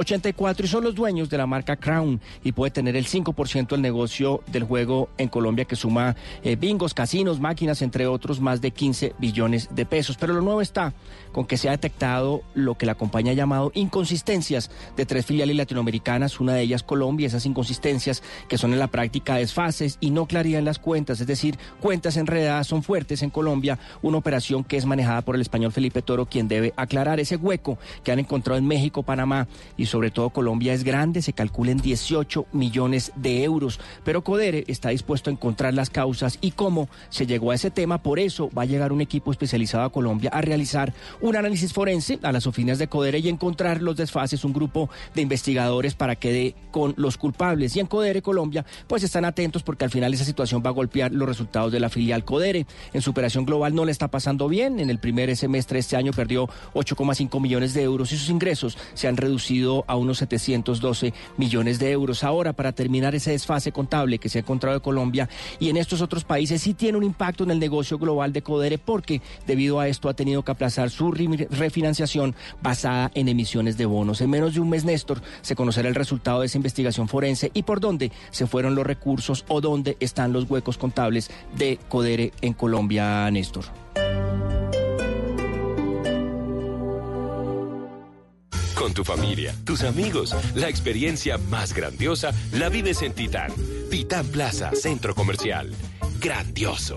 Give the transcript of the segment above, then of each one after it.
84 y son los dueños de la marca Crown y puede tener el 5% del negocio del juego en Colombia que suma eh, bingos, casinos, máquinas, entre otros, más de 15 billones de pesos. Pero lo nuevo está con que se ha detectado lo que la compañía ha llamado inconsistencias de tres filiales latinoamericanas, una de ellas Colombia, esas inconsistencias que son en la práctica desfases y no claridad en las cuentas, es decir, cuentas enredadas son fuertes en Colombia, una operación que es manejada por el español Felipe Toro, quien debe aclarar ese hueco que han encontrado en México, Panamá y sobre todo Colombia es grande, se calcula en 18 millones de euros, pero Codere está dispuesto a encontrar las causas y cómo se llegó a ese tema, por eso va a llegar un equipo especializado a Colombia a realizar un análisis forense a las oficinas de Codere y encontrar los desfases, un grupo de investigadores para que dé con los culpables. Y en Codere Colombia, pues están atentos porque al final esa situación va a golpear los resultados de la filial Codere. En su operación global no le está pasando bien. En el primer semestre de este año perdió 8,5 millones de euros y sus ingresos se han reducido a unos 712 millones de euros. Ahora, para terminar ese desfase contable que se ha encontrado en Colombia y en estos otros países, sí tiene un impacto en el negocio global de Codere porque debido a esto ha tenido que aplazar su refinanciación basada en emisiones de bonos. En menos de un mes, Néstor, se conocerá el resultado de esa investigación forense y por dónde se fueron los recursos o dónde están los huecos contables de Codere en Colombia, Néstor. Con tu familia, tus amigos, la experiencia más grandiosa la vives en Titán. Titán Plaza, Centro Comercial. Grandioso.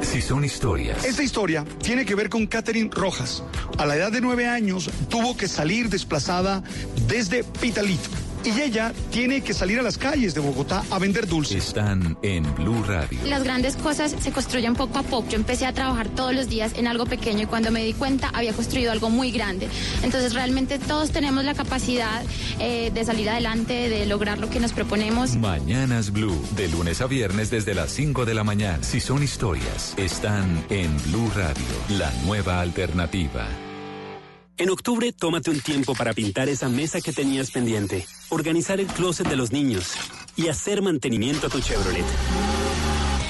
Si son historias. Esta historia tiene que ver con Catherine Rojas. A la edad de nueve años tuvo que salir desplazada desde Pitalito y ella tiene que salir a las calles de Bogotá a vender dulces. Están en Blue Radio. Las grandes cosas se construyen poco a poco. Yo empecé a trabajar todos los días en algo pequeño y cuando me di cuenta había construido algo muy grande. Entonces realmente todos tenemos la capacidad eh, de salir adelante, de lograr lo que nos proponemos. Mañanas Blue, de lunes a viernes desde las 5 de la mañana. Si son historias, están en Blue Radio, la nueva alternativa. En octubre, tómate un tiempo para pintar esa mesa que tenías pendiente, organizar el closet de los niños y hacer mantenimiento a tu Chevrolet.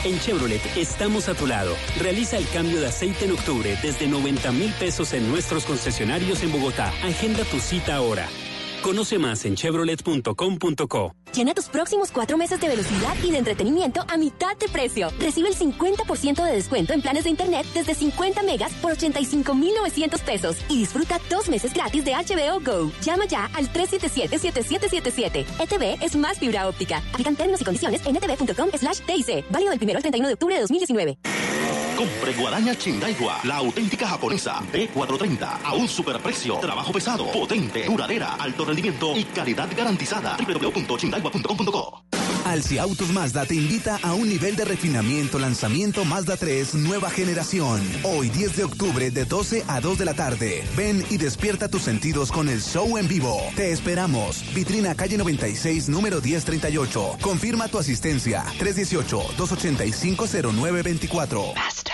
En Chevrolet estamos a tu lado. Realiza el cambio de aceite en octubre desde 90 mil pesos en nuestros concesionarios en Bogotá. Agenda tu cita ahora. Conoce más en chevrolet.com.co. Llena tus próximos cuatro meses de velocidad y de entretenimiento a mitad de precio. Recibe el 50% de descuento en planes de internet desde 50 megas por 85,900 pesos y disfruta dos meses gratis de HBO Go. Llama ya al 377-7777. ETV es más fibra óptica. Aplican términos y condiciones en etv.com slash TIC. Válido del 1 al 31 de octubre de 2019. Compre guadaña Chindaigua, la auténtica japonesa D430 a un superprecio. Trabajo pesado, potente, duradera, alto rendimiento y calidad garantizada. www.chindaigua.com.co Alci Autos Mazda te invita a un nivel de refinamiento lanzamiento Mazda 3 nueva generación. Hoy 10 de octubre de 12 a 2 de la tarde. Ven y despierta tus sentidos con el show en vivo. Te esperamos. Vitrina calle 96 número 1038. Confirma tu asistencia 318 285 0924. Basta.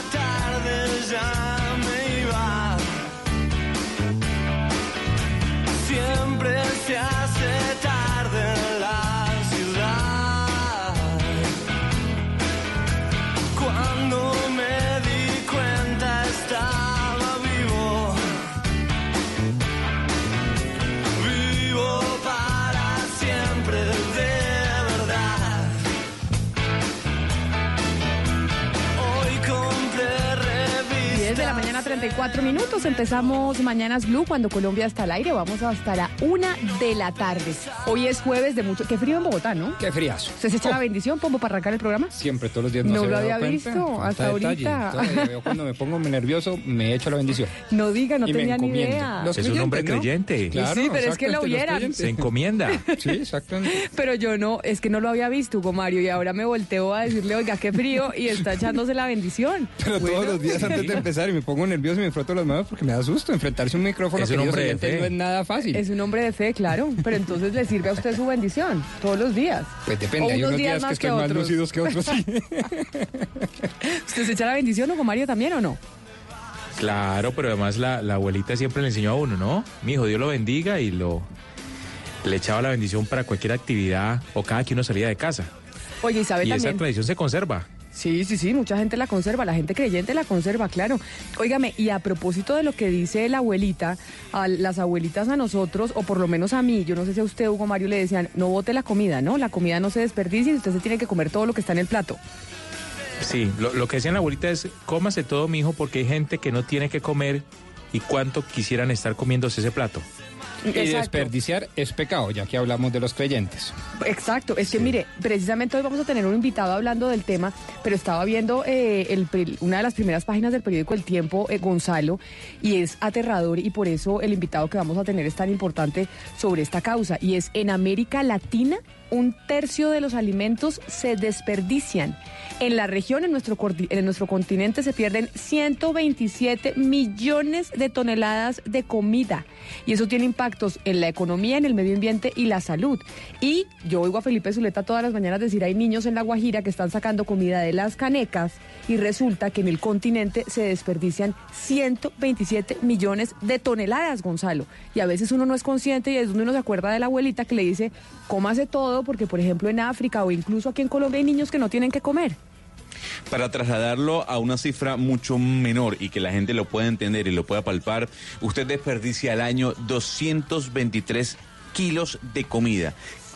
44 minutos. Empezamos Mañanas Blue cuando Colombia está al aire. Vamos hasta la una de la tarde. Hoy es jueves de mucho. Qué frío en Bogotá, ¿no? Qué fríazo. ¿Se, se echa la oh. bendición, Pombo, para arrancar el programa? Siempre, todos los días. No, no lo había visto hasta ahorita. Veo cuando me pongo nervioso, me echo la bendición. No diga, no tenía ni idea. Es un hombre creyente. Claro, sí, pero es que lo vieran. Se encomienda. sí, exactamente. Pero yo no, es que no lo había visto, Hugo Mario, y ahora me volteo a decirle, oiga, qué frío, y está echándose la bendición. Pero todos los días antes de empezar y me pongo nervioso y me froto las manos porque me da susto. Enfrentarse a un micrófono Es un hombre de fe. no es nada fácil. Es un hombre de fe, claro, pero entonces le sirve a usted su bendición todos los días. Pues depende, O hay unos días, días que que más otros. lúcidos que otros. sí. ¿Usted se echa la bendición, Hugo Mario, también o no? Claro, pero además la, la abuelita siempre le enseñó a uno, ¿no? Mi hijo, Dios lo bendiga y lo le echaba la bendición para cualquier actividad o cada que uno salía de casa. Oye, y sabe y esa tradición se conserva. Sí, sí, sí, mucha gente la conserva, la gente creyente la conserva, claro. Óigame, y a propósito de lo que dice la abuelita, las abuelitas a nosotros, o por lo menos a mí, yo no sé si a usted, Hugo Mario, le decían, no bote la comida, ¿no? La comida no se desperdicie y usted se tiene que comer todo lo que está en el plato. Sí, lo, que decía la abuelita es, cómase todo, mi hijo, porque hay gente que no tiene que comer y cuánto quisieran estar comiéndose ese plato. Y desperdiciar es pecado, ya que hablamos de los creyentes. Exacto, es que mire, precisamente hoy vamos a tener un invitado hablando del tema, pero estaba viendo eh, el una de las primeras páginas del periódico El Tiempo, eh, Gonzalo, y es aterrador y por eso el invitado que vamos a tener es tan importante sobre esta causa, y es en América Latina un tercio de los alimentos se desperdician. En la región, en nuestro, en nuestro continente, se pierden 127 millones de toneladas de comida. Y eso tiene impactos en la economía, en el medio ambiente y la salud. Y yo oigo a Felipe Zuleta todas las mañanas decir, hay niños en La Guajira que están sacando comida de las canecas y resulta que en el continente se desperdician 127 millones de toneladas, Gonzalo. Y a veces uno no es consciente y es donde uno se acuerda de la abuelita que le dice, cómase todo porque, por ejemplo, en África o incluso aquí en Colombia hay niños que no tienen que comer. Para trasladarlo a una cifra mucho menor y que la gente lo pueda entender y lo pueda palpar, usted desperdicia al año 223 kilos de comida.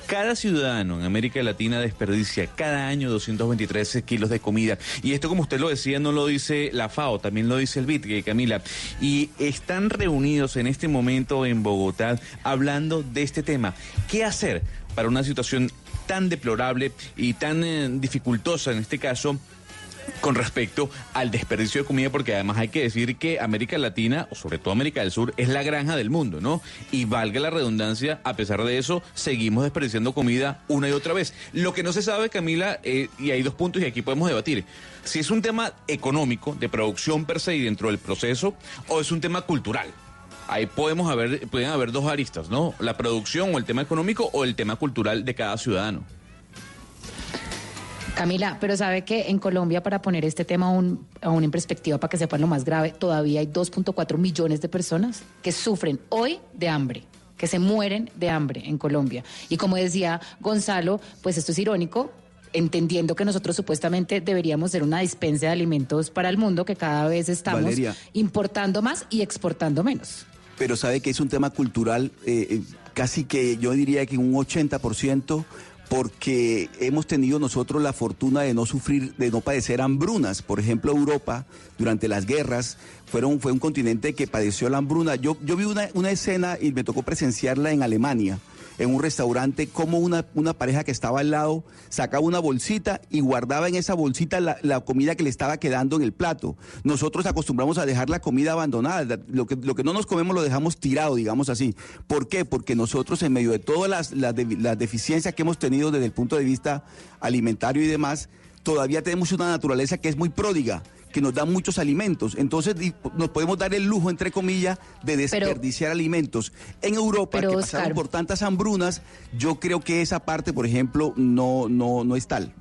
Cada ciudadano en América Latina desperdicia cada año 223 kilos de comida. Y esto, como usted lo decía, no lo dice la FAO, también lo dice el BIT, que Camila. Y están reunidos en este momento en Bogotá hablando de este tema. ¿Qué hacer para una situación tan deplorable y tan eh, dificultosa en este caso? con respecto al desperdicio de comida, porque además hay que decir que América Latina, o sobre todo América del Sur, es la granja del mundo, ¿no? Y valga la redundancia, a pesar de eso, seguimos desperdiciando comida una y otra vez. Lo que no se sabe, Camila, eh, y hay dos puntos y aquí podemos debatir, si es un tema económico, de producción per se y dentro del proceso, o es un tema cultural. Ahí podemos haber, pueden haber dos aristas, ¿no? La producción o el tema económico o el tema cultural de cada ciudadano. Camila, pero sabe que en Colombia, para poner este tema aún, aún en perspectiva, para que sepan lo más grave, todavía hay 2.4 millones de personas que sufren hoy de hambre que se mueren de hambre en Colombia. Y como decía Gonzalo, pues esto es irónico, entendiendo que nosotros supuestamente deberíamos ser una dispensa de alimentos para el mundo, que cada vez estamos Valeria. importando más y exportando menos. Pero sabe que es un tema cultural, eh, eh, casi que yo diría que un 80%, porque hemos tenido nosotros la fortuna de no sufrir, de no padecer hambrunas. Por ejemplo, Europa, durante las guerras, fueron, fue un continente que padeció la hambruna. Yo, yo vi una, una escena y me tocó presenciarla en Alemania en un restaurante como una, una pareja que estaba al lado sacaba una bolsita y guardaba en esa bolsita la, la comida que le estaba quedando en el plato. Nosotros acostumbramos a dejar la comida abandonada, lo que, lo que no nos comemos lo dejamos tirado, digamos así. ¿Por qué? Porque nosotros en medio de todas las, las deficiencias que hemos tenido desde el punto de vista alimentario y demás, todavía tenemos una naturaleza que es muy pródiga que nos da muchos alimentos. Entonces nos podemos dar el lujo, entre comillas, de desperdiciar alimentos. En Europa, Pero, que Oscar- pasaron por tantas hambrunas, yo creo que esa parte, por ejemplo, no, no, no es tal.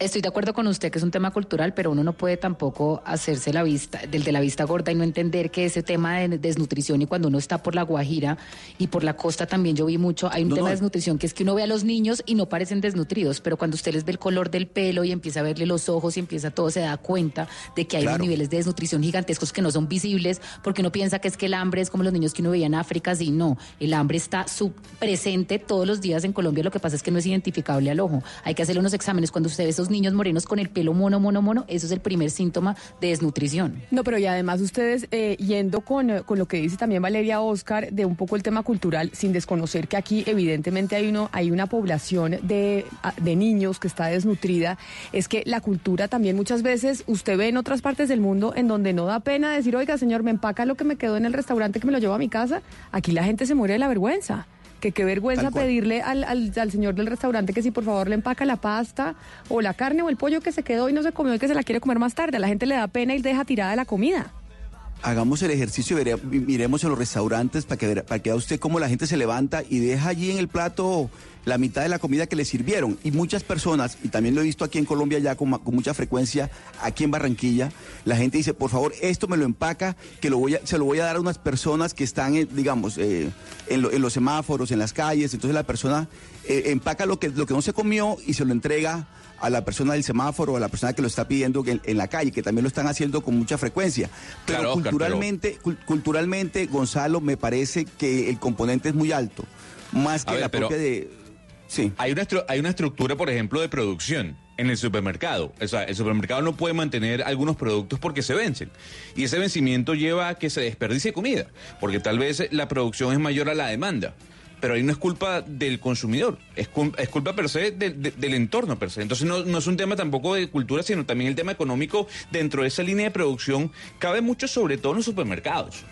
Estoy de acuerdo con usted que es un tema cultural, pero uno no puede tampoco hacerse la vista, del de la vista gorda y no entender que ese tema de desnutrición y cuando uno está por la Guajira y por la costa también yo vi mucho, hay un No, tema no. de desnutrición que es que uno ve a los niños y no parecen desnutridos, pero cuando usted les ve el color del pelo y empieza a verle los ojos y empieza todo, se da cuenta de que hay Claro. unos niveles de desnutrición gigantescos que no son visibles porque uno piensa que es que el hambre es como los niños que uno veía en África, sí, no, el hambre está sub presente todos los días en Colombia, lo que pasa es que no es identificable al ojo. Hay que hacerle unos exámenes cuando usted ve esos niños morenos con el pelo mono, mono, mono, eso es el primer síntoma de desnutrición. No, pero y además ustedes, eh, yendo con, eh, con lo que dice también Valeria Oscar, de un poco el tema cultural, sin desconocer que aquí evidentemente hay, uno, hay una población de, a- de niños que está desnutrida, es que la cultura también muchas veces, usted ve en otras partes del mundo en donde no da pena decir, oiga señor, me empaca lo que me quedó en el restaurante que me lo llevo a mi casa, aquí la gente se muere de la vergüenza. Que qué vergüenza pedirle al, al, al señor del restaurante que si por favor le empaca la pasta o la carne o el pollo que se quedó y no se comió y que se la quiere comer más tarde. A la gente le da pena y deja tirada la comida. Hagamos el ejercicio y miremos en los restaurantes para que, para que vea usted cómo la gente se levanta y deja allí en el plato la mitad de la comida que le sirvieron. Y muchas personas, y también lo he visto aquí en Colombia ya con, mucha frecuencia, aquí en Barranquilla, la gente dice, por favor, esto me lo empaca, que lo voy a, se lo voy a dar a unas personas que están, eh, digamos, eh, en los semáforos, en las calles. Entonces la persona eh, empaca lo que, lo que no se comió y se lo entrega a la persona del semáforo, a la persona que lo está pidiendo en, en la calle, que también lo están haciendo con mucha frecuencia. Pero Claro, Oscar, pero- culturalmente, cul- culturalmente, Gonzalo, me parece que el componente es muy alto. Más que ver, la pero- propia de. Sí. Hay una, hay una estructura, por ejemplo, de producción en el supermercado. O sea, el supermercado no puede mantener algunos productos porque se vencen. Y ese vencimiento lleva a que se desperdicie comida, porque tal vez la producción es mayor a la demanda. Pero ahí no es culpa del consumidor, es, cul- es culpa per se de- de- del entorno per se. Entonces no, no es un tema tampoco de cultura, sino también el tema económico dentro de esa línea de producción cabe mucho sobre todo en los supermercados.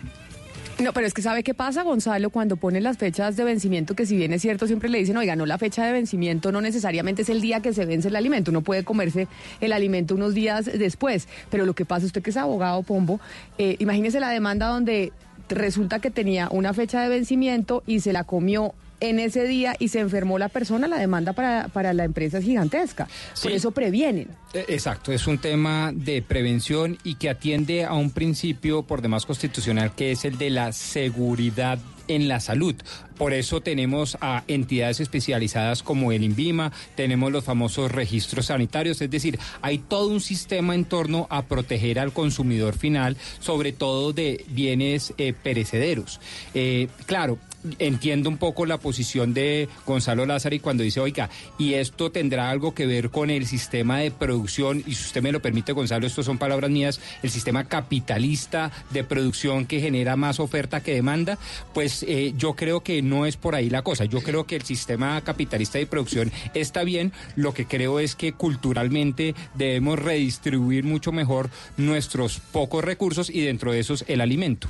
No, pero es que ¿sabe qué pasa, Gonzalo? Cuando ponen las fechas de vencimiento, que si bien es cierto, siempre le dicen, oiga, no, la fecha de vencimiento no necesariamente es el día que se vence el alimento, uno puede comerse el alimento unos días después, pero lo que pasa, usted que es abogado, Pombo, eh, imagínese la demanda donde resulta que tenía una fecha de vencimiento y se la comió en ese día y se enfermó la persona, la demanda para, para la empresa es gigantesca. Por eso previenen. Eh, Exacto, es un tema de prevención y que atiende a un principio por demás constitucional que es el de la seguridad en la salud. Por eso tenemos a entidades especializadas como el INVIMA, tenemos los famosos registros sanitarios, es decir, hay todo un sistema en torno a proteger al consumidor final, sobre todo de bienes eh, perecederos. Eh, claro, entiendo un poco la posición de Gonzalo Lázaro cuando dice, oiga, y esto tendrá algo que ver con el sistema de producción, y si usted me lo permite, Gonzalo, esto son palabras mías, el sistema capitalista de producción que genera más oferta que demanda, pues eh, yo creo que no es por ahí la cosa. Yo creo que el sistema capitalista de producción está bien, lo que creo es que culturalmente debemos redistribuir mucho mejor nuestros pocos recursos y dentro de esos el alimento.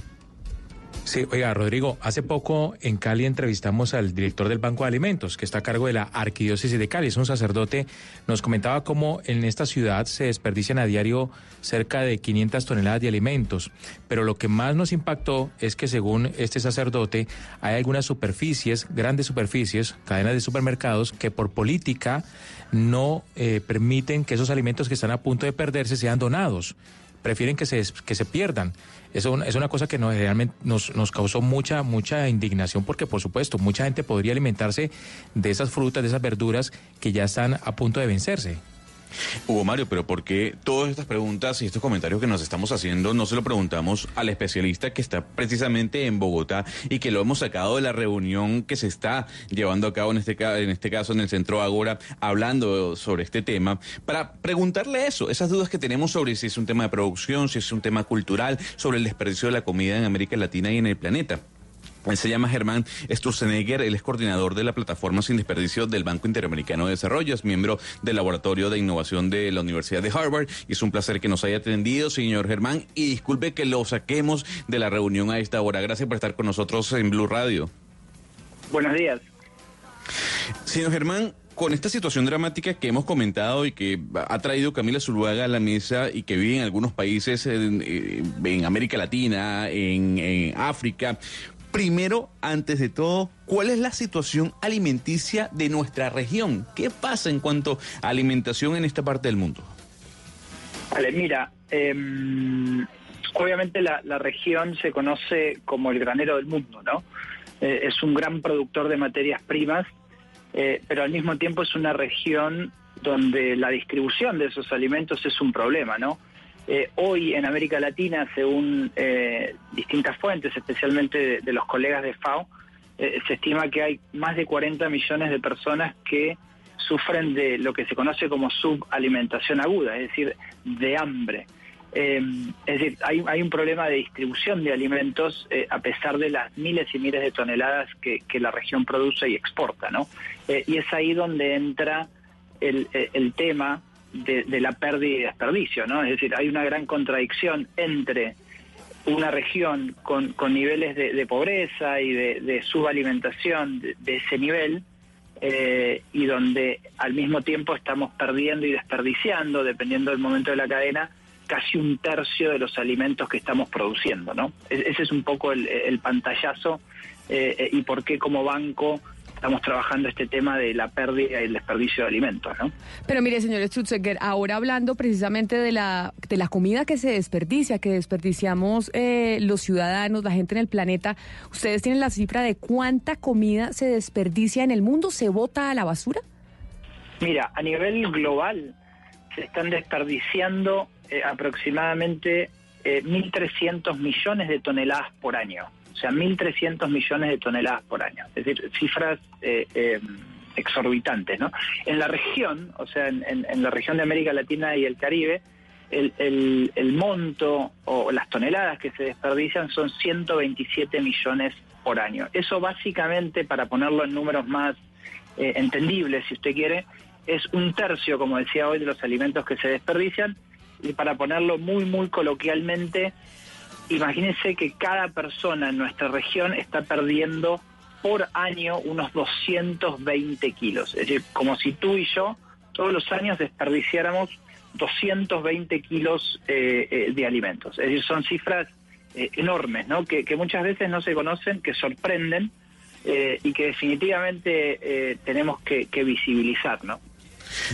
Sí, oiga, Rodrigo, hace poco en Cali entrevistamos al director del Banco de Alimentos, que está a cargo de la Arquidiócesis de Cali, es un sacerdote, nos comentaba cómo en esta ciudad se desperdician a diario cerca de 500 toneladas de alimentos, pero lo que más nos impactó es que según este sacerdote hay algunas superficies, grandes superficies, cadenas de supermercados, que por política no eh, permiten que esos alimentos que están a punto de perderse sean donados. Prefieren que se, que se pierdan. Eso es una cosa que nos, realmente nos, nos causó mucha, mucha indignación porque, por supuesto, mucha gente podría alimentarse de esas frutas, de esas verduras que ya están a punto de vencerse. Hugo Mario, pero ¿por qué todas estas preguntas y estos comentarios que nos estamos haciendo no se lo preguntamos al especialista que está precisamente en Bogotá y que lo hemos sacado de la reunión que se está llevando a cabo en este, en este caso en el Centro Agora, hablando sobre este tema, para preguntarle eso, esas dudas que tenemos sobre si es un tema de producción, si es un tema cultural, sobre el desperdicio de la comida en América Latina y en el planeta. Él se llama Germán Sturzenegger, él es coordinador de la plataforma Sin Desperdicio del Banco Interamericano de Desarrollo, es miembro del Laboratorio de Innovación de la Universidad de Harvard y es un placer que nos haya atendido, señor Germán, y disculpe que lo saquemos de la reunión a esta hora. Gracias por estar con nosotros en Blue Radio. Buenos días. Señor Germán, con esta situación dramática que hemos comentado y que ha traído Camila Zuluaga a la mesa y que vive en algunos países en, eh, en América Latina, en, en África, primero, antes de todo, ¿cuál es la situación alimenticia de nuestra región? ¿Qué pasa en cuanto a alimentación en esta parte del mundo? Vale, mira, eh, obviamente la, la región se conoce como el granero del mundo, ¿no? Eh, es un gran productor de materias primas, eh, pero al mismo tiempo es una región donde la distribución de esos alimentos es un problema, ¿no? Eh, hoy en América Latina, según eh, distintas fuentes, especialmente de, los colegas de FAO, eh, se estima que hay más de 40 millones de personas que sufren de lo que se conoce como subalimentación aguda, es decir, de hambre. Eh, es decir, hay, un problema de distribución de alimentos a pesar de las miles y miles de toneladas que, la región produce y exporta, ¿no? Y es ahí donde entra el tema de, la pérdida y desperdicio, ¿no? Es decir, hay una gran contradicción entre una región con, con niveles de, pobreza y de, subalimentación de, de ese nivel eh, y donde al mismo tiempo estamos perdiendo y desperdiciando, dependiendo del momento de la cadena, casi un tercio de los alimentos que estamos produciendo, ¿no? E- Ese es un poco el, el pantallazo eh, eh, y por qué como banco estamos trabajando este tema de la pérdida y el desperdicio de alimentos, ¿no? Pero mire, señor Stutzeger, ahora hablando precisamente de la, de la comida que se desperdicia, que desperdiciamos eh, los ciudadanos, la gente en el planeta, ¿ustedes tienen la cifra de cuánta comida se desperdicia en el mundo? ¿Se bota a la basura? Mira, a nivel global se están desperdiciando eh, aproximadamente eh, 1.300 millones de toneladas por año. O sea, 1.300 millones de toneladas por año. Es decir, cifras eh, eh, exorbitantes, ¿no? En la región, o sea, en, en- la región de América Latina y el Caribe, el, el- el monto o las toneladas que se desperdician son 127 millones por año. Eso básicamente, para ponerlo en números más eh, entendibles, si usted quiere, es un tercio, como decía hoy, de los alimentos que se desperdician. Y para ponerlo muy, muy coloquialmente, imagínense que cada persona en nuestra región está perdiendo por año unos 220 kilos. Es decir, como si tú y yo todos los años desperdiciáramos 220 kilos eh, eh, de alimentos. Es decir, son cifras eh, enormes, ¿no? Que, muchas veces no se conocen, que sorprenden y que definitivamente tenemos que visibilizar, ¿no?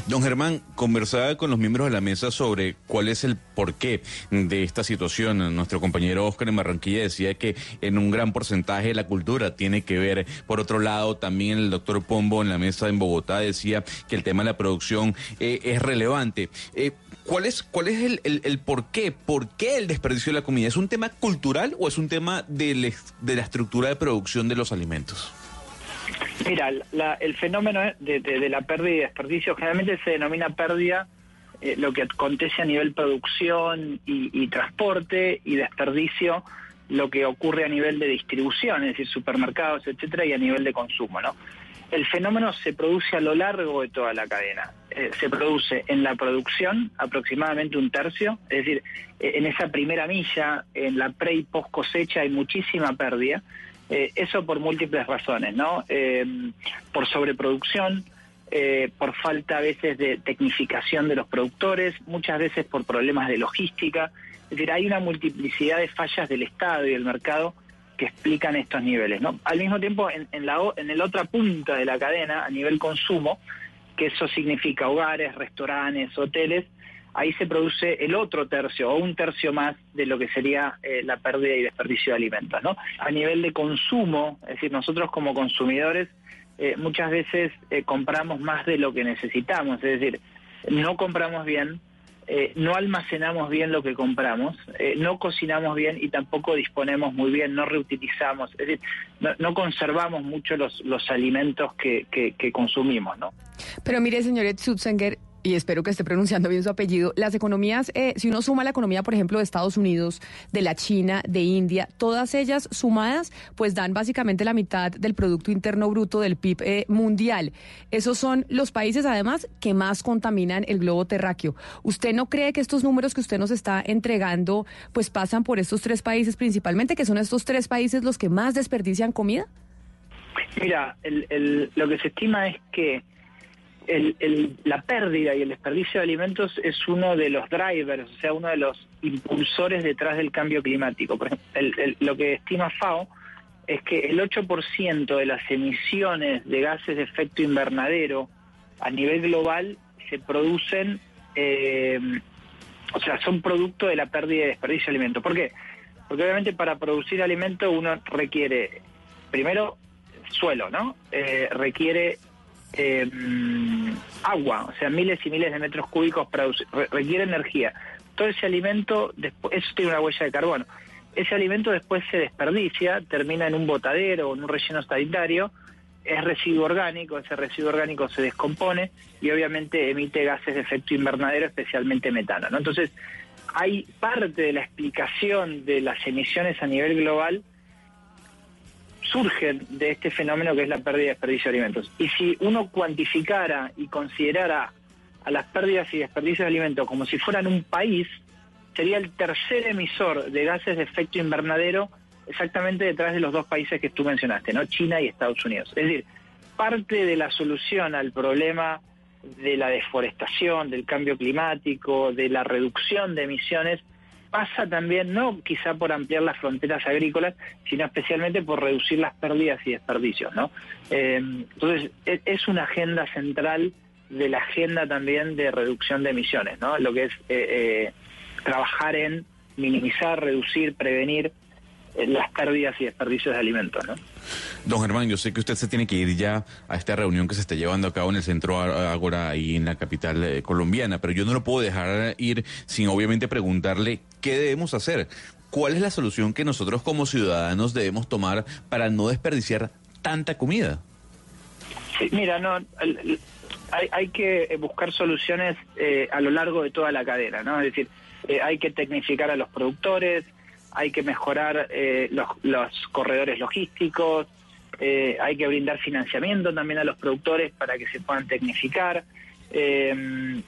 Don Germán, conversaba con los miembros de la mesa sobre cuál es el porqué de esta situación. Nuestro compañero Oscar en Barranquilla decía que en un gran porcentaje la cultura tiene que ver. Por otro lado, también el doctor Pombo en la mesa en Bogotá decía que el tema de la producción eh, es relevante. Eh, ¿Cuál es, cuál es el, el, el porqué? ¿Por qué el desperdicio de la comida? ¿Es un tema cultural o es un tema de, la- de la estructura de producción de los alimentos? Mira, la- el fenómeno de, de- la pérdida y desperdicio generalmente se denomina pérdida eh, lo que acontece a nivel producción y, transporte y desperdicio lo que ocurre a nivel de distribución, es decir, supermercados, etcétera, y a nivel de consumo, ¿no? El fenómeno se produce a lo largo de toda la cadena. Eh, se produce en la producción aproximadamente un tercio, es decir, eh, en esa primera milla, en la pre y post cosecha hay muchísima pérdida. Eh, eso por múltiples razones, ¿no? Eh, por sobreproducción, eh, por falta a veces de tecnificación de los productores, muchas veces por problemas de logística. Es decir, hay una multiplicidad de fallas del Estado y del mercado que explican estos niveles, ¿no? Al mismo tiempo, en, en la, en el otra punta de la cadena, a nivel consumo, que eso significa hogares, restaurantes, hoteles, ahí se produce el otro tercio o un tercio más de lo que sería eh, la pérdida y desperdicio de alimentos. ¿no? A nivel de consumo, es decir, nosotros como consumidores eh, muchas veces eh, compramos más de lo que necesitamos, es decir, no compramos bien, no almacenamos bien lo que compramos, no cocinamos bien y tampoco disponemos muy bien, no reutilizamos, es decir, no, conservamos mucho los, alimentos que, consumimos, ¿no? Pero mire, señor Schutzenger, y espero que esté pronunciando bien su apellido, las economías, eh, si uno suma la economía, por ejemplo, de Estados Unidos, de la China, de India, todas ellas sumadas, pues dan básicamente la mitad del Producto Interno Bruto del PIB eh, mundial. Esos son los países, además, que más contaminan el globo terráqueo. ¿Usted no cree que estos números que usted nos está entregando, pues pasan por estos tres países principalmente, que son estos tres países los que más desperdician comida? Mira, el- el- lo que se estima es que el- el- la pérdida y el desperdicio de alimentos es uno de los drivers, o sea, uno de los impulsores detrás del cambio climático. Por ejemplo, el- lo que estima FAO es que el 8% de las emisiones de gases de efecto invernadero a nivel global se producen, eh, o sea, son producto de la pérdida y desperdicio de alimentos. ¿Por qué? Porque obviamente para producir alimento uno requiere, primero, suelo, ¿no? Eh, requiere eh, agua, o sea, miles y miles de metros cúbicos re- requiere energía. Todo ese alimento, eso tiene una huella de carbono. Ese alimento después se desperdicia, termina en un botadero o en un relleno sanitario, es residuo orgánico, ese residuo orgánico se descompone y obviamente emite gases de efecto invernadero, especialmente metano. ¿no? Entonces, hay parte de la explicación de las emisiones a nivel global surgen de este fenómeno que es la pérdida y desperdicio de alimentos. Y si uno cuantificara y considerara a las pérdidas y desperdicios de alimentos como si fueran un país, sería el tercer emisor de gases de efecto invernadero exactamente detrás de los dos países que tú mencionaste, ¿no? China y Estados Unidos. Es decir, parte de la solución al problema de la deforestación, del cambio climático, de la reducción de emisiones, pasa también no quizá por ampliar las fronteras agrícolas, sino especialmente por reducir las pérdidas y desperdicios, ¿no? Eh, entonces e- es una agenda central de la agenda también de reducción de emisiones, ¿no? Lo que es eh, eh, trabajar en minimizar, reducir, prevenir eh, las pérdidas y desperdicios de alimentos, ¿no? Don Germán, yo sé que usted se tiene que ir ya a esta reunión que se está llevando a cabo en el centro Ágora, ahí en la capital eh, colombiana, pero yo no lo puedo dejar ir sin obviamente preguntarle qué debemos hacer. ¿Cuál es la solución que nosotros como ciudadanos debemos tomar para no desperdiciar tanta comida? Sí, mira, no, hay, hay que buscar soluciones eh, a lo largo de toda la cadena, ¿no? Es decir, eh, hay que tecnificar a los productores, hay que mejorar eh, los, los corredores logísticos, eh, hay que brindar financiamiento también a los productores para que se puedan tecnificar. Eh,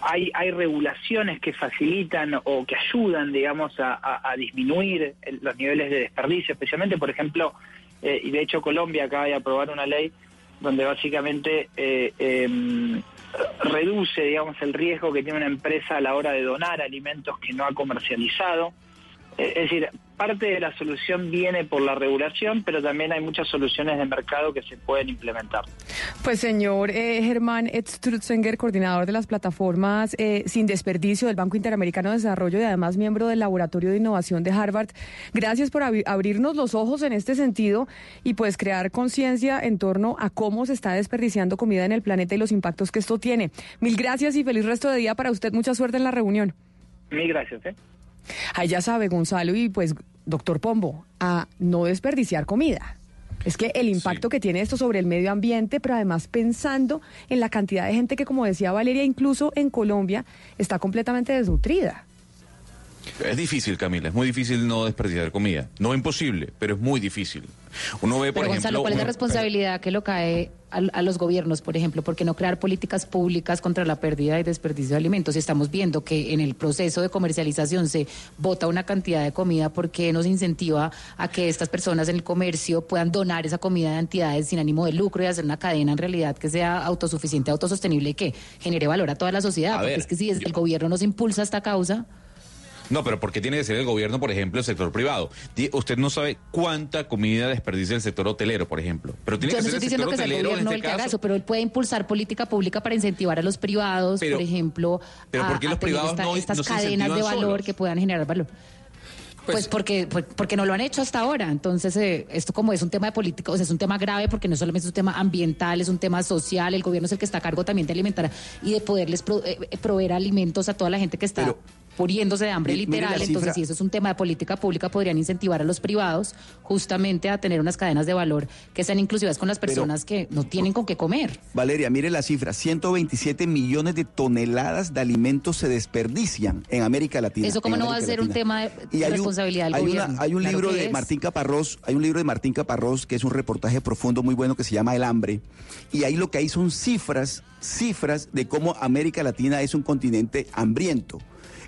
hay, hay regulaciones que facilitan o que ayudan, digamos, a, a- disminuir el- los niveles de desperdicio, especialmente, por ejemplo, eh, y de hecho Colombia acaba de aprobar una ley donde básicamente em, reduce, digamos, el riesgo que tiene una empresa a la hora de donar alimentos que no ha comercializado. Eh, es decir, parte de la solución viene por la regulación, pero también hay muchas soluciones de mercado que se pueden implementar. Pues señor eh, Germán Strutzinger, coordinador de las plataformas eh, Sin Desperdicio del Banco Interamericano de Desarrollo y además miembro del Laboratorio de Innovación de Harvard, gracias por abri- abrirnos los ojos en este sentido y pues crear conciencia en torno a cómo se está desperdiciando comida en el planeta y los impactos que esto tiene. Mil gracias y feliz resto de día para usted. Mucha suerte en la reunión. Mil gracias. ¿eh? Ahí ya sabe, Gonzalo, y pues, doctor Pombo, a no desperdiciar comida. Es que el impacto que tiene esto sobre el medio ambiente, pero además pensando en la cantidad de gente que, como decía Valeria, incluso en Colombia, está completamente desnutrida. Es difícil, Camila, es muy difícil no desperdiciar comida. No imposible, pero es muy difícil. Uno ve, por Pero ejemplo... Gonzalo, ¿cuál es la responsabilidad que lo cae a, a los gobiernos, por ejemplo? ¿Por qué no crear políticas públicas contra la pérdida y desperdicio de alimentos? Estamos viendo que en el proceso de comercialización se bota una cantidad de comida porque nos incentiva a que estas personas en el comercio puedan donar esa comida a entidades sin ánimo de lucro y hacer una cadena en realidad que sea autosuficiente, autosostenible y que genere valor a toda la sociedad. A porque ver, es que si el gobierno nos impulsa esta causa... No, pero ¿por qué tiene que ser el gobierno, por ejemplo, el sector privado? Usted no sabe cuánta comida desperdicia el sector hotelero, por ejemplo. Pero tiene Yo que no ser estoy el diciendo sector que sea el gobierno este el que haga caso. eso, pero él puede impulsar política pública para incentivar a los privados, Pero- por ejemplo, pero a, ¿por qué a los tener privados no- estas no se cadenas de valor solos? que puedan generar valor. Pues, porque, pues, porque no lo han hecho hasta ahora. Entonces, eh, esto como es un tema de política, o sea, es un tema grave porque no solamente es un tema ambiental, es un tema social. El gobierno es el que está a cargo también de alimentar y de poderles pro- eh, eh, proveer alimentos a toda la gente que está muriéndose de hambre mire literal. Entonces, cifra. si eso es un tema de política pública, podrían incentivar a los privados justamente a tener unas cadenas de valor que sean inclusivas con las Pero- personas que no tienen con qué comer. Valeria, mire la cifra, 127 millones de toneladas de alimentos se desperdician en América Latina. Eso como no va a ser un tema de, Y un- responsabilidad del hay una- gobierno. hay un Claro libro de es. Martín Caparrós, hay un libro de Martín Caparrós que es un reportaje profundo muy bueno que se llama El hambre. Y ahí lo que hay son cifras, cifras de cómo América Latina es un continente hambriento.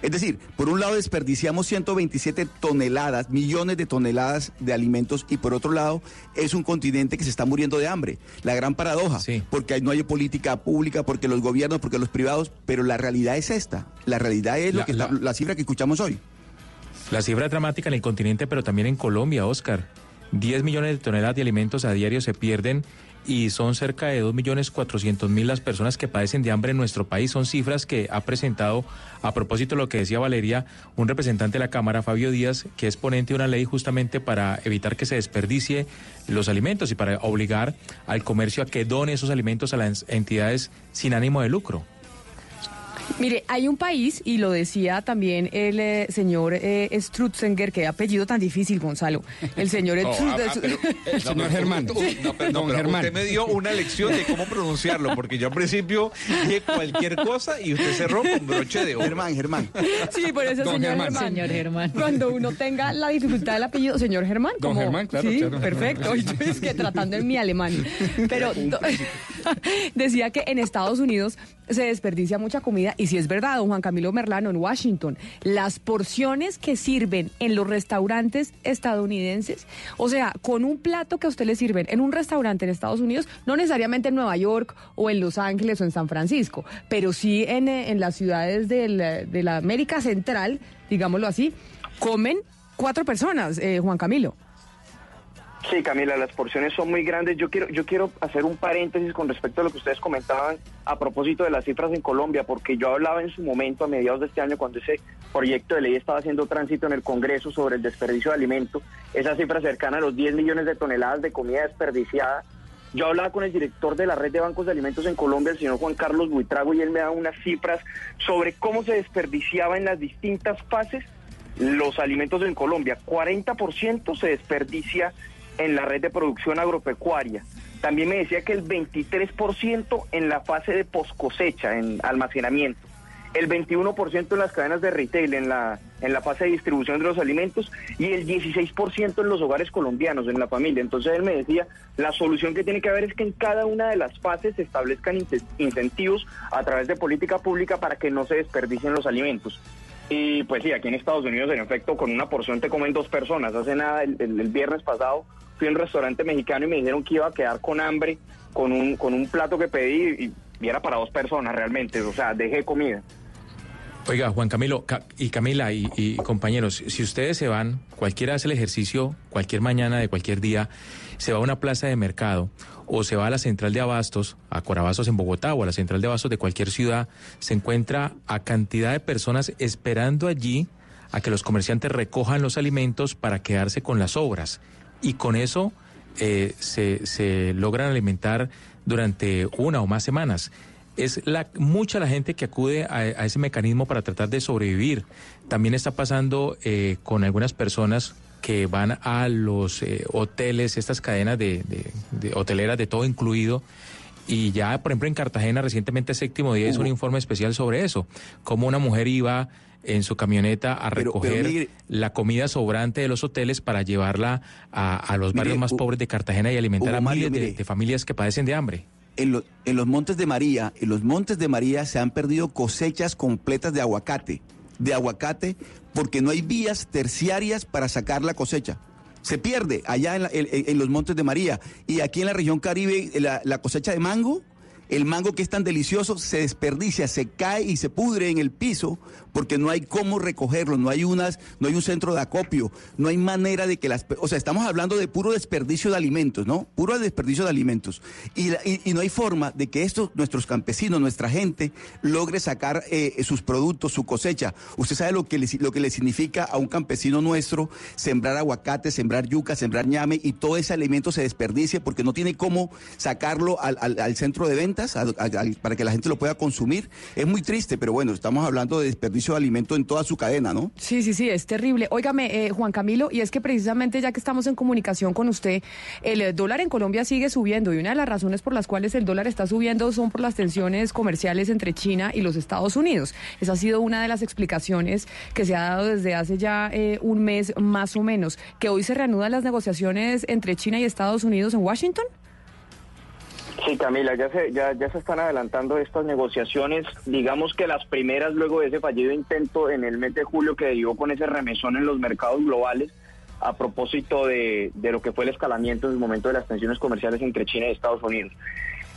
Es decir, por un lado desperdiciamos 127 toneladas, millones de toneladas de alimentos y por otro lado es un continente que se está muriendo de hambre. La gran paradoja, porque no hay política pública, porque los gobiernos, porque los privados, pero la realidad es esta. La realidad es lo La- que está- la- la cifra que escuchamos hoy. La cifra dramática en el continente, pero también en Colombia, Oscar. 10 millones de toneladas de alimentos a diario se pierden y son cerca de 2.400.000 las personas que padecen de hambre en nuestro país. Son cifras que ha presentado, a propósito de lo que decía Valeria, un representante de la Cámara, Fabio Díaz, que es ponente de una ley justamente para evitar que se desperdicie los alimentos y para obligar al comercio a que done esos alimentos a las entidades sin ánimo de lucro. Mire, hay un país, y lo decía también el eh, señor eh, Strutzinger, que apellido tan difícil, Gonzalo. El señor Oh, ah, ah, pero- el no, pero- No, pero, no, Don pero Germán. usted me dio una lección de cómo pronunciarlo, porque yo al principio dije cualquier cosa y usted cerró con broche de oro. Germán, Germán. Sí, por eso, Don señor Germán. Germán. Señor Germán. Cuando uno tenga la dificultad del apellido, señor Germán. Don como- Germán, claro, Sí, claro. perfecto. Y yo es que tratando en mi alemán. Pero decía que en Estados Unidos se desperdicia mucha comida y si es verdad, don Juan Camilo Merlano en Washington, las porciones que sirven en los restaurantes estadounidenses, o sea, con un plato que a usted sirven en un restaurante en Estados Unidos, no necesariamente en Nueva York o en Los Ángeles o en San Francisco, pero sí en, eh, las ciudades del- de la América Central, digámoslo así, comen cuatro personas, eh, Juan Camilo. Sí, Camila, las porciones son muy grandes. Yo quiero, yo quiero hacer un paréntesis con respecto a lo que ustedes comentaban a propósito de las cifras en Colombia, porque yo hablaba en su momento, a mediados de este año, cuando ese proyecto de ley estaba haciendo tránsito en el Congreso sobre el desperdicio de alimentos, esa cifra cercana a los 10 millones de toneladas de comida desperdiciada. Yo hablaba con el director de la red de bancos de alimentos en Colombia, el señor Juan Carlos Buitrago, y él me daba unas cifras sobre cómo se desperdiciaba en las distintas fases los alimentos en Colombia. 40% se desperdicia en la red de producción agropecuaria. También me decía que el 23% en la fase de poscosecha, en almacenamiento. El 21% en las cadenas de retail, en la, en la fase de distribución de los alimentos, y el 16% en los hogares colombianos, en la familia. Entonces él me decía, la solución que tiene que haber es que en cada una de las fases se establezcan incentivos a través de política pública para que no se desperdicien los alimentos. Y pues sí, aquí en Estados Unidos, en efecto, con una porción te comen dos personas. Hace nada, el, viernes pasado, fui a un restaurante mexicano y me dijeron que iba a quedar con hambre con un, con un plato que pedí y, era para dos personas realmente. O sea, dejé comida. Oiga, Juan Camilo Ca- y Camila y compañeros, si ustedes se van, cualquiera hace el ejercicio, cualquier mañana de cualquier día, se va a una plaza de mercado o se va a la central de abastos, a Corabastos en Bogotá o a la central de abastos de cualquier ciudad, se encuentra a cantidad de personas esperando allí a que los comerciantes recojan los alimentos para quedarse con las obras. Y con eso eh, se, se logran alimentar durante una o más semanas es la, mucha la gente que acude a, a ese mecanismo para tratar de sobrevivir. También está pasando eh, con algunas personas que van a los eh, hoteles, estas cadenas de, de- de hoteleras de todo incluido. Y ya, por ejemplo, en Cartagena recientemente séptimo día hizo un informe especial sobre eso, cómo una mujer iba en su camioneta a Pero- pero recoger mire- la comida sobrante de los hoteles para llevarla a, a los barrios más pobres de Cartagena y alimentar a Mario, miles de- familias que padecen de hambre. En, lo- en los Montes de María, en los Montes de María se han perdido cosechas completas de aguacate, de aguacate, porque no hay vías terciarias para sacar la cosecha. Se pierde allá en, la- en- los Montes de María. Y aquí en la región Caribe, la cosecha de mango, el mango que es tan delicioso, se desperdicia, se cae y se pudre en el piso porque no hay cómo recogerlo, no hay unas, no hay un centro de acopio, no hay manera de que las, o sea, estamos hablando de puro desperdicio de alimentos, ¿no? Puro desperdicio de alimentos. Y, y- y no hay forma de que estos, nuestros campesinos, nuestra gente, logre sacar eh, sus productos, su cosecha. Usted sabe lo que, le, lo que le significa a un campesino nuestro sembrar aguacate, sembrar yuca, sembrar ñame y todo ese alimento se desperdicie porque no tiene cómo sacarlo al, al- centro de para que la gente lo pueda consumir. Es muy triste, pero bueno, estamos hablando de desperdicio de alimento en toda su cadena, ¿no? Sí, sí, sí, es terrible. Óigame, eh, Juan Camilo, y es que precisamente ya que estamos en comunicación con usted, el eh, dólar en Colombia sigue subiendo y una de las razones por las cuales el dólar está subiendo son por las tensiones comerciales entre China y los Estados Unidos. Esa ha sido una de las explicaciones que se ha dado desde hace ya eh, un mes más o menos, que hoy se reanudan las negociaciones entre China y Estados Unidos en Washington. Sí, Camila, ya se, ya, ya se están adelantando estas negociaciones. Digamos que las primeras, luego de ese fallido intento en el mes de julio que dio con ese remesón en los mercados globales, a propósito de, de lo que fue el escalamiento en el momento de las tensiones comerciales entre China y Estados Unidos.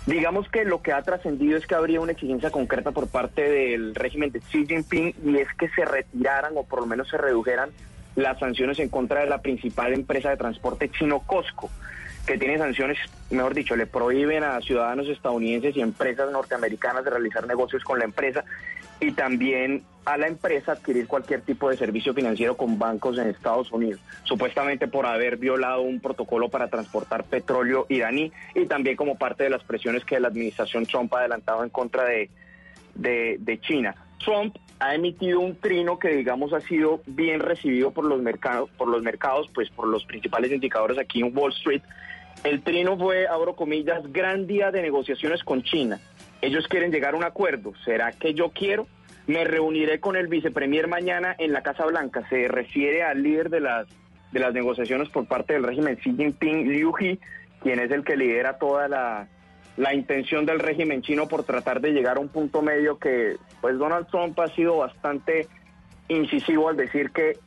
Digamos que lo que ha trascendido es que habría una exigencia concreta por parte del régimen de Xi Jinping y es que se retiraran o por lo menos se redujeran las sanciones en contra de la principal empresa de transporte chino Costco que tiene sanciones, mejor dicho, le prohíben a ciudadanos estadounidenses y empresas norteamericanas de realizar negocios con la empresa y también a la empresa adquirir cualquier tipo de servicio financiero con bancos en Estados Unidos, supuestamente por haber violado un protocolo para transportar petróleo iraní y también como parte de las presiones que la administración Trump ha adelantado en contra de, de, China. Trump ha emitido un trino que digamos ha sido bien recibido por los mercados, por los mercados, pues por los principales indicadores aquí en Wall Street. El trino fue, abro comillas, gran día de negociaciones con China. Ellos quieren llegar a un acuerdo. ¿Será que yo quiero? Me reuniré con el vicepremier mañana en la Casa Blanca. Se refiere al líder de las, de las negociaciones por parte del régimen Xi Jinping, Liu He, quien es el que lidera toda la, la intención del régimen chino por tratar de llegar a un punto medio que pues Donald Trump ha sido bastante incisivo al decir que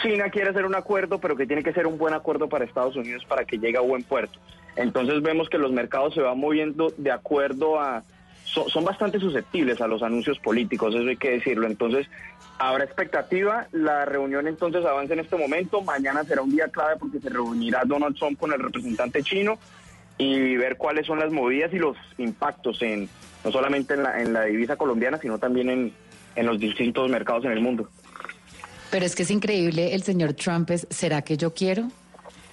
China quiere hacer un acuerdo, pero que tiene que ser un buen acuerdo para Estados Unidos para que llegue a buen puerto. Entonces vemos que los mercados se van moviendo de acuerdo a... Son, bastante susceptibles a los anuncios políticos, eso hay que decirlo. Entonces, habrá expectativa. La reunión entonces avanza en este momento. Mañana será un día clave porque se reunirá Donald Trump con el representante chino y ver cuáles son las movidas y los impactos en no solamente en la, en la divisa colombiana, sino también en, en los distintos mercados en el mundo. Pero es que es increíble, el señor Trump es, ¿será que yo quiero?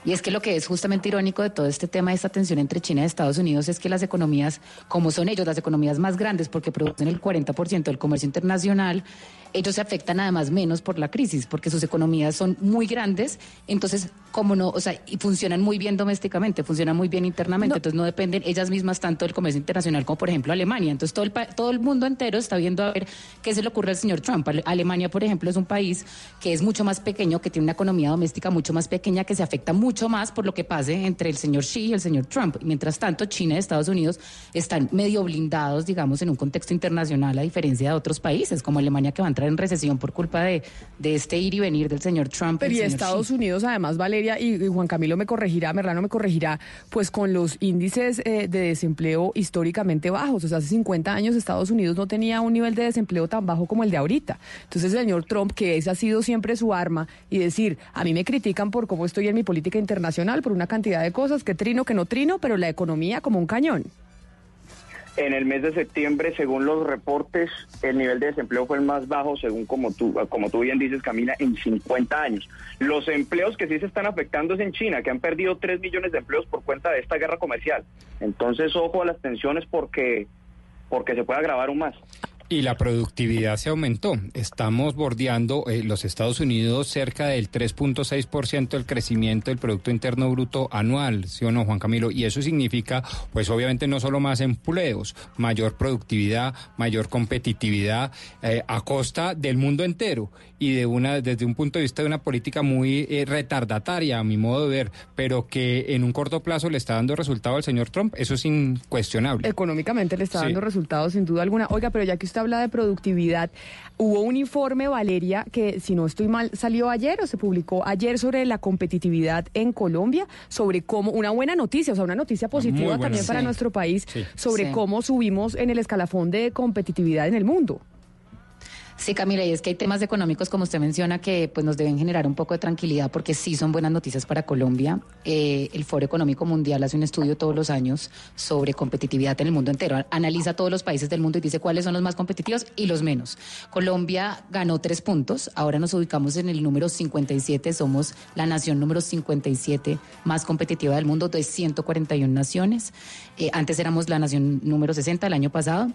Y es que lo que es justamente irónico de todo este tema de esta tensión entre China y Estados Unidos es que las economías, como son ellos, las economías más grandes porque producen el 40% del comercio internacional, ellos se afectan además menos por la crisis porque sus economías son muy grandes, entonces como no, o sea, y funcionan muy bien domésticamente, funcionan muy bien internamente, entonces no dependen ellas mismas tanto del comercio internacional como por ejemplo Alemania. Entonces todo el todo el mundo entero está viendo a ver qué se le ocurre al señor Trump. Ale- Alemania, por ejemplo, es un país que es mucho más pequeño, que tiene una economía doméstica mucho más pequeña, que se afecta mucho más por lo que pase entre el señor Xi y el señor Trump. Y mientras tanto, China y Estados Unidos están medio blindados, digamos, en un contexto internacional, a diferencia de otros países, como Alemania, que va en recesión por culpa de, de este ir y venir del señor Trump. Pero y Estados Xi. Unidos, además, Valeria y, y Juan Camilo me corregirá, Merlano me corregirá, pues con los índices eh, de desempleo históricamente bajos. O sea, hace 50 años Estados Unidos no tenía un nivel de desempleo tan bajo como el de ahorita. Entonces, el señor Trump, que esa ha sido siempre su arma, y decir, a mí me critican por cómo estoy en mi política internacional, por una cantidad de cosas, que trino, que no trino, pero la economía como un cañón. En el mes de septiembre, según los reportes, el nivel de desempleo fue el más bajo, según como tú, como tú bien dices, Camila, en 50 años. Los empleos que sí se están afectando es en China, que han perdido 3 millones de empleos por cuenta de esta guerra comercial. Entonces, ojo a las tensiones porque, porque se puede agravar aún más. Y la productividad se aumentó. Estamos bordeando eh, los Estados Unidos cerca del 3.6% del crecimiento del Producto Interno Bruto anual, ¿sí o no, Juan Camilo? Y eso significa, pues obviamente no solo más empleos, mayor productividad, mayor competitividad eh, a costa del mundo entero y de una desde un punto de vista de una política muy eh, retardataria, a mi modo de ver, pero que en un corto plazo le está dando resultado al señor Trump. Eso es incuestionable. Económicamente le está Sí. dando resultados sin duda alguna. Oiga, pero ya que usted habla de productividad, hubo un informe, Valeria, que si no estoy mal, salió ayer o se publicó ayer sobre la competitividad en Colombia, sobre cómo, una buena noticia, o sea, una noticia positiva buena también para nuestro país, Sí. sobre Sí. cómo subimos en el escalafón de competitividad en el mundo. Sí, Camila, y es que hay temas económicos, como usted menciona, que pues nos deben generar un poco de tranquilidad porque sí son buenas noticias para Colombia. Eh, el Foro Económico Mundial hace un estudio todos los años sobre competitividad en el mundo entero. Analiza todos los países del mundo y dice cuáles son los más competitivos y los menos. Colombia ganó tres puntos, ahora nos ubicamos en el número 57, somos la nación número 57 más competitiva del mundo de 141 naciones. Eh, antes éramos la nación número 60 el año pasado.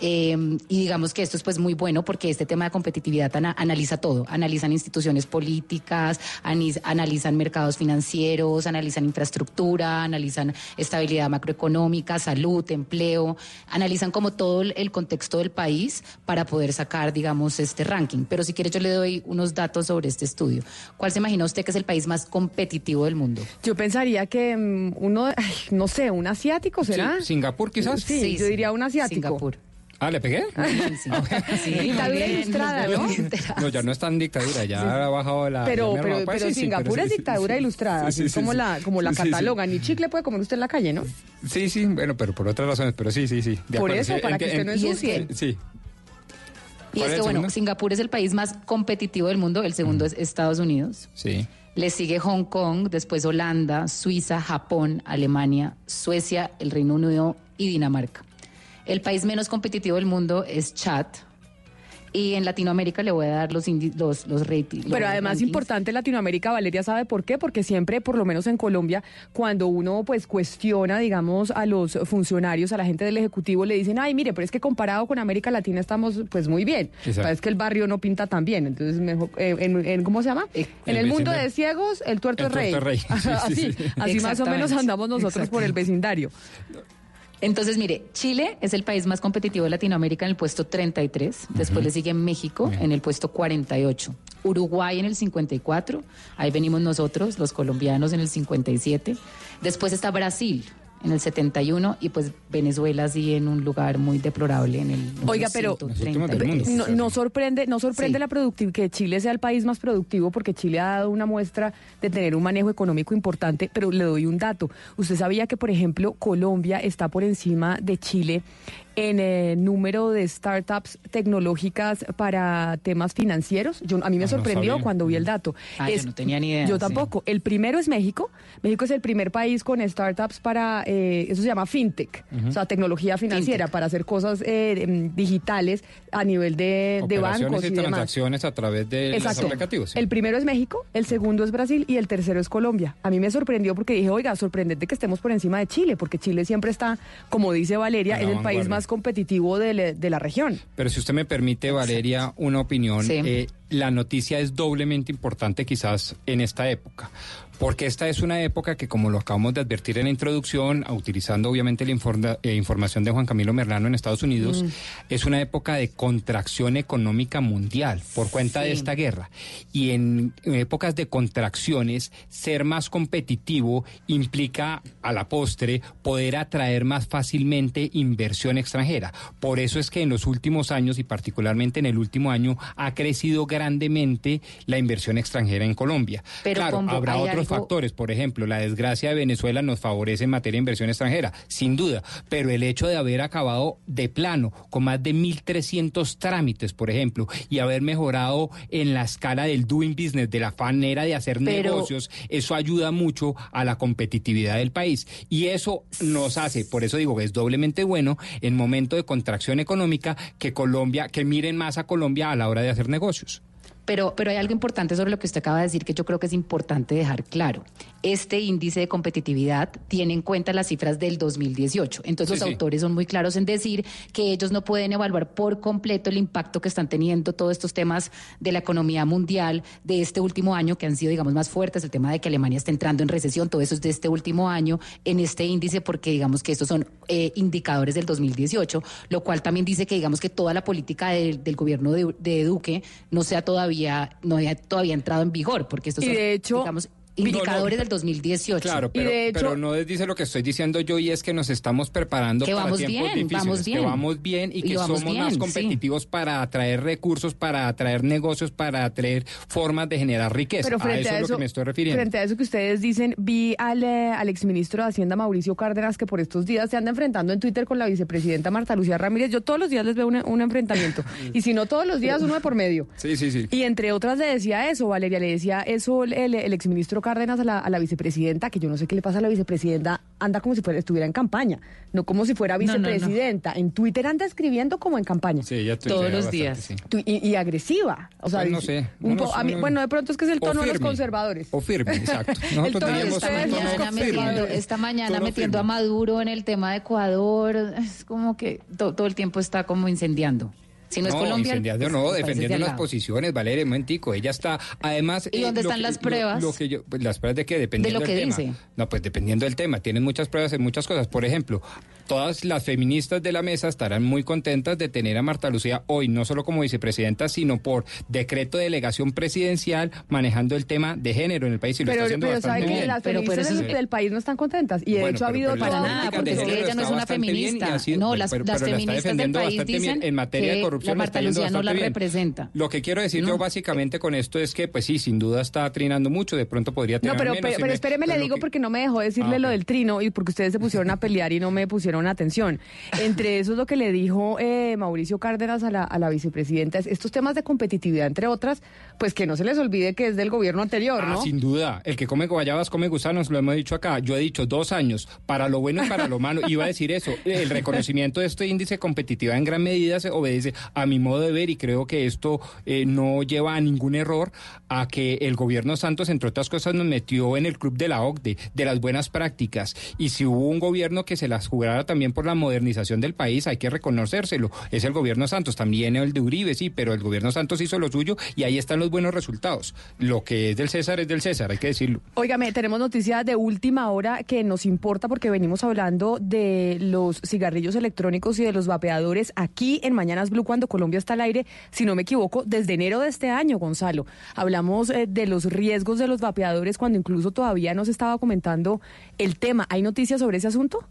Eh, y digamos que esto es pues muy bueno porque este tema de competitividad ana- analiza todo. Analizan instituciones políticas, anis- analizan mercados financieros, analizan infraestructura, analizan estabilidad macroeconómica, salud, empleo, analizan como todo el, contexto del país para poder sacar, digamos, este ranking. Pero si quiere yo le doy unos datos sobre este estudio. ¿Cuál se imagina usted que es el país más competitivo del mundo? Yo pensaría que mm, uno, ay, no sé, un asiático será. Sí, Singapur quizás. Sí, Sí, yo sí. diría un asiático. Singapur. Ah, ¿le pegué? Sí, Dictadura muy bien, ilustrada, ¿no? No, ya no está en dictadura, ya ha bajado la... Pero, pero. Pues pero sí, sí, Singapur pero es sí, sí, dictadura sí. ilustrada, Sí, así sí, es como sí, la, como la sí, sí. catalogan. Ni chicle puede comer usted en la calle, ¿no? Sí, sí, bueno, pero por otras razones, pero sí, sí, sí. de Por acuerdo, eso, sí, para en que usted no en- ensucie. Sí. Y ¿Cuál es es que, el bueno, segundo? Singapur es el país más competitivo del mundo, el segundo es Estados Unidos. Sí. Le sigue Hong Kong, después Holanda, Suiza, Japón, Alemania, Suecia, el Reino Unido y Dinamarca. El país menos competitivo del mundo es Chad. Y en Latinoamérica le voy a dar los, indi- los, los ratings. Pero los además rankings. importante Latinoamérica, Valeria sabe por qué, porque siempre, por lo menos en Colombia, cuando uno pues cuestiona, digamos, a los funcionarios, a la gente del Ejecutivo, le dicen, ay, mire, pero es que comparado con América Latina estamos pues muy bien. Exacto. Es que el barrio no pinta tan bien. Entonces, mejor, eh, en, en- ¿cómo se llama? en el el mundo de ciegos, el tuerto El es rey. tuerto es rey. Sí, sí, así, sí. así más o menos andamos nosotros por el vecindario. Entonces, mire, Chile es el país más competitivo de Latinoamérica en el puesto 33, después le sigue México en el puesto 48, Uruguay en el 54, ahí venimos nosotros, los colombianos en el 57, después está Brasil en el 71 y pues Venezuela sí en un lugar muy deplorable en el Oiga, pero 133. no, no sorprende, no sorprende Sí. la productividad que Chile sea el país más productivo porque Chile ha dado una muestra de tener un manejo económico importante, pero le doy un dato. Usted sabía que, por ejemplo, Colombia está por encima de Chile en el número de startups tecnológicas para temas financieros. Yo, a mí me Ah, no sorprendió sabía. cuando vi el dato. Ah, yo no tenía ni idea, Yo sí. tampoco. El primero es México. México es el primer país con startups para, eh, eso se llama fintech, o sea, tecnología financiera para hacer cosas eh, em, digitales a nivel de, de bancos y, y demás. transacciones a través de los Exacto. aplicativos. sí. El primero es México, el segundo es Brasil y el tercero es Colombia. A mí me sorprendió porque dije, oiga, sorprendente que estemos por encima de Chile, porque Chile siempre está, como dice Valeria, es el país vanguardia. Más competitivo de, la- de la región. Pero si usted me permite, Valeria, una opinión, Sí. eh, la noticia es doblemente importante quizás en esta época. Porque esta es una época que, como lo acabamos de advertir en la introducción, utilizando obviamente la informa- eh, información de Juan Camilo Merlano en Estados Unidos, Mm. es una época de contracción económica mundial por cuenta de esta guerra. Y en épocas de contracciones, ser más competitivo implica a la postre poder atraer más fácilmente inversión extranjera. Por eso es que en los últimos años y particularmente en el último año ha crecido grandemente la inversión extranjera en Colombia. Pero, claro, habrá otros factores, por ejemplo, la desgracia de Venezuela nos favorece en materia de inversión extranjera, sin duda, pero el hecho de haber acabado de plano con más de 1.300 trámites, por ejemplo, y haber mejorado en la escala del doing business, de la manera de hacer Pero- negocios, eso ayuda mucho a la competitividad del país. Y eso nos hace, por eso digo que es doblemente bueno en momento de contracción económica que Colombia, que miren más a Colombia a la hora de hacer negocios. Pero, pero hay algo importante sobre lo que usted acaba de decir que yo creo que es importante dejar claro. Este índice de competitividad tiene en cuenta las cifras del 2018. Entonces Sí, los sí. autores son muy claros en decir que ellos no pueden evaluar por completo el impacto que están teniendo todos estos temas de la economía mundial de este último año, que han sido, digamos, más fuertes. El tema de que Alemania está entrando en recesión, todo eso es de este último año en este índice, porque digamos que estos son eh, indicadores del 2018, lo cual también dice que digamos que toda la política del- del gobierno de, de Duque no sea todavía, no haya todavía entrado en vigor, porque estos Y son, de hecho, digamos, indicadores del 2018. Claro, pero, pero no dice lo que estoy diciendo yo y es que nos estamos preparando Que para vamos tiempos bien, difíciles, vamos que bien. vamos bien y Y que somos bien, más sí. competitivos para atraer recursos, para atraer negocios, para atraer formas de generar riqueza. Pero a frente eso a, es eso, lo que me estoy refiriendo. frente a eso que ustedes dicen, vi al, eh, al exministro de Hacienda Mauricio Cárdenas que por estos días se anda enfrentando en Twitter con la vicepresidenta Marta Lucía Ramírez. Yo todos los días les veo un, un enfrentamiento. y si no todos los días, uno de por medio. Sí, sí, sí. Y entre otras le decía eso, Valeria, le decía eso el, el exministro Cárdenas a la, a la vicepresidenta, que yo no sé qué le pasa a la vicepresidenta, anda como si fuera, estuviera en campaña, no como si fuera No, no, no. vicepresidenta. En Twitter anda escribiendo como en campaña. Sí, ella Todos los bastante, días. sí. Y, y agresiva. O sea, Pues no sé, un po- a mí- no. bueno, de pronto es que es el tono de los conservadores. O firme, exacto. El Nosotros tono de diríamos esta mañana, firme. metiendo, esta mañana a. Maduro en el tema de Ecuador, es como que to- todo el tiempo está como incendiando. Si no, es Colombia, pues, no, los países de defendiendo al unas lado. posiciones, Valeria, un momentico, ella está, además... ¿Y dónde lo están que- las pruebas? Lo, que yo, pues, las pruebas de qué, dependiendo De lo que del tema. No, pues dependiendo del tema, tienen muchas pruebas en muchas cosas. Por ejemplo, todas las feministas de la mesa estarán muy contentas de tener a Marta Lucía hoy, no solo como vicepresidenta, sino por decreto de delegación presidencial manejando el tema de género en el país y lo Pero, está haciendo pero bastante sabe que bien. las Pero- pero feministas eso del, país no están contentas. Y de Bueno, hecho ha habido Para nada, porque es que ella no es una feminista. sido- no, pero- las, pero las la feministas del defendiendo país bastante bien. dicen En materia de corrupción la Marta Lucía no la bien. representa. Lo que quiero decir No. yo básicamente con esto es que, pues sí, sin duda está trinando mucho, de pronto podría tener No, pero, menos. pero, espéreme, le digo que- porque no me dejó decirle Ah, lo del trino y porque ustedes se pusieron a pelear y no me pusieron atención. Entre eso es lo que le dijo eh, Mauricio Cárdenas a la, a la vicepresidenta. es Estos temas de competitividad, entre otras, pues que no se les olvide que es del gobierno anterior, Ah, ¿no? sin duda. El que come guayabas come gusanos, lo hemos dicho acá. Yo he dicho dos años, para lo bueno y para lo malo. Iba a decir eso. El reconocimiento de este índice de competitividad en gran medida se obedece a mi modo de ver y creo que esto eh, no lleva a ningún error a que el gobierno Santos, entre otras cosas, nos metió en el club de la OCDE, de las buenas prácticas. Y si hubo un gobierno que se las jugara también por la modernización del país, hay que reconocérselo. Es el gobierno Santos, también el de Uribe, sí, pero el gobierno Santos hizo lo suyo y ahí están los buenos resultados. Lo que es del César es del César, hay que decirlo. Óigame, tenemos noticias de última hora que nos importa porque venimos hablando de los cigarrillos electrónicos y de los vapeadores aquí en Mañanas Blue cuando Colombia está al aire, si no me equivoco, desde enero de este año, Gonzalo. Hablamos eh, de los riesgos de los vapeadores cuando incluso todavía no se estaba comentando el tema. ¿Hay noticias sobre ese asunto?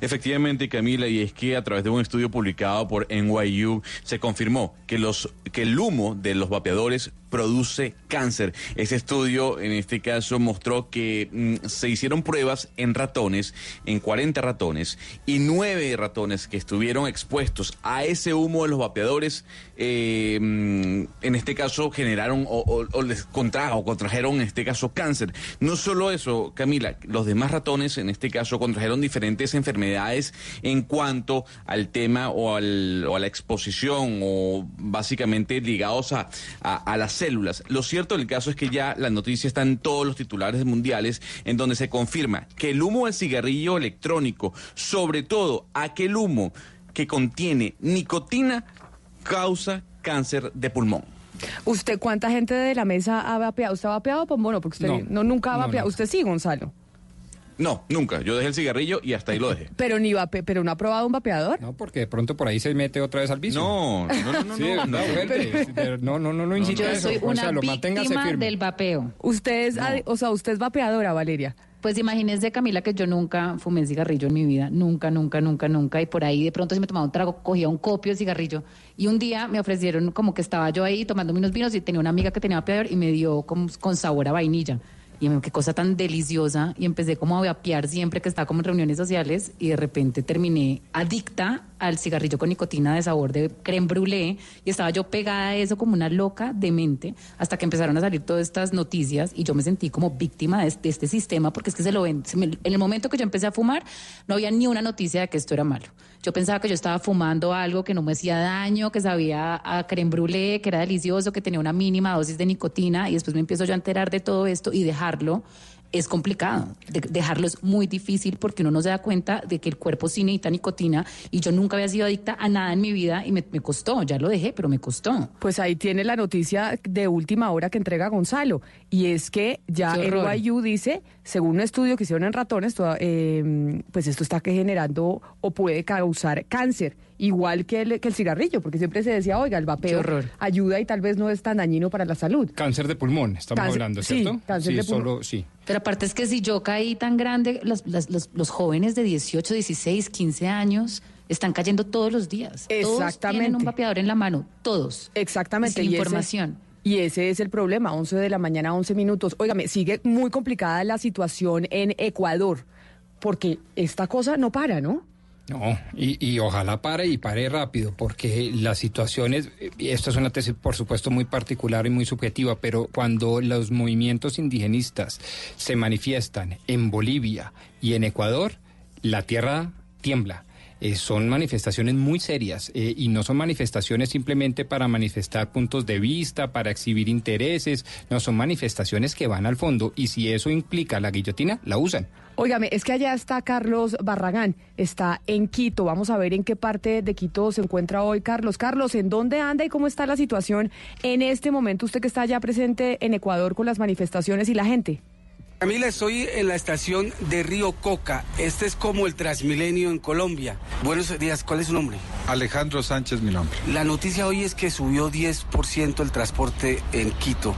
Efectivamente, Camila, y es que a través de un estudio publicado por NYU se confirmó que los que el humo de los vapeadores produce cáncer. Ese estudio, en este caso, mostró que mm, se hicieron pruebas en ratones, en 40 ratones, y nueve ratones que estuvieron expuestos a ese humo de los vapeadores, eh, mm, en este caso generaron o, o- o les contra, o contrajeron, en este caso, cáncer. No solo eso, Camila, los demás ratones, en este caso, contrajeron diferentes enfermedades en cuanto al tema o, al- o a la exposición, o básicamente ligados a, a- a las células. Lo cierto del caso es que ya la noticia está en todos los titulares mundiales, en donde se confirma que el humo del cigarrillo electrónico, sobre todo aquel humo que contiene nicotina, causa cáncer de pulmón. ¿Usted cuánta gente de la mesa ha vapeado? ¿Usted ha vapeado, Pombono? Porque usted No. no, nunca ha No, vapeado. no. Usted sí, Gonzalo. No, nunca. Yo dejé el cigarrillo y hasta ahí lo dejé. Pero ni vape, pero no ha probado un vapeador. No, porque de pronto por ahí se mete otra vez al vicio. No, no, no, no, Sí, no, no, no. De- no, no, no, no incite Yo a eso, soy una víctima firme. del vapeo. Usted es, adi- o sea, usted es vapeadora, Valeria. Pues imagínese, Camila, que yo nunca fumé cigarrillo en mi vida, nunca, nunca, nunca, nunca. Y por ahí de pronto si me tomaba un trago, cogía un copio de cigarrillo. Y un día me ofrecieron como que estaba yo ahí tomando unos vinos y tenía una amiga que tenía vapeador y me dio como con sabor a vainilla. Y qué cosa tan deliciosa. Y empecé como a vapear siempre que estaba como en reuniones sociales y de repente terminé adicta al cigarrillo con nicotina de sabor de creme brûlée y estaba yo pegada a eso como una loca demente hasta que empezaron a salir todas estas noticias y yo me sentí como víctima de este, de este sistema porque es que se lo ven. en el momento que yo empecé a fumar no había ni una noticia de que esto era malo. Yo pensaba que yo estaba fumando algo que no me hacía daño, que sabía a creme brûlée, que era delicioso, que tenía una mínima dosis de nicotina y después me empiezo yo a enterar de todo esto y dejarlo es complicado. De- dejarlo es muy difícil porque uno no se da cuenta de que el cuerpo sí necesita nicotina y yo nunca había sido adicta a nada en mi vida y me, me costó, ya lo dejé, pero me costó. Pues ahí tiene la noticia de última hora que entrega Gonzalo. Y es que ya el dice, según un estudio que hicieron en ratones, toda- eh, pues esto está que generando o puede causar cáncer, igual que el, que el cigarrillo, porque siempre se decía, oiga, el vapeo horror. ayuda y tal vez no es tan dañino para la salud. Cáncer de pulmón, estamos Cáncer- hablando, sí, ¿cierto? cáncer de pulmón. solo, sí. Pero aparte es que si yo caí tan grande, los, las- los, los jóvenes de 18, 16, 15 años están cayendo todos los días. Todos Exactamente. tienen un vapeador en la mano, todos. Exactamente. Y sin y ese- información. y ese es el problema, 11 de la mañana, 11 minutos. Óigame, sigue muy complicada la situación en Ecuador, porque esta cosa no para, ¿no? No, y, ojalá pare y pare rápido, porque la situación es, y esto es una tesis por supuesto muy particular y muy subjetiva, pero cuando los movimientos indigenistas se manifiestan en Bolivia y en Ecuador, la tierra tiembla. Eh, son manifestaciones muy serias eh, y no son manifestaciones simplemente para manifestar puntos de vista, para exhibir intereses, no, son manifestaciones que van al fondo y si eso implica la guillotina, la usan. Óigame, es que allá está Carlos Barragán, está en Quito. Vamos a ver en qué parte de Quito se encuentra hoy Carlos. Carlos, ¿en dónde anda y cómo está la situación en este momento? Usted que está ya presente en Ecuador con las manifestaciones y la gente. Camila, estoy en la estación de Río Coca. Este es como el Transmilenio en Colombia. Buenos días, ¿cuál es su nombre? Alejandro Sánchez, mi nombre. La noticia hoy es que subió 10% el transporte en Quito.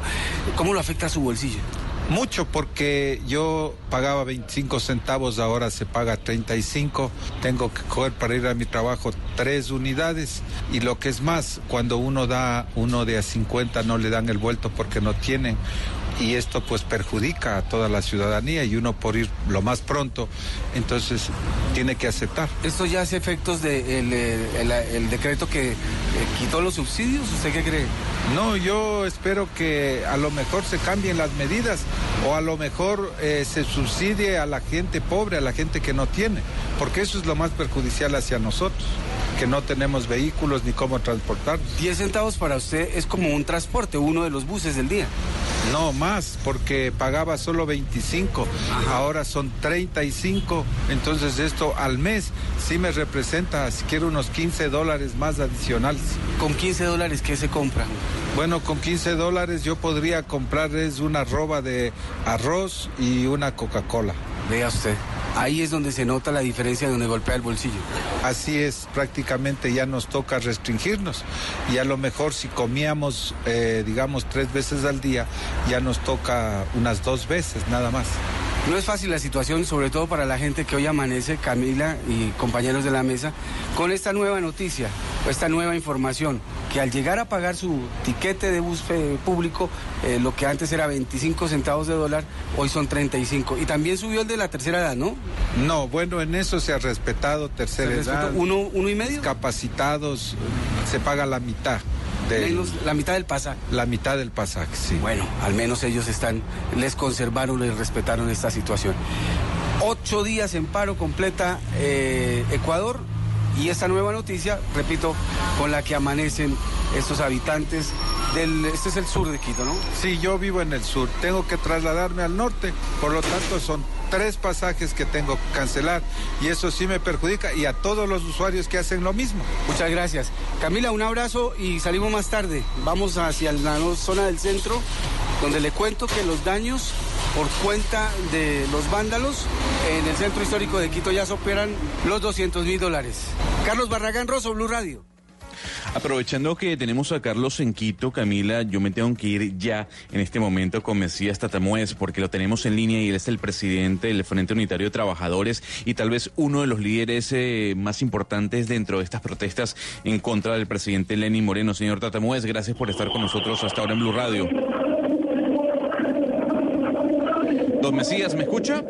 ¿Cómo lo afecta a su bolsillo? Mucho porque yo pagaba 25 centavos, ahora se paga 35. Tengo que coger para ir a mi trabajo tres unidades. Y lo que es más, cuando uno da uno de a 50 no le dan el vuelto porque no tienen. Y esto pues perjudica a toda la ciudadanía y uno por ir lo más pronto, entonces tiene que aceptar. ¿Esto ya hace efectos del el, decreto que eh, quitó los subsidios? ¿Usted qué cree? No, yo espero que a lo mejor se cambien las medidas o a lo mejor eh, se subsidie a la gente pobre, a la gente que no tiene, porque eso es lo más perjudicial hacia nosotros, que no tenemos vehículos ni cómo transportarnos. 10 centavos para usted es como un transporte, uno de los buses del día. No más, porque pagaba solo 25, ahora son 35, entonces esto al mes sí me representa, si quiero, unos 15 dólares más adicionales. ¿Con 15 dólares qué se compra? Bueno, con 15 dólares yo podría comprarles una roba de arroz y una Coca-Cola. Vea usted. Ahí es donde se nota la diferencia de donde golpea el bolsillo. Así es, prácticamente ya nos toca restringirnos y a lo mejor si comíamos, eh, digamos, tres veces al día, ya nos toca unas dos veces nada más. No es fácil la situación, sobre todo para la gente que hoy amanece, Camila y compañeros de la mesa, con esta nueva noticia, esta nueva información, que al llegar a pagar su tiquete de bus eh, público, eh, lo que antes era 25 centavos de dólar, hoy son 35. Y también subió el de la tercera edad, ¿no? No, bueno, en eso se ha respetado tercera ¿Se respetó edad. uno, uno y medio? Capacitados, se paga la mitad. del- Menos la mitad del pasaje. La mitad del pasaje, sí. Bueno, al menos ellos están, les conservaron, les respetaron esta situación. Ocho días en paro completa eh, Ecuador y esta nueva noticia, repito, con la que amanecen estos habitantes del, este es el sur de Quito, ¿no? Sí, yo vivo en el sur, tengo que trasladarme al norte, por lo tanto son tres pasajes que tengo que cancelar y eso sí me perjudica y a todos los usuarios que hacen lo mismo. Muchas gracias. Camila, un abrazo y salimos más tarde. Vamos hacia la zona del centro, donde le cuento que los daños por cuenta de los vándalos en el centro histórico de Quito ya superan los 200 mil dólares. Carlos Barragán Rosso, Blue Radio. Aprovechando que tenemos a Carlos en Quito, Camila, yo me tengo que ir ya en este momento con Mesías Tatamuez porque lo tenemos en línea y él es el presidente del Frente Unitario de Trabajadores y tal vez uno de los líderes eh, más importantes dentro de estas protestas en contra del presidente Lenín Moreno. Señor Tatamuez, gracias por estar con nosotros hasta ahora en Blue Radio. Don Mesías, ¿me escucha?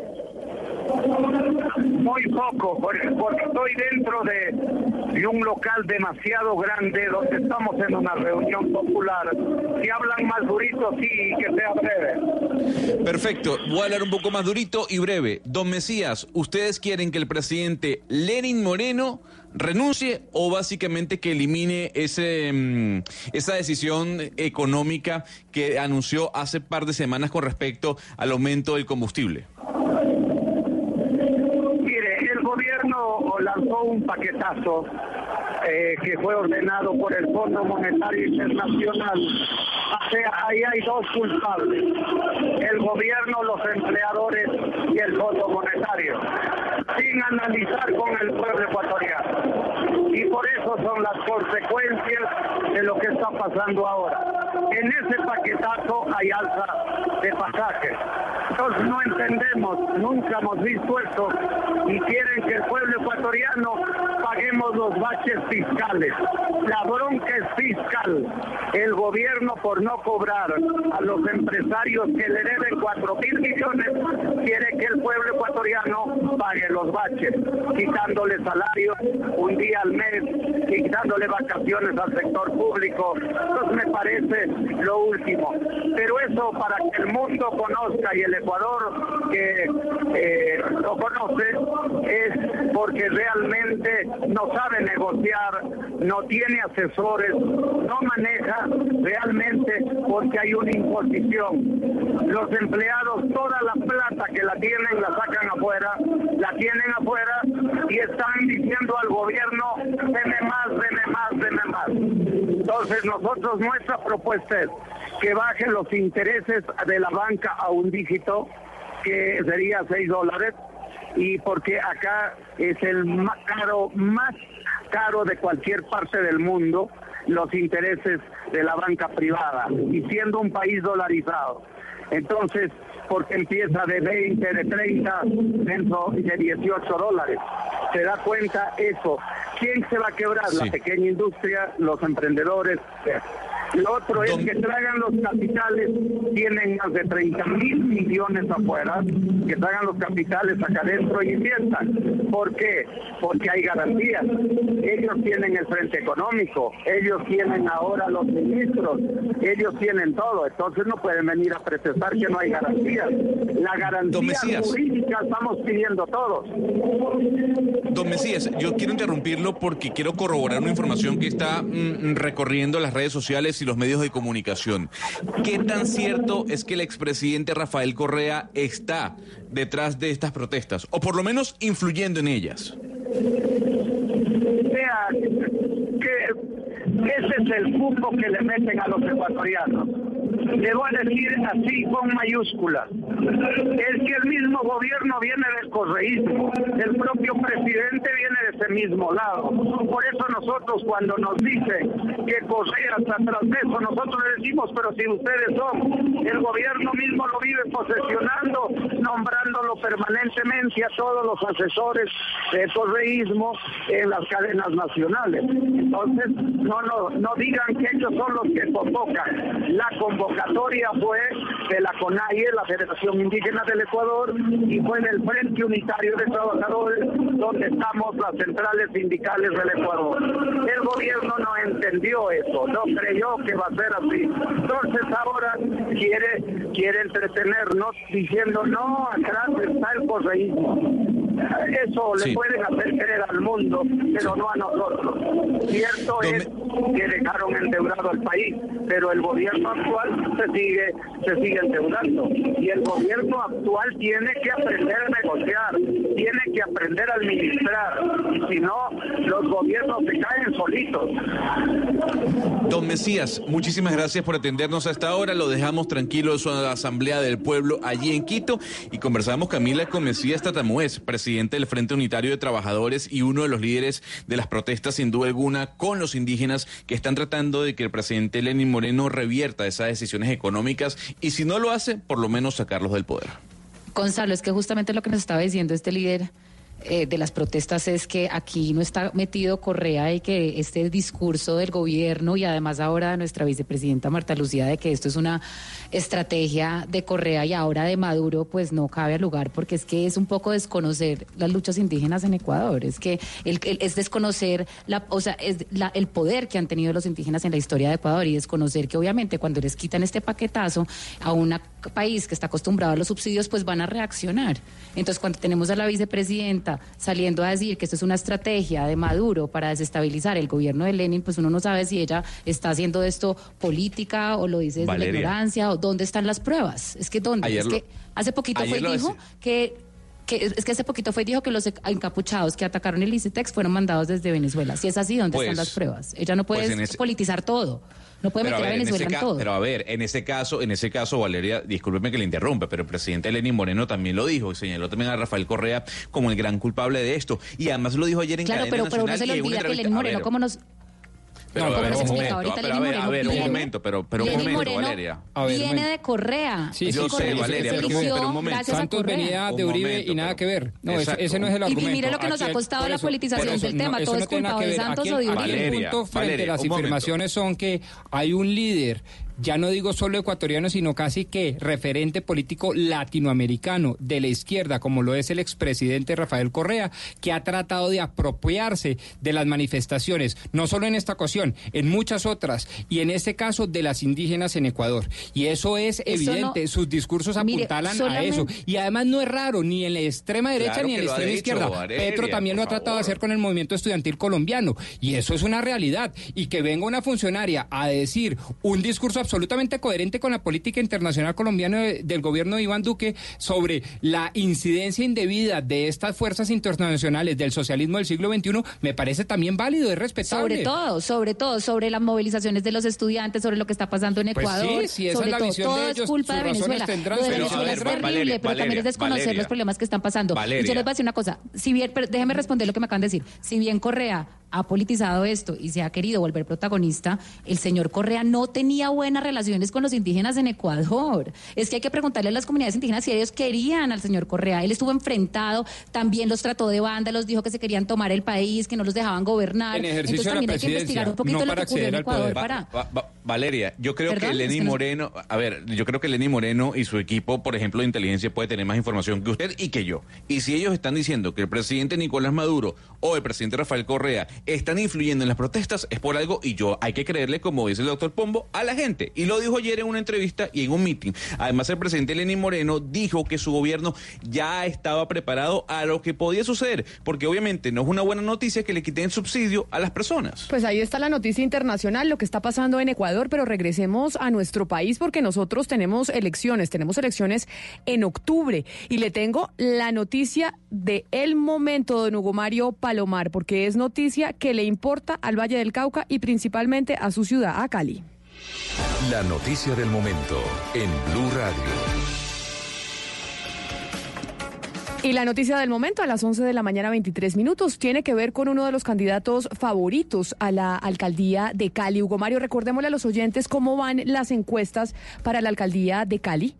Muy poco, porque, estoy dentro de, de un local demasiado grande donde estamos en una reunión popular. Si hablan más durito, sí, que sea breve. Perfecto, voy a hablar un poco más durito y breve. Don Mesías, ¿ustedes quieren que el presidente Lenin Moreno renuncie o básicamente que elimine ese, mm, esa decisión económica que anunció hace par de semanas con respecto al aumento del combustible? Mire, el gobierno lanzó un paquetazo eh, que fue ordenado por el Fondo Monetario Internacional. O sea, ahí hay dos culpables, el gobierno, los empleadores y el Fondo Monetario, sin analizar con el pueblo ecuatoriano. Y por eso son las consecuencias de lo que está pasando ahora. En ese paquetazo hay alza de pasajes. Entonces no entendemos, nunca hemos visto eso y quieren que el pueblo ecuatoriano paguemos los baches fiscales. La bronca es fiscal. El gobierno por no cobrar a los empresarios que le deben 4 mil millones quiere que el pueblo ecuatoriano pague los baches, quitándole salario un día al mes, quitándole vacaciones al sector público. Entonces me parece lo último. Pero eso para que el mundo conozca y el Ecuador que eh, lo conoce es porque realmente no sabe negociar, no tiene asesores, no maneja realmente porque hay una imposición. Los empleados toda la plata que la tienen la sacan afuera, la tienen afuera y están diciendo al gobierno, Entonces nosotros nuestra propuesta es que bajen los intereses de la banca a un dígito, que sería 6 dólares, y porque acá es el más caro, más caro de cualquier parte del mundo, los intereses de la banca privada, y siendo un país dolarizado. Entonces, porque empieza de 20, de 30, dentro de 18 dólares. ¿Se da cuenta eso? ¿Quién se va a quebrar? La pequeña industria, los emprendedores. Lo otro es que traigan los capitales, tienen más de 30 mil millones afuera, que traigan los capitales acá adentro y inviertan. ¿Por qué? Porque hay garantías. Ellos tienen el frente económico, ellos tienen ahora los ministros, ellos tienen todo, entonces no pueden venir a protestar que no hay garantías. La garantía jurídica estamos pidiendo todos. Don Mesías, yo quiero interrumpirlo porque quiero corroborar una información que está mm, recorriendo las redes sociales y los medios de comunicación. ¿Qué tan cierto es que el expresidente Rafael Correa está detrás de estas protestas, o por lo menos influyendo en ellas? Ese es el cupo que le meten a los ecuatorianos. Le voy a decir así con mayúsculas. Es que el mismo gobierno viene del correísmo, el propio presidente viene de ese mismo lado. Por eso nosotros cuando nos dicen que Correa está tras de eso, nosotros le decimos, pero si ustedes son, el gobierno mismo lo vive posesionando, nombrándolo permanentemente a todos los asesores de correísmo en las cadenas nacionales. Entonces, no, no, no digan que ellos son los que convocan. La convocatoria fue de la CONAIE, la Federación Indígena del Ecuador, y fue del Frente Unitario de Trabajadores, donde estamos las centrales sindicales del Ecuador. El gobierno no entendió eso, no creyó que va a ser así. Entonces ahora quiere, quiere entretenernos diciendo, no, atrás está el correísmo. Eso le pueden hacer creer al mundo, pero no a nosotros. Cierto es que dejaron endeudado al país, pero el gobierno actual se sigue, se sigue endeudando. Y el gobierno actual tiene que aprender a negociar, tiene que aprender a administrar. Si no, los gobiernos se caen solitos. Don Mesías, muchísimas gracias por atendernos a esta hora. Lo dejamos tranquilo en su Asamblea del Pueblo allí en Quito y conversamos Camila con Mesías Tatamuez, presidente del Frente Unitario de Trabajadores y uno de los líderes de las protestas sin duda alguna con los indígenas que están tratando de que el presidente Lenín Moreno revierta esas decisiones económicas y si no lo hace, por lo menos sacarlos del poder. Gonzalo, es que justamente lo que nos estaba diciendo este líder eh, de las protestas es que aquí no está metido Correa y que este discurso del gobierno y además ahora de nuestra vicepresidenta Marta Lucía de que esto es una estrategia de Correa y ahora de Maduro, pues no cabe al lugar porque es que es un poco desconocer las luchas indígenas en Ecuador, es que el- el- es desconocer la, o sea, es la- el poder que han tenido los indígenas en la historia de Ecuador y desconocer que obviamente cuando les quitan este paquetazo a un país que está acostumbrado a los subsidios, pues van a reaccionar. Entonces, cuando tenemos a la vicepresidenta saliendo a decir que esto es una estrategia de Maduro para desestabilizar el gobierno de Lenin, pues uno no sabe si ella está haciendo esto política o lo dice desde Valeria. la ignorancia o dónde están las pruebas. Es que dónde, Ayer es lo- que hace poquito fue dijo que que es que hace poquito fue dijo que los encapuchados que atacaron el ICETEX fueron mandados desde Venezuela. Si es así, ¿dónde Pues- están las pruebas? Ella no puede pues ese- politizar todo. No puede Pero meter a, ver, en Venezuela en ca- todo. pero a ver, en ese caso, en ese caso, Valeria, discúlpeme que le interrumpa, pero el presidente Lenín Moreno también lo dijo y señaló también a Rafael Correa como el gran culpable de esto. Y además lo dijo ayer en Claro, cadena pero, pero uno nacional se le en olvida que Lenín Moreno, como nos... Pero, No, a ver, explica ahorita pero a Lenín ver, a ver, un momento, pero, pero un momento, Moreno Valeria. A ver, Viene momento. de Correa. Sí, Yo sí, sé, Correa. Valeria, pero eligió pero un momento. Santos venía de Uribe momento, y nada pero- que ver. No, ese, Exacto. ese no es el Y- y argumento. mire lo que nos ha costado la politización eso, del tema. Todo es culpa de. Santos Aquí- o de Uribe. el Valeria, punto frente Valeria, a las momento. informaciones son que hay un líder, ya no digo solo ecuatoriano, sino casi que referente político latinoamericano de la izquierda, como lo es el expresidente Rafael Correa, que ha tratado de apropiarse de las manifestaciones, no solo en esta ocasión, en muchas otras, y en este caso de las indígenas en Ecuador. Y eso es Eso evidente, no- sus discursos Mire, apuntalan a eso. Y además no es raro, ni en la extrema derecha Claro ni en la extrema dicho, izquierda. Valeria, Petro también lo ha tratado de hacer con el movimiento estudiantil colombiano. Y eso es una realidad. Y que venga una funcionaria a decir un discurso absolutamente coherente con la política internacional colombiana de- del gobierno de Iván Duque sobre la incidencia indebida de estas fuerzas internacionales del socialismo del siglo XXI, me parece también válido, es respetable. Sobre todo, sobre todo, sobre las movilizaciones de los estudiantes, sobre lo que está pasando en Pues Ecuador. sí, si esa sobre es la todo, visión todo de es ellos, culpa de Venezuela. tendrán, lo de pero, a Venezuela ver, es terrible, Valeria, pero también es desconocer Valeria. los problemas que están pasando. Y yo les voy a decir una cosa, si bien, pero déjeme responder lo que me acaban de decir, si bien Correa ha politizado esto y se ha querido volver protagonista, el señor Correa no tenía buenas relaciones con los indígenas en Ecuador. Es que hay que preguntarle a las comunidades indígenas si ellos querían al señor Correa. Él estuvo enfrentado, también los trató de banda, los dijo que se querían tomar el país, que no los dejaban gobernar. En ejercicio Entonces de la también hay que investigar un poquito no lo que ocurrió en Ecuador poder. para... Va- va- Valeria, yo creo Perdón, que es Lenny que no- Moreno, a ver, yo creo que Lenny Moreno y su equipo, por ejemplo, de inteligencia puede tener más información que usted y que yo. Y si ellos están diciendo que el presidente Nicolás Maduro o el presidente Rafael Correa están influyendo en las protestas, es por algo y yo hay que creerle, como dice el doctor Pombo, a la gente. Y lo dijo ayer en una entrevista y en un meeting. Además, el presidente Lenín Moreno dijo que su gobierno ya estaba preparado a lo que podía suceder, porque obviamente no es una buena noticia que le quiten subsidio a las personas. Pues ahí está la noticia internacional, lo que está pasando en Ecuador, pero regresemos a nuestro país porque nosotros tenemos elecciones, tenemos elecciones en octubre y le tengo la noticia de el momento, don Hugo Mario Palomar, porque es noticia que le importa al Valle del Cauca y principalmente a su ciudad, a Cali. La noticia del momento en Blue Radio. Y la noticia del momento a las 11 de la mañana 23 minutos tiene que ver con uno de los candidatos favoritos a la alcaldía de Cali. Hugo Mario, recordémosle a los oyentes cómo van las encuestas para la alcaldía de Cali.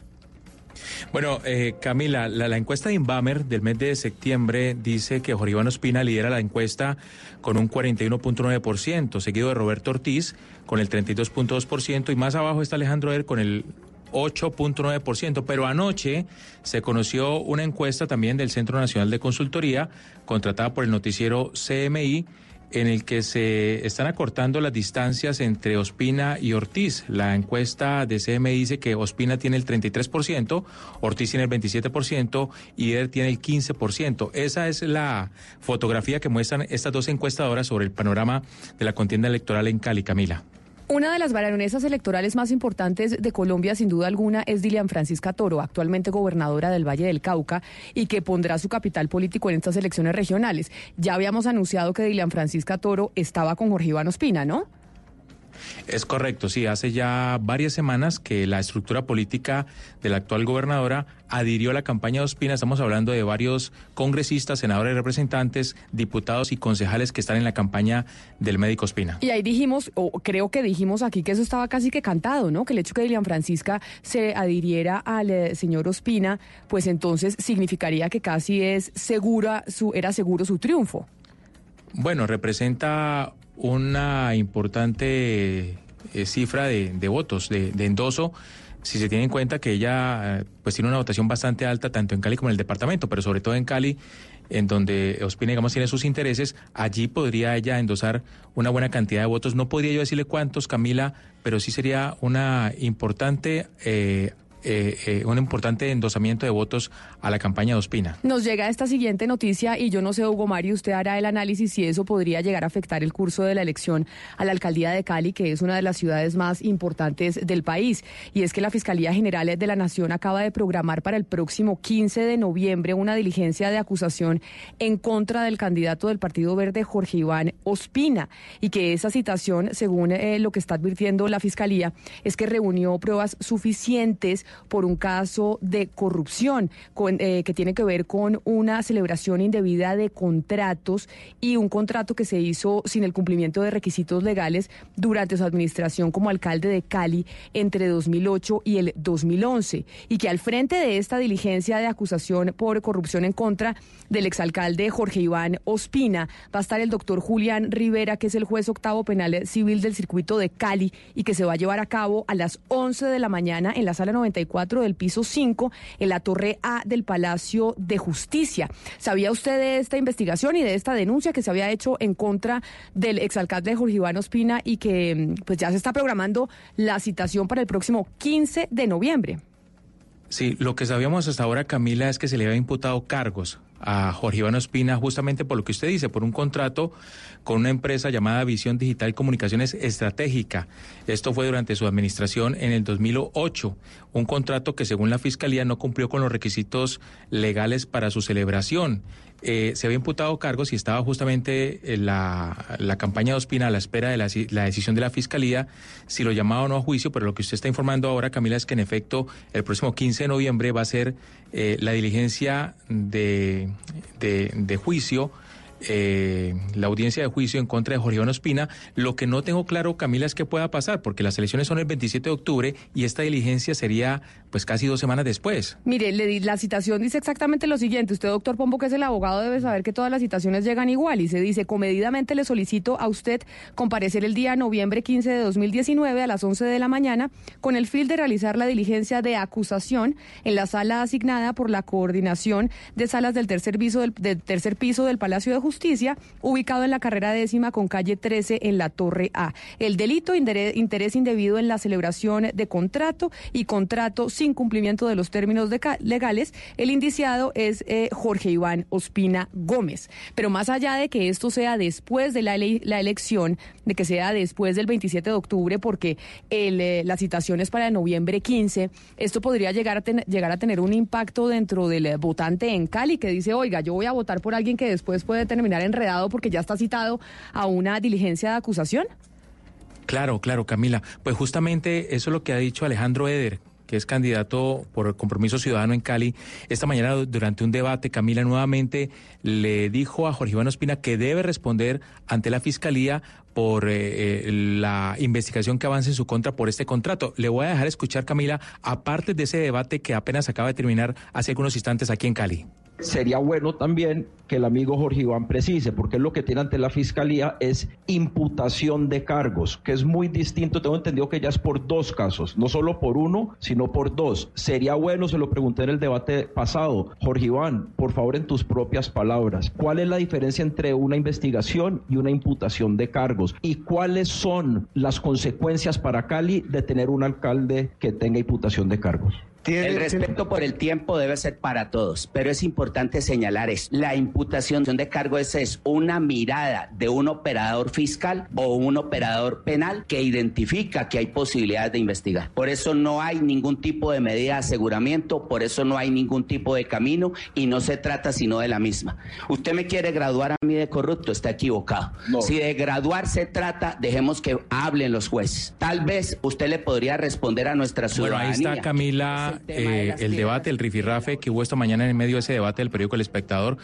Bueno, eh, Camila, la, encuesta de Inbamer del mes de septiembre dice que Jorge Iván Ospina lidera la encuesta con un 41.9%, seguido de Roberto Ortiz con el 32.2% y más abajo está Alejandro Er con el 8.9%, pero anoche se conoció una encuesta también del Centro Nacional de Consultoría, contratada por el noticiero CMI, en el que se están acortando las distancias entre Ospina y Ortiz. La encuesta de CMI dice que Ospina tiene el 33%, Ortiz tiene el 27% y ER tiene el 15%. Esa es la fotografía que muestran estas dos encuestadoras sobre el panorama de la contienda electoral en Cali, Camila. Una de las baronesas electorales más importantes de Colombia, sin duda alguna, es Dilian Francisca Toro, actualmente gobernadora del Valle del Cauca y que pondrá su capital político en estas elecciones regionales. Ya habíamos anunciado que Dilian Francisca Toro estaba con Jorge Iván Ospina, ¿no? Es correcto, sí, hace ya varias semanas que la estructura política de la actual gobernadora adhirió a la campaña de Ospina. Estamos hablando de varios congresistas, senadores, representantes, diputados y concejales que están en la campaña del médico Ospina. Y ahí dijimos, o creo que dijimos aquí que eso estaba casi que cantado, ¿no? Que el hecho que Dilian Francisca se adhiriera al eh, señor Ospina, pues entonces significaría que casi es segura su, era seguro su triunfo. Bueno, representa una importante eh, cifra de, de votos, de, de endoso, si se tiene en cuenta que ella eh, pues tiene una votación bastante alta tanto en Cali como en el departamento, pero sobre todo en Cali, en donde Ospina, digamos, tiene sus intereses, allí podría ella endosar una buena cantidad de votos. No podría yo decirle cuántos, Camila, pero sí sería una importante eh, eh, eh, un importante endosamiento de votos a la campaña de Ospina. Nos llega esta siguiente noticia y yo no sé, Hugo Mario, usted hará el análisis si eso podría llegar a afectar el curso de la elección a la alcaldía de Cali, que es una de las ciudades más importantes del país. Y es que la Fiscalía General de la Nación acaba de programar para el próximo 15 de noviembre una diligencia de acusación en contra del candidato del Partido Verde, Jorge Iván Ospina, y que esa citación, según eh, lo que está advirtiendo la Fiscalía, es que reunió pruebas suficientes por un caso de corrupción eh, que tiene que ver con una celebración indebida de contratos y un contrato que se hizo sin el cumplimiento de requisitos legales durante su administración como alcalde de Cali entre 2008 y el 2011 y que al frente de esta diligencia de acusación por corrupción en contra del exalcalde Jorge Iván Ospina va a estar el doctor Julián Rivera, que es el juez octavo penal civil del circuito de Cali y que se va a llevar a cabo a las 11 de la mañana en la sala 94 del piso 5 en la torre A del Palacio de Justicia. ¿Sabía usted de esta investigación y de esta denuncia que se había hecho en contra del exalcalde Jorge Iván Ospina y que mm, pues ya se está programando la citación para el próximo 15 de noviembre? Sí, lo que sabíamos hasta ahora, Camila, es que se le había imputado cargos a Jorge Iván Ospina justamente por lo que usted dice, por un contrato con una empresa llamada Visión Digital Comunicaciones Estratégica. Esto fue durante su administración en el 2008, un contrato que según la Fiscalía no cumplió con los requisitos legales para su celebración. Eh, se había imputado cargos y estaba justamente en la, la campaña de Ospina a la espera de la, la, decisión de la Fiscalía, si lo llamaba o no a juicio, pero lo que usted está informando ahora, Camila, es que en efecto el próximo 15 de noviembre va a ser eh, la diligencia de, de, de juicio eh, la audiencia de juicio en contra de Jorge Iván Ospina. Lo que no tengo claro, Camila, es qué pueda pasar, porque las elecciones son el 27 de octubre y esta diligencia sería pues casi dos semanas después. Mire, la citación dice exactamente lo siguiente. Usted, doctor Pombo, que es el abogado, debe saber que todas las citaciones llegan igual y se dice, comedidamente le solicito a usted comparecer el día noviembre 15 de 2019 a las 11 de la mañana con el fin de realizar la diligencia de acusación en la sala asignada por la coordinación de salas del tercer piso del tercer piso del Palacio de Justicia, ubicado en la carrera décima con calle 13 en la Torre A. El delito, interés, indebido en la celebración de contrato y contrato sin cumplimiento de los términos de legales, el indiciado es eh, Jorge Iván Ospina Gómez. Pero más allá de que esto sea después de la, la elección, de que sea después del 27 de octubre, porque el, eh, la citación es para noviembre 15, esto podría llegar a, ten, llegar a tener un impacto dentro del eh, votante en Cali que dice, oiga, yo voy a votar por alguien que después puede terminar enredado porque ya está citado a una diligencia de acusación. Claro, claro, Camila. Pues justamente eso es lo que ha dicho Alejandro Eder, que es candidato por el Compromiso Ciudadano en Cali. Esta mañana durante un debate, Camila nuevamente le dijo a Jorge Iván Ospina que debe responder ante la Fiscalía por eh, eh, la investigación que avance en su contra por este contrato. Le voy a dejar escuchar, Camila, aparte de ese debate que apenas acaba de terminar hace algunos instantes aquí en Cali. Sería bueno también que el amigo Jorge Iván precise, porque lo que tiene ante la fiscalía es imputación de cargos, que es muy distinto. Tengo entendido que ya es por dos casos, no solo por uno, sino por dos. Sería bueno, se lo pregunté en el debate pasado, Jorge Iván, por favor, en tus propias palabras, ¿cuál es la diferencia entre una investigación y una imputación de cargos? ¿Y cuáles son las consecuencias para Cali de tener un alcalde que tenga imputación de cargos? El respeto por el tiempo debe ser para todos, pero es importante señalar esto. La imputación de cargo es, es una mirada de un operador fiscal o un operador penal que identifica que hay posibilidades de investigar. Por eso no hay ningún tipo de medida de aseguramiento, por eso no hay ningún tipo de camino y no se trata sino de la misma. Usted me quiere graduar a mí de corrupto, está equivocado. Si de graduar se trata, dejemos que hablen los jueces. Tal vez usted le podría responder a nuestra Bueno, ciudadanía. ahí está Camila, eh, el debate, el rifirrafe que hubo esta mañana en medio de ese debate del periódico El Espectador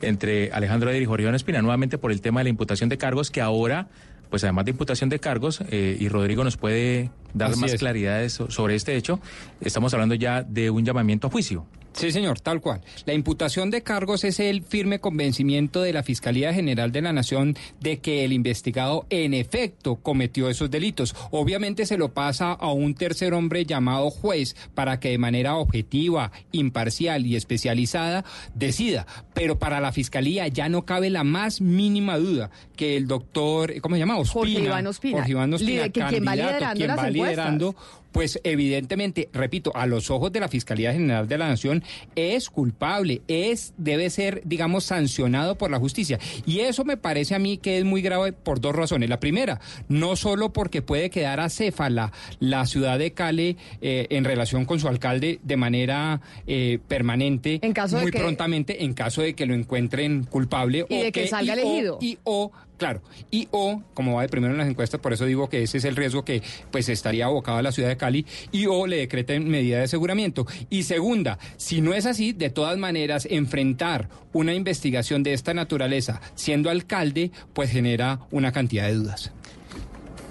entre Alejandro Eder y Jorge Iván Espina, nuevamente por el tema de la imputación de cargos, que ahora, pues además de imputación de cargos, eh, y Rodrigo nos puede dar Así más es. claridades so- sobre este hecho, estamos hablando ya de un llamamiento a juicio. Sí, señor, tal cual. La imputación de cargos es el firme convencimiento de la Fiscalía General de la Nación de que el investigado en efecto cometió esos delitos. Obviamente se lo pasa a un tercer hombre llamado juez para que de manera objetiva, imparcial y especializada decida. Pero para la Fiscalía ya no cabe la más mínima duda que el doctor, ¿cómo se llama? Ospina. Jorge Iván Ospina. Jorge Iván Ospina, que quien va candidato, liderando quien va liderando pues evidentemente, repito, a los ojos de la Fiscalía General de la Nación es culpable, es debe ser, digamos, sancionado por la justicia. Y eso me parece a mí que es muy grave por dos razones. La primera, no solo porque puede quedar acéfala la ciudad de Cali eh, en relación con su alcalde de manera eh, permanente, En caso de muy que- prontamente, en caso de que lo encuentren culpable Y de que salga y o- elegido. y o Claro, y o, como va de primero en las encuestas, por eso digo que ese es el riesgo que pues estaría abocado a la ciudad de Cali, y o le decreten medida de aseguramiento. Y segunda, si no es así, de todas maneras, enfrentar una investigación de esta naturaleza siendo alcalde, pues genera una cantidad de dudas.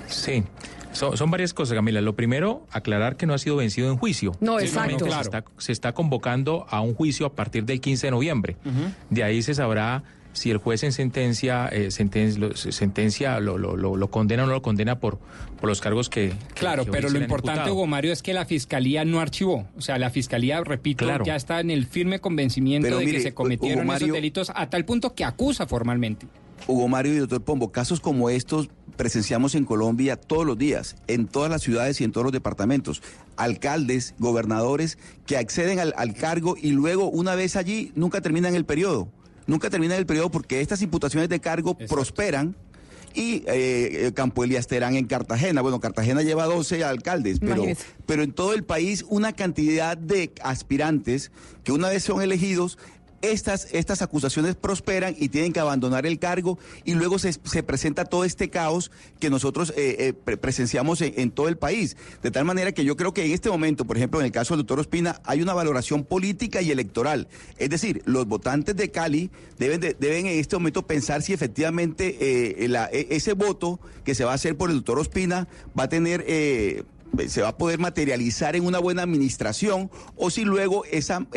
Sí. Son, son varias cosas, Camila. Lo primero, aclarar que no ha sido vencido en juicio. No, exacto. Se está, se está convocando a un juicio a partir del 15 de noviembre. De ahí se sabrá si el juez en sentencia, eh, senten- lo, sentencia lo, lo, lo- lo condena o no lo condena por, por los cargos que. que- Claro, que pero lo importante. Hugo Mario, es que la fiscalía no archivó. O sea, la fiscalía, repito, Claro. ya está en el firme convencimiento Pero de mire, que se cometieron Mario- esos delitos a tal punto que acusa formalmente. Hugo Mario y doctor Pombo, casos como estos presenciamos en Colombia todos los días, en todas las ciudades y en todos los departamentos. Alcaldes, gobernadores que acceden al, al cargo y luego, una vez allí, nunca terminan el periodo. Nunca terminan el periodo porque estas imputaciones de cargo prosperan. Y eh, eh, Campo Elías Terán en Cartagena. Bueno, Cartagena lleva 12 alcaldes, pero, Imagínese. pero en todo el país una cantidad de aspirantes que una vez son elegidos, estas, estas acusaciones prosperan y tienen que abandonar el cargo y luego se, se presenta todo este caos que nosotros eh, eh, pre- presenciamos en, en todo el país. De tal manera que yo creo que en este momento, por ejemplo, en el caso del doctor Ospina, hay una valoración política y electoral. Es decir, los votantes de Cali deben, de- deben en este momento pensar si efectivamente eh, la- e- ese voto que se va a hacer por el doctor Ospina va a tener... se va a poder materializar en una buena administración o si luego esa,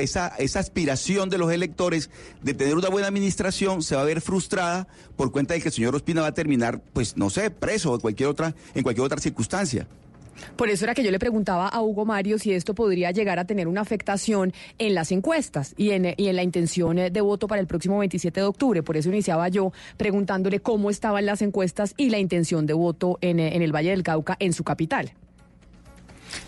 aspiración de los electores de tener una buena administración se va a ver frustrada por cuenta de que el señor Ospina va a terminar, pues no sé, preso o cualquier otra, en cualquier otra circunstancia. Por eso era que yo le preguntaba a Hugo Mario si esto podría llegar a tener una afectación en las encuestas y en, la intención eh, de voto para el próximo 27 de octubre. Por eso iniciaba yo preguntándole cómo estaban las encuestas y la intención de voto en, eh, en el Valle del Cauca, en su capital.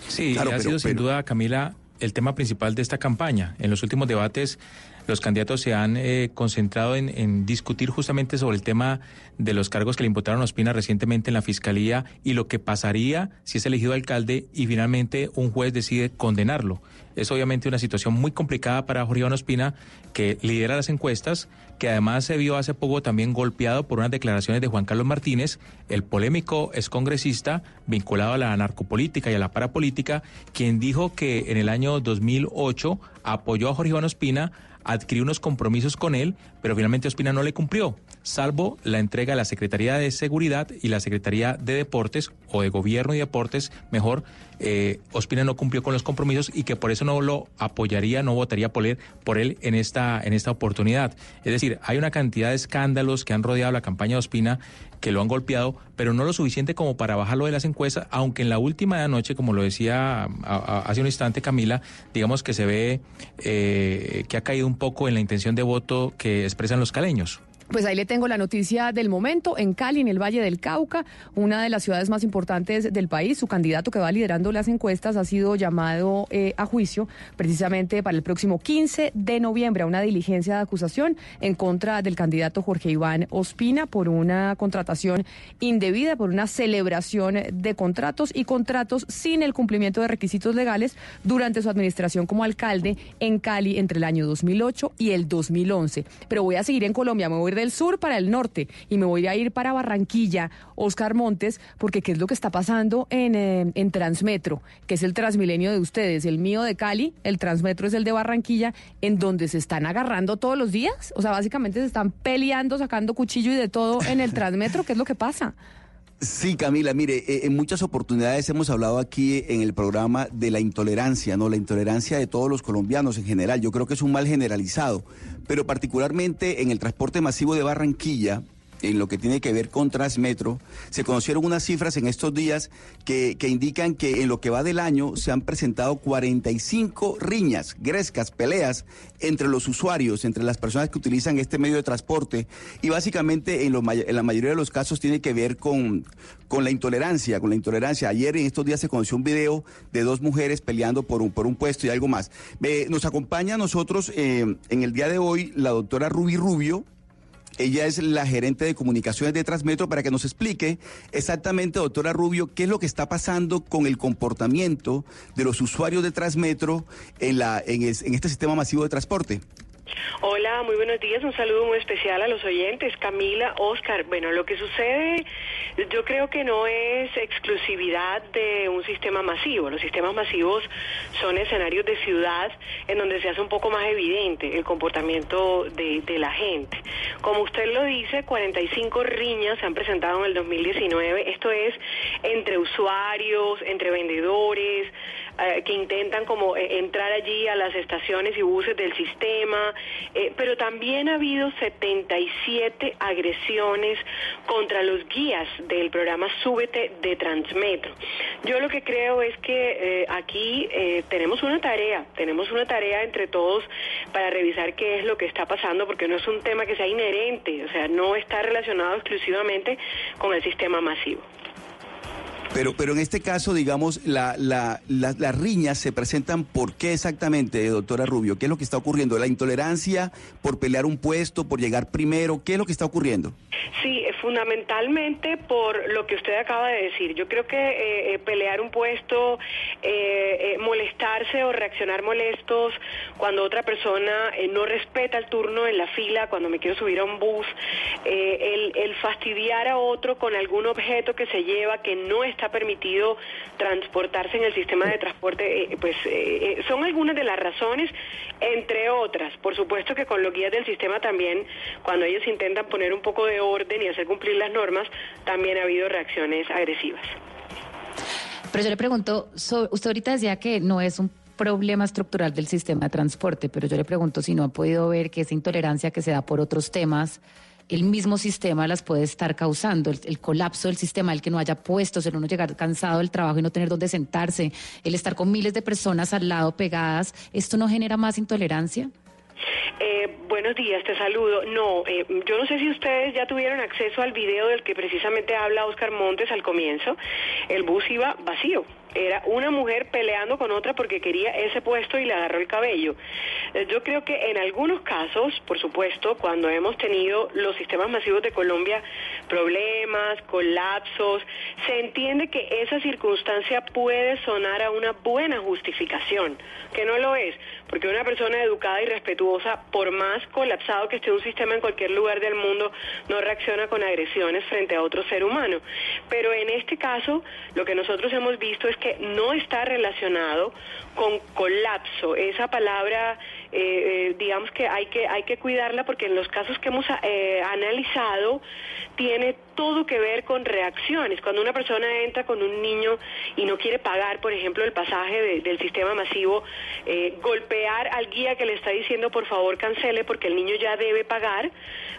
Sí, Claro, ha pero- sido sin duda, Camila, el tema principal de esta campaña. En los últimos debates los candidatos se han eh, concentrado en, discutir justamente sobre el tema de los cargos que le imputaron a Ospina recientemente en la Fiscalía y lo que pasaría si es elegido alcalde y finalmente un juez decide condenarlo. Es obviamente una situación muy complicada para Jorge Iván Ospina, que lidera las encuestas, que además se vio hace poco también golpeado por unas declaraciones de Juan Carlos Martínez, el polémico excongresista vinculado a la narcopolítica y a la parapolítica, quien dijo que en el año 2008 apoyó a Jorge Iván Ospina adquirió unos compromisos con él, pero finalmente Ospina no le cumplió, salvo la entrega a la Secretaría de Seguridad y la Secretaría de Deportes, o de Gobierno y Deportes, mejor, eh, Ospina no cumplió con los compromisos y que por eso no lo apoyaría, no votaría por él, por él en esta, en esta oportunidad. Es decir, hay una cantidad de escándalos que han rodeado la campaña de Ospina que lo han golpeado, pero no lo suficiente como para bajarlo de las encuestas, aunque en la última de anoche, como lo decía hace un instante Camila, digamos que se ve eh, que ha caído un poco en la intención de voto que expresan los caleños. Pues ahí le tengo la noticia del momento. En Cali, en el Valle del Cauca, una de las ciudades más importantes del país, su candidato que va liderando las encuestas ha sido llamado eh, a juicio precisamente para el próximo 15 de noviembre a una diligencia de acusación en contra del candidato Jorge Iván Ospina por una contratación indebida, por una celebración de contratos y contratos sin el cumplimiento de requisitos legales durante su administración como alcalde en Cali entre el año 2008 y el 2011. Pero voy a seguir en Colombia, me voy del sur para el norte y me voy a ir para Barranquilla, Oscar Montes, porque ¿qué es lo que está pasando en, eh, en Transmetro? Que es el Transmilenio de ustedes, el mío de Cali, el Transmetro es el de Barranquilla, en donde se están agarrando todos los días. O sea, básicamente se están peleando, sacando cuchillo y de todo en el Transmetro. ¿Qué es lo que pasa? Sí, Camila, mire, eh, en muchas oportunidades hemos hablado aquí en el programa de la intolerancia, ¿no? La intolerancia de todos los colombianos en general. Yo creo que es un mal generalizado, pero particularmente en el transporte masivo de Barranquilla, en lo que tiene que ver con Transmetro, se conocieron unas cifras en estos días que, que indican que en lo que va del año se han presentado 45 riñas, grescas, peleas entre los usuarios, entre las personas que utilizan este medio de transporte y básicamente en, may- en la mayoría de los casos tiene que ver con, con la intolerancia, con la intolerancia. Ayer en estos días se conoció un video de dos mujeres peleando por un, por un puesto y algo más. Nos acompaña a nosotros eh, en el día de hoy la doctora Ruby Rubio, ella es la gerente de comunicaciones de Transmetro para que nos explique exactamente, doctora Rubio, qué es lo que está pasando con el comportamiento de los usuarios de Transmetro en, la, en, en este sistema masivo de transporte. Hola, muy buenos días. Un saludo muy especial a los oyentes. Camila, Oscar. Bueno, lo que sucede, yo creo que no es exclusividad de un sistema masivo. Los sistemas masivos son escenarios de ciudad en donde se hace un poco más evidente el comportamiento de, de la gente. Como usted lo dice, 45 riñas se han presentado en el 2019. Esto es entre usuarios, entre vendedores, eh, que intentan como eh, entrar allí a las estaciones y buses del sistema, eh, pero también ha habido 77 agresiones contra los guías del programa Súbete de Transmetro. Yo lo que creo es que aquí tenemos una tarea, tenemos una tarea entre todos para revisar qué es lo que está pasando, porque no es un tema que sea inherente, o sea, no está relacionado exclusivamente con el sistema masivo. Pero, pero en este caso, digamos, la, la- la- las riñas se presentan por qué exactamente, doctora Rubio? ¿Qué es lo que está ocurriendo? ¿La intolerancia por pelear un puesto, por llegar primero? ¿Qué es lo que está ocurriendo? Sí, eh, fundamentalmente por lo que usted acaba de decir. Yo creo que eh, eh, pelear un puesto, eh, eh, molestarse o reaccionar molestos cuando otra persona no respeta el turno en la fila, cuando me quiero subir a un bus, el, el fastidiar a otro con algún objeto que se lleva que no está permitido transportarse en el sistema de transporte, eh, pues eh, eh, son algunas de las razones, entre otras. Por supuesto que con los guías del sistema también, cuando ellos intentan poner un poco de orden y hacer cumplir las normas, también ha habido reacciones agresivas. Pero yo le pregunto, usted ahorita decía que no es un problema estructural del sistema de transporte, pero yo le pregunto si no ha podido ver que esa intolerancia que se da por otros temas, el mismo sistema las puede estar causando, el, el colapso del sistema, el que no haya puestos, el uno llegar cansado del trabajo y no tener dónde sentarse, el estar con miles de personas al lado pegadas, ¿esto no genera más intolerancia? Eh, buenos días, te saludo. No, eh, yo no sé si ustedes ya tuvieron acceso al video del que precisamente habla Oscar Montes al comienzo. El bus iba vacío. Era una mujer peleando con otra porque quería ese puesto y le agarró el cabello. Eh, Yo creo que en algunos casos, por supuesto, cuando hemos tenido los sistemas masivos de Colombia problemas, colapsos, se entiende que esa circunstancia puede sonar a una buena justificación, que no lo es, porque una persona educada y respetuosa, por más colapsado que esté un sistema en cualquier lugar del mundo, no reacciona con agresiones frente a otro ser humano. Pero en este caso, lo que nosotros hemos visto es que no está relacionado con colapso. Esa palabra, eh, eh, digamos que hay que hay que cuidarla porque en los casos que hemos eh, analizado tiene todo que ver con reacciones. Cuando una persona entra con un niño y no quiere pagar, por ejemplo, el pasaje de- del sistema masivo, eh, golpear al guía que le está diciendo por favor cancele porque el niño ya debe pagar,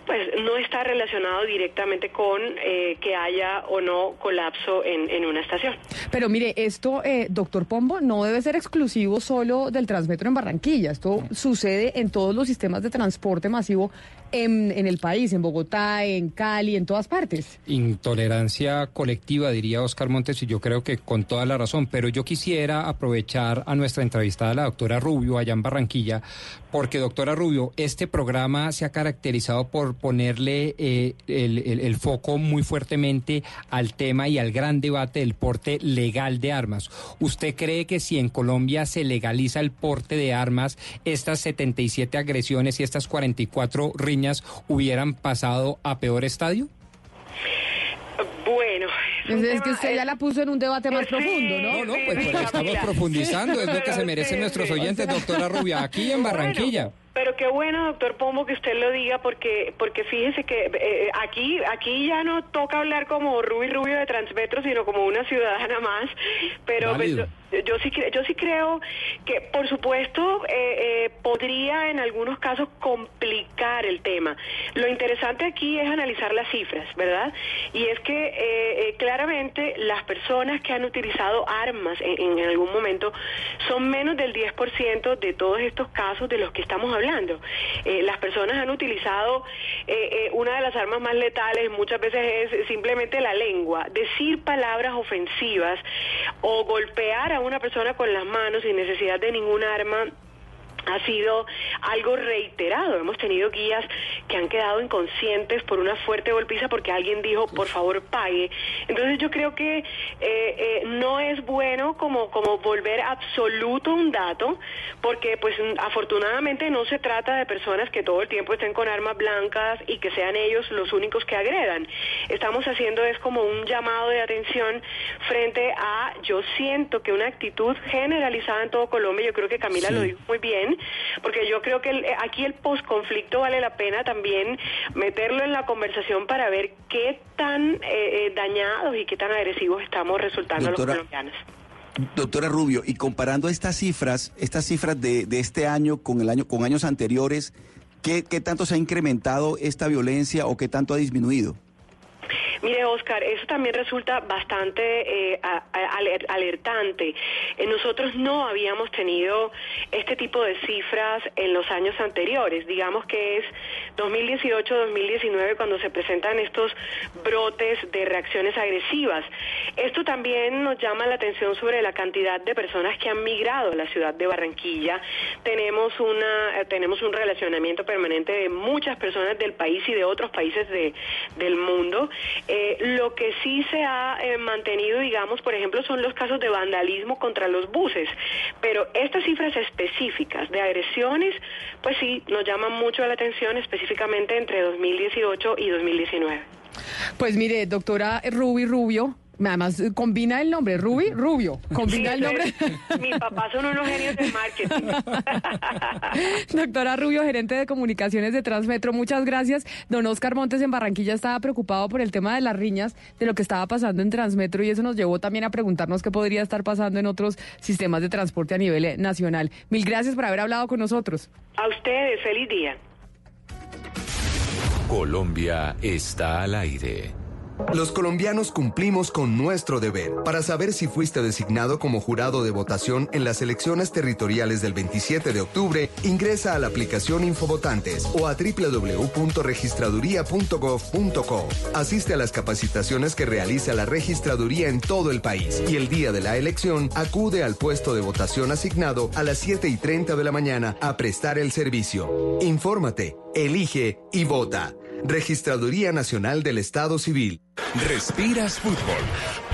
pues no está relacionado directamente con eh, que haya o no colapso en, en una estación. Pero mire, esto, eh, doctor Pombo, no debe ser exclusivo solo del Transmetro en Barranquilla. Esto sucede en todos los sistemas de transporte masivo en, el país, en Bogotá, en Cali, en todas partes. Intolerancia colectiva, diría Oscar Montes, y yo creo que con toda la razón. Pero yo quisiera aprovechar a nuestra entrevistada, la doctora Rubio, allá en Barranquilla, porque, doctora Rubio, este programa se ha caracterizado por ponerle eh, el, el- foco muy fuertemente al tema y al gran debate del porte legal de armas. ¿Usted cree que si en Colombia se legaliza el porte de armas, estas 77 agresiones y estas 44 riñas hubieran pasado a peor estadio? Bueno. Es, es que usted ya la puso en un debate más profundo, ¿no? No, no, pues, pues estamos profundizando, es lo que se merecen nuestros oyentes, doctora Rubia, aquí en Barranquilla. Pero qué bueno, doctor Pombo, que usted lo diga, porque porque fíjese que eh, aquí aquí ya no toca hablar como Ruby Rubio de Transmetro, sino como una ciudadana más. Pero pues. Yo, sí yo sí creo que, por supuesto, eh, eh, podría en algunos casos complicar el tema. Lo interesante aquí es analizar las cifras, ¿verdad? Y es que eh, claramente las personas que han utilizado armas en, en algún momento son menos del 10% de todos estos casos de los que estamos hablando. Las personas han utilizado una de las armas más letales muchas veces es simplemente la lengua. Decir palabras ofensivas o golpear a una persona con las manos sin necesidad de ningún arma ha sido algo reiterado. Hemos tenido guías que han quedado inconscientes por una fuerte golpiza porque alguien dijo, por favor, pague. Entonces yo creo que eh, eh, no es bueno como, como volver absoluto un dato, porque pues afortunadamente no se trata de personas que todo el tiempo estén con armas blancas y que sean ellos los únicos que agredan. Estamos haciendo es como un llamado de atención frente a, yo siento que una actitud generalizada en todo Colombia, yo creo que Camila Sí. lo dijo muy bien, porque yo creo que el- aquí el posconflicto vale la pena también meterlo en la conversación para ver qué tan eh, eh, dañados y qué tan agresivos estamos resultando Doctora, los colombianos. Doctora Rubio, y comparando estas cifras, estas cifras de, de este año con el año con años anteriores, ¿qué, ¿qué tanto se ha incrementado esta violencia o qué tanto ha disminuido? Mire, Oscar, eso también resulta bastante eh, alertante. Eh, nosotros no habíamos tenido este tipo de cifras en los años anteriores. Digamos que es 2018-2019 cuando se presentan estos brotes de reacciones agresivas. Esto también nos llama la atención sobre la cantidad de personas que han migrado a la ciudad de Barranquilla. Tenemos una eh, tenemos un relacionamiento permanente de muchas personas del país y de otros países de- del mundo. Eh, lo que sí se ha eh, mantenido, digamos, por ejemplo, son los casos de vandalismo contra los buses. Pero estas cifras específicas de agresiones, pues sí, nos llaman mucho la atención, específicamente entre 2018 y 2019. Pues mire, doctora Ruby Rubio, además eh, combina el nombre, Ruby Rubio, combina el nombre. Mis papás son unos genios del marketing. Doctora Rubio, gerente de comunicaciones de Transmetro, muchas gracias. Don Oscar Montes en Barranquilla estaba preocupado por el tema de las riñas, de lo que estaba pasando en Transmetro y eso nos llevó también a preguntarnos qué podría estar pasando en otros sistemas de transporte a nivel eh, nacional. Mil gracias por haber hablado con nosotros. A ustedes, feliz día. Colombia está al aire. Los colombianos cumplimos con nuestro deber. Para saber si fuiste designado como jurado de votación en las elecciones territoriales del 27 de octubre, ingresa a la aplicación Infovotantes o a www.registraduría.gov.co. Asiste a las capacitaciones que realiza la registraduría en todo el país y el día de la elección acude al puesto de votación asignado a las 7 y 30 de la mañana a prestar el servicio. Infórmate, elige y vota. Registraduría Nacional del Estado Civil. Respiras fútbol.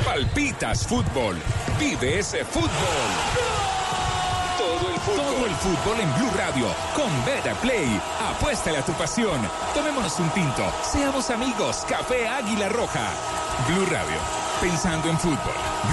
Palpitas fútbol. Vive ese fútbol. Todo el fútbol. Todo el fútbol en Blue Radio con Beta Play. Apuéstale a tu pasión. Tomémonos un tinto. Seamos amigos. Café Águila Roja. Blue Radio. Pensando en fútbol.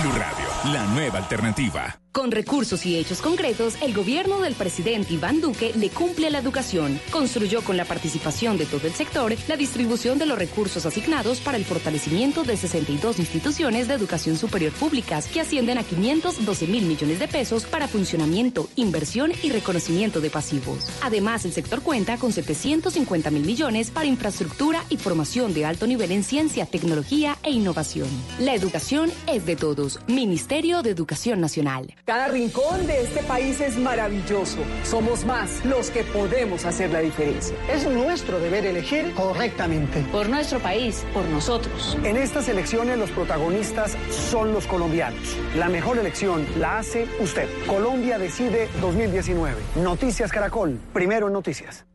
Blue Radio. La nueva alternativa. Con recursos y hechos concretos, el gobierno del presidente Iván Duque le cumple a la educación. Construyó con la participación de todo el sector la distribución de los recursos asignados para el fortalecimiento de 62 instituciones de educación superior públicas que ascienden a 512 mil millones de pesos para funcionamiento, inversión y reconocimiento de pasivos. Además, el sector cuenta con 750 mil millones para infraestructura y formación de alto nivel en ciencia, tecnología e innovación. La educación es de todos. Ministerio de Educación Nacional. Cada rincón de este país es maravilloso. Somos más los que podemos hacer la diferencia. Es nuestro deber elegir correctamente. Por nuestro país, por nosotros. En estas elecciones los protagonistas son los colombianos. La mejor elección la hace usted. Colombia decide 2019. Noticias Caracol. Primero en noticias.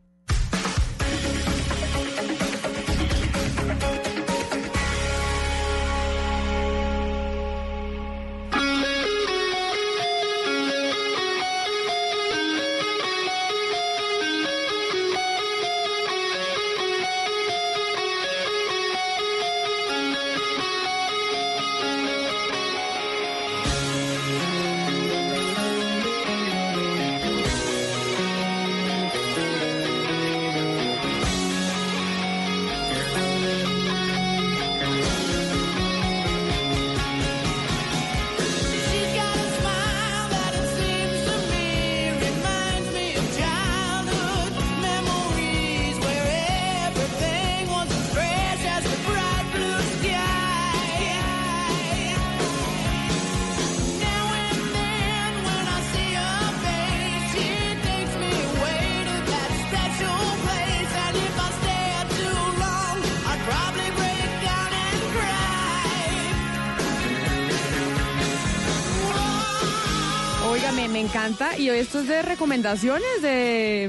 Encanta. Y esto es de recomendaciones de,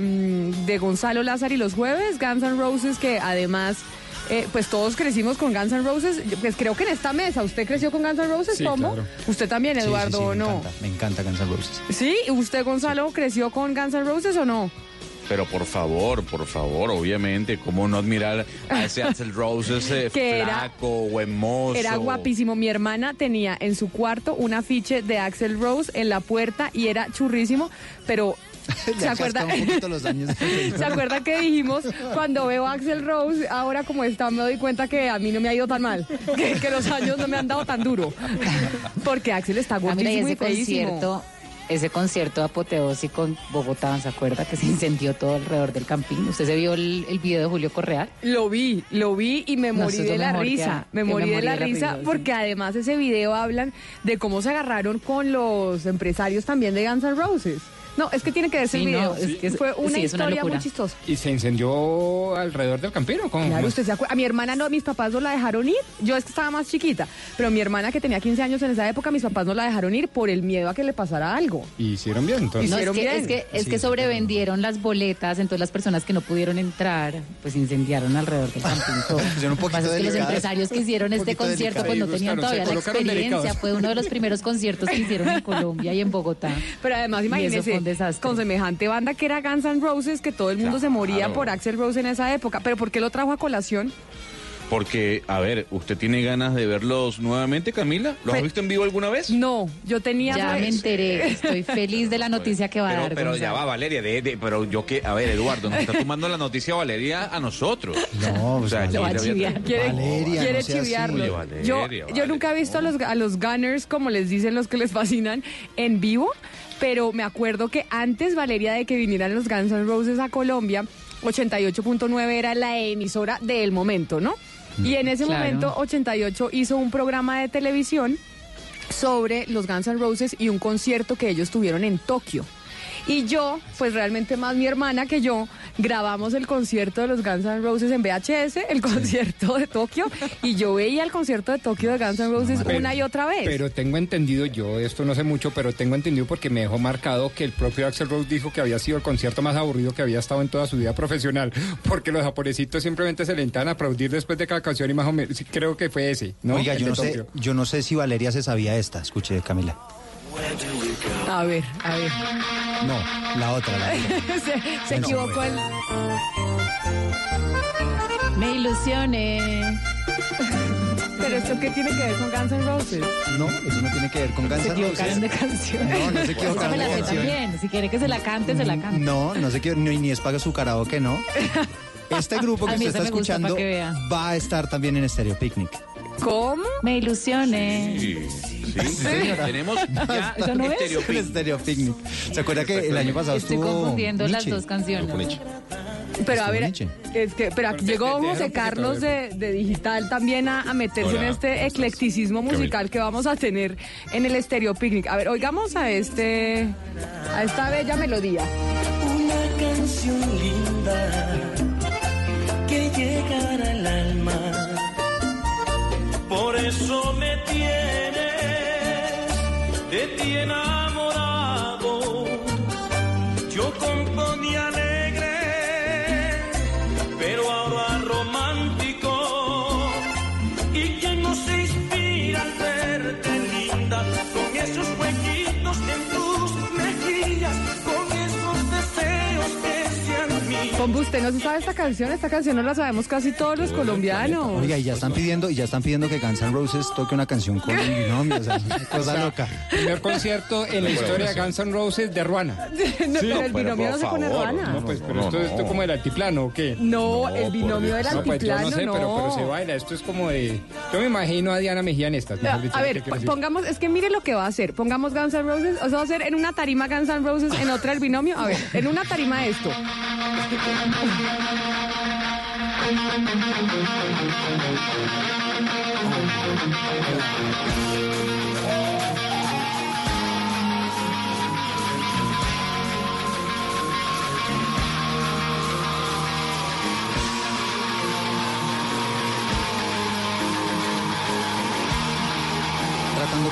mm, de Gonzalo Lázaro y los jueves, Guns N' Roses, que además, eh, pues todos crecimos con Guns N' Roses. Pues creo que en esta mesa, ¿usted creció con Guns N' Roses? Sí, ¿Cómo? claro. ¿Usted también, Sí, sí, Eduardo, sí, o me no? encanta, me encanta Guns N' Roses. ¿Sí? ¿Y usted, Gonzalo, creció con Guns N' Roses o no? Pero por favor, por favor, obviamente, ¿cómo no admirar a ese Axel Rose, ese Que era- flaco o hermoso? Era guapísimo. Mi hermana tenía en su cuarto un afiche de Axel Rose en la puerta y era churrísimo, pero... ¿Se acuerda? casca un poquito los años. ¿Se acuerda que dijimos cuando veo a Axel Rose, ahora como está, me doy cuenta que a mí no me ha ido tan mal, que, que los años no me han dado tan duro? Porque Axel está Ah, gordísimo y ese feísimo. concierto, ese concierto apoteósico en Bogotá, ¿se acuerda que se incendió todo alrededor del campín? ¿Usted se vio el, el video de Julio Correal? Lo vi, lo vi y me morí de la que risa. Me Que morí de la risa porque además ese video hablan de cómo se agarraron con los empresarios también de Guns N' Roses. No, es que tiene que verse Sí, el no, video. es que es- Fue una sí, es una historia muy chistosa. ¿Y se incendió alrededor del campino? ¿Cómo? Claro, usted se acuerda. A mi hermana no, mis papás no la dejaron ir. Yo es que estaba más chiquita. Pero mi hermana que tenía 15 años en esa época, mis papás no la dejaron ir por el miedo a que le pasara algo. ¿Y hicieron bien entonces? No, es Hicieron que, bien. es que, es Sí, que sí, sobrevendieron las boletas, entonces las personas que no pudieron entrar, pues incendiaron alrededor del Lo que pasa es que los empresarios que hicieron este concierto pues no tenían todavía la experiencia. delicados. Fue uno de los primeros conciertos que hicieron en Colombia y en Bogotá. Pero además, imagínese, desastre. con semejante banda que era Guns N' Roses, que todo el mundo se moría por Axel Rose en esa época. ¿Pero por qué lo trajo a colación? Porque, a ver, ¿usted tiene ganas de verlos nuevamente, Camila? ¿Los has visto en vivo alguna vez? No, yo tenía... Ya me enteré, estoy feliz de la noticia que va a dar. pero ya va, Valeria, de, de- pero yo que, a ver, Eduardo, nos está tomando la noticia Valeria a nosotros. No, pues, O sea, Lo va a chiviar. Quiere, Valeria, quiere no chiviarlo. Valeria, yo, Valeria. yo nunca he visto a los, a los Gunners, como les dicen los que les fascinan, en vivo, pero me acuerdo que antes, Valeria, de que vinieran los Guns N' Roses a Colombia, 88.9 era la emisora del momento, ¿no? Y en ese Claro. momento, 88 hizo un programa de televisión sobre los Guns N' Roses y un concierto que ellos tuvieron en Tokio. Y yo, pues realmente más mi hermana que yo, grabamos el concierto de los Guns N' Roses en VHS, el concierto de Tokio, y yo veía el concierto de Tokio de Guns N' Roses una y otra vez. Pero tengo entendido, yo esto no sé mucho, pero tengo entendido porque me dejó marcado que el propio Axel Rose dijo que había sido el concierto más aburrido que había estado en toda su vida profesional, porque los japonesitos simplemente se le intentan a aplaudir después de cada canción y más o menos, sí, creo que fue ese, ¿no? Oiga, yo no, sé, yo no sé si Valeria se sabía esta. Escuche, Camila. A ver, a ver. No, la otra, la otra. se se equivocó el... Me ilusioné. Pero esto qué tiene que ver con Guns N' Roses? No, eso no tiene que ver con Guns Se N' Roses. equivocaron de canción. No, no se Esa equivocaron de canción. también. Si quiere que se la cante, se la cante. No, no sé qué, ni, ni es para su karaoke, no. Este grupo que usted está escuchando va a estar también en Stereo Picnic. ¿Cómo? Me ilusioné. Sí, señora. Tenemos ya ¿Eso no es? ¿Se acuerda que el año pasado Estoy estuvo confundiendo las dos canciones. Pero a ver, es que, pero aquí llegó José Carlos de, de Digital también a, a meterse Hola, en este eclecticismo musical que vamos a tener en el Stereo Picnic. A ver, oigamos a este, a esta bella melodía. Una canción linda que llegará al alma. Por eso me tienes de ti enamorado. Yo componía Pombo, usted no se sabe esta canción, esta canción no la sabemos casi todos los colombianos. Oiga, y ya están pidiendo, y ya están pidiendo que Guns N' Roses toque una canción con el binomio, o sea, cosa loca. Primer concierto en la historia de Guns N' Roses de Ruana. No, pero el binomio no se pone ruana. No, pues, pero esto, esto es como el altiplano, ¿o qué? No, el binomio del pues yo altiplano no sé, no. pero, se baila. Esto es como de... Yo me imagino a Diana Mejía en dicho, A ¿qué ver, pongamos, es que mire lo que va a hacer. Pongamos Guns N' Roses, o sea, va a ser en una tarima Guns N' Roses, en otra el binomio. A ver, en una tarima esto. Tratando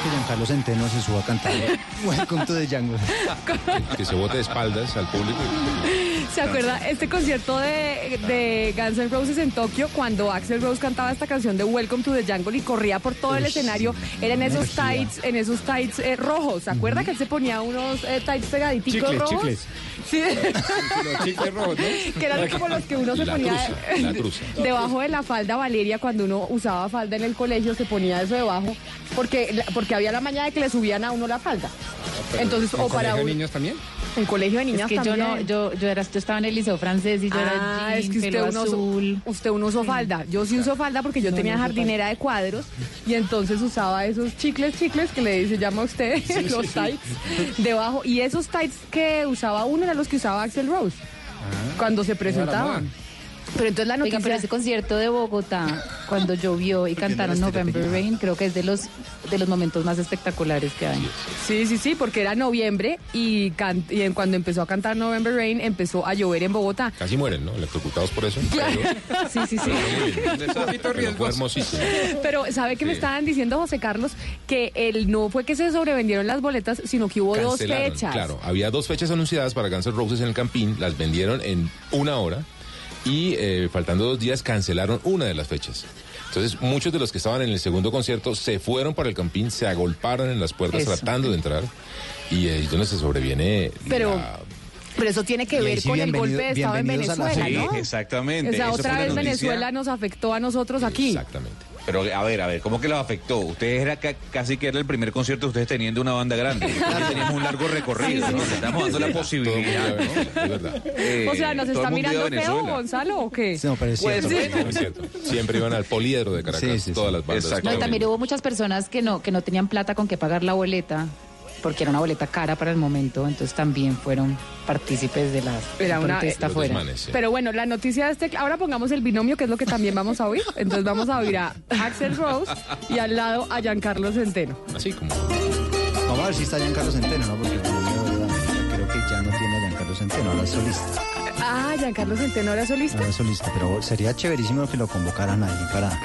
que Giancarlo Centeno se suba a cantar Welcome to the Jungle. Que se bote de espaldas al público. ¿Se acuerda este concierto de, de Guns N' Roses en Tokio cuando Axel Rose cantaba esta canción de Welcome to the Jungle y corría por todo el escenario? Eran esos energía. tights, en esos tights eh, rojos. ¿Se acuerda que él se ponía unos eh, tights pegaditicos Chicles, rojos? chicles. Sí. Los chicles rojos, ¿no? que eran como los que uno se La ponía debajo de la falda Valeria cuando uno usaba falda en el colegio se ponía eso debajo porque porque había la mañana de que le subían a uno la falda entonces ¿En o para colegio de un- niños también? en colegio de niñas Es que yo no, también. yo, yo era, yo estaba en el liceo francés y yo Ah, era es jean, que usted pelo uno, azul. usted uno usó falda. Yo sí uso falda porque yo No, tenía no jardinera de cuadros y entonces usaba esos chicles, chicles que le se llama a usted, Sí, los sí. tights debajo. Y esos tights que usaba uno eran los que usaba Axel Rose cuando se presentaban. Pero entonces la Oiga, noticia... pero ese concierto de Bogotá, cuando llovió y cantaron November Rain, creo que es de los de los momentos más espectaculares que hay. Sí, sí, sí, porque era noviembre y, can- y en- cuando empezó a cantar November Rain empezó a llover en Bogotá. Casi mueren, ¿no? Electrocutados por eso. Sí, sí, sí. Pero fue hermosísimo. Pero ¿sabe qué me estaban diciendo, José Carlos? Que el no fue que se sobrevendieron las boletas, sino que hubo dos fechas. Claro, había dos fechas anunciadas para Guns N' Roses en el Campín, las vendieron en una hora y eh, faltando dos días cancelaron una de las fechas. Entonces muchos de los que estaban en el segundo concierto se fueron para el Campín, se agolparon en las puertas Eso. tratando de entrar y ahí es donde se sobreviene Pero, la- pero eso tiene que ver sí, con el golpe de Estado en Venezuela, Sí, ¿no? exactamente. O sea, otra vez Venezuela nos afectó a nosotros aquí. Exactamente. Pero a ver, a ver, ¿cómo que los afectó? Ustedes era ca- casi que era el primer concierto de ustedes teniendo una banda grande. Teníamos un largo recorrido, ¿no? Le Estamos dando la posibilidad, ¿no? Es verdad. Eh, o sea, ¿nos está mirando feo. Gonzalo, o qué? No, pero es Pues. Es cierto. Siempre iban al poliedro de Caracas, Sí, sí, sí. todas las bandas. No, y también hubo muchas personas que no, que no tenían plata con que pagar la boleta. Porque era una boleta cara para el momento, entonces también fueron partícipes de la Era una- protesta desmanes, sí. Pero bueno, la noticia de este, ahora pongamos el binomio, que es lo que también vamos a oír. Entonces vamos a oír a Axel Rose y al lado a Giancarlo Centeno. Así como. Vamos a ver si está Giancarlo Centeno, ¿no? Porque yo, creo que ya no tiene a Giancarlo Centeno, ahora es solista. Ah, Giancarlo Centeno era solista. Ahora es solista, pero sería chéverísimo que lo convocaran ahí para...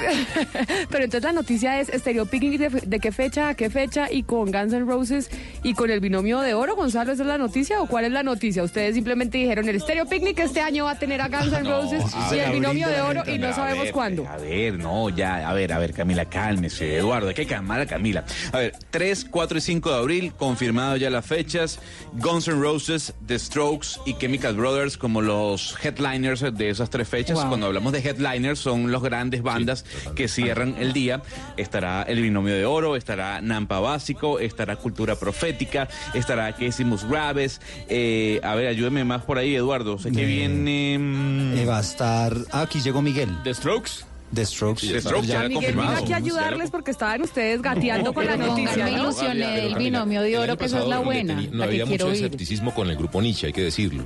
Pero entonces la noticia es Stereo Picnic de, de qué fecha a qué fecha y con Guns N' Roses y con el binomio de oro, Gonzalo, ¿esa es la noticia o cuál es la noticia? Ustedes simplemente dijeron el Stereo Picnic este año va a tener a Guns N' Roses y ver, el binomio de oro y no ver, sabemos cuándo. A ver, no, ya, a ver, a ver, Camila, cálmese, Eduardo, hay que calmar a Camila. A ver, 3, 4 y 5 de abril, confirmado ya las fechas, Guns N' Roses, The Strokes y Chemical Brothers como los headliners de esas tres fechas. Wow. Cuando hablamos de headliners, son los grandes bandas que cierran el día. Estará el binomio de oro, estará Nampa Básico, estará Cultura Profética, estará Quesimos Graves. Eh, a ver, ayúdeme más por ahí, Eduardo. Sé que Eh, viene... mm, Eh, va a estar... Ah, aquí llegó Miguel. ¿The Strokes? The Strokes. The Strokes, Ya ya Miguel vino aquí a ayudarles porque estaban ustedes gateando con la pero noticia. pónganme ¿no? ilusiones del binomio de oro, que esa es la buena, teni- No la que había mucho escepticismo con el grupo Nietzsche, hay que decirlo.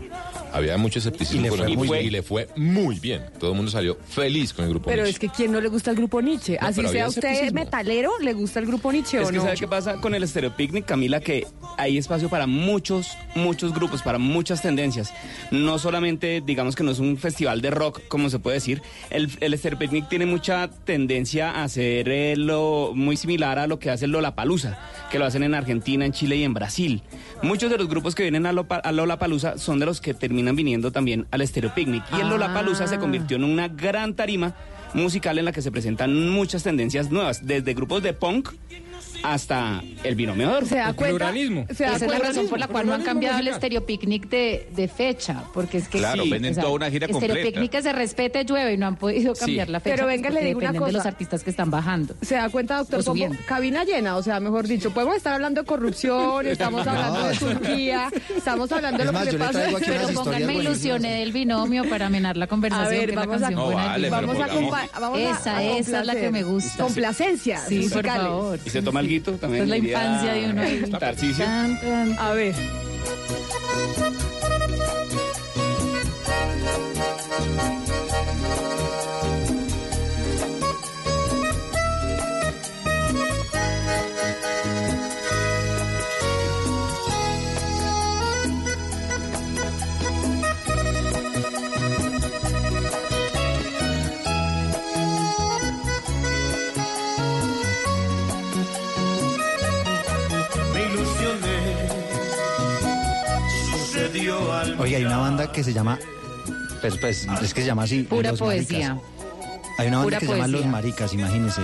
Había mucho escepticismo Y le con fue el grupo muy y bien. le fue muy bien. Todo el mundo salió feliz con el grupo Pero Nietzsche. es que ¿quién no le gusta el grupo Nietzsche? No, Así pero sea usted metalero, ¿le gusta el grupo Nietzsche Es o que no? ¿sabe qué pasa con el Stereo Picnic, Camila? Que hay espacio para muchos, muchos grupos, para muchas tendencias. No solamente, digamos que no es un festival de rock, como se puede decir. El, el Picnic tiene mucha tendencia a hacer eh, lo muy similar a lo que hace el Lollapalooza, que lo hacen en Argentina, en Chile y en Brasil. Muchos de los grupos que vienen a, Lopa- a Lollapalooza son de los que terminan viniendo también al Stereo Picnic. Y el Ah. Lollapalooza se convirtió en una gran tarima musical en la que se presentan muchas tendencias nuevas, desde grupos de punk hasta el binomio de oro. Se da cuenta. Pluralismo. se da Esa es la razón por la cual no han cambiado el musical. Stereo Picnic de, de fecha, porque es que Claro, sí, venden toda una gira completa. Picnic que se respete, llueve y no han podido cambiar Sí. la fecha. Pero pues, venga, le digo una dependen de los cosa. artistas que están bajando. Se da cuenta, doctor, como cabina llena, o sea, mejor dicho, podemos estar hablando de corrupción, estamos hablando de Turquía, estamos hablando de lo más, que le pasa. Pero pónganme ilusiones del binomio para amenar la A conversación. ver, que la a, No, vale, binomio. vamos a, vamos a- Esa, esa es la que me gusta. Complacencias Sí, por favor. Y se toma el guito también. Es la infancia de uno ahí. Tarcisio. Tan, tan. A ver. Oye, hay una banda que se llama... Pues, pues, es que se llama así. Pura Los poesía. Maricas. Hay una banda Pura que se llama. Los Maricas, imagínense.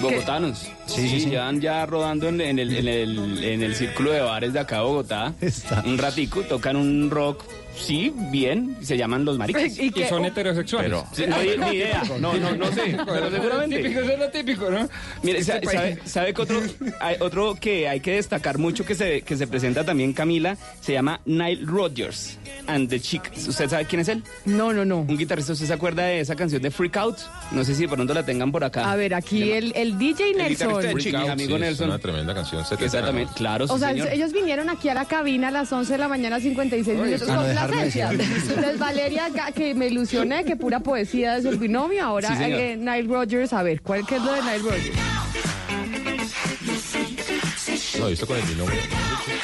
Bogotanos. Sí, sí, sí. Llevan ya rodando en, en el, en, el, en el círculo de bares de acá de Bogotá. Está. Un ratico, tocan un rock, sí, bien, se llaman Los Maricas. ¿Y son heterosexuales. Pero- Sí, no, ni, ni idea, no, no, no sé, pero seguramente. Típico, eso es lo típico, ¿no? Mire, Este sa- sabe, sabe que otro, hay otro que hay que destacar mucho que se, que se presenta también Camila, se llama Nile Rodgers and the Chicks. ¿Usted sabe quién es él? No, no, no. Un guitarrista, ¿usted se acuerda de esa canción de Freak Out? No sé si de pronto la tengan por acá. A ver, aquí el, el DJ El Nelson. guitarrista de Freak Chiqui, Out, amigo sí, es Nelson. una tremenda canción. Exactamente, claro, sí, O sea, señor. ellos vinieron aquí a la cabina a las 11 de la mañana, 56 minutos. a Entonces, Valeria, que me ilusioné, que pura poesía es el binomio. Ahora, Sí, eh, Nile Rodgers, a ver, ¿cuál, ¿qué es lo de Nile Rodgers? No, yo estoy con el binomio.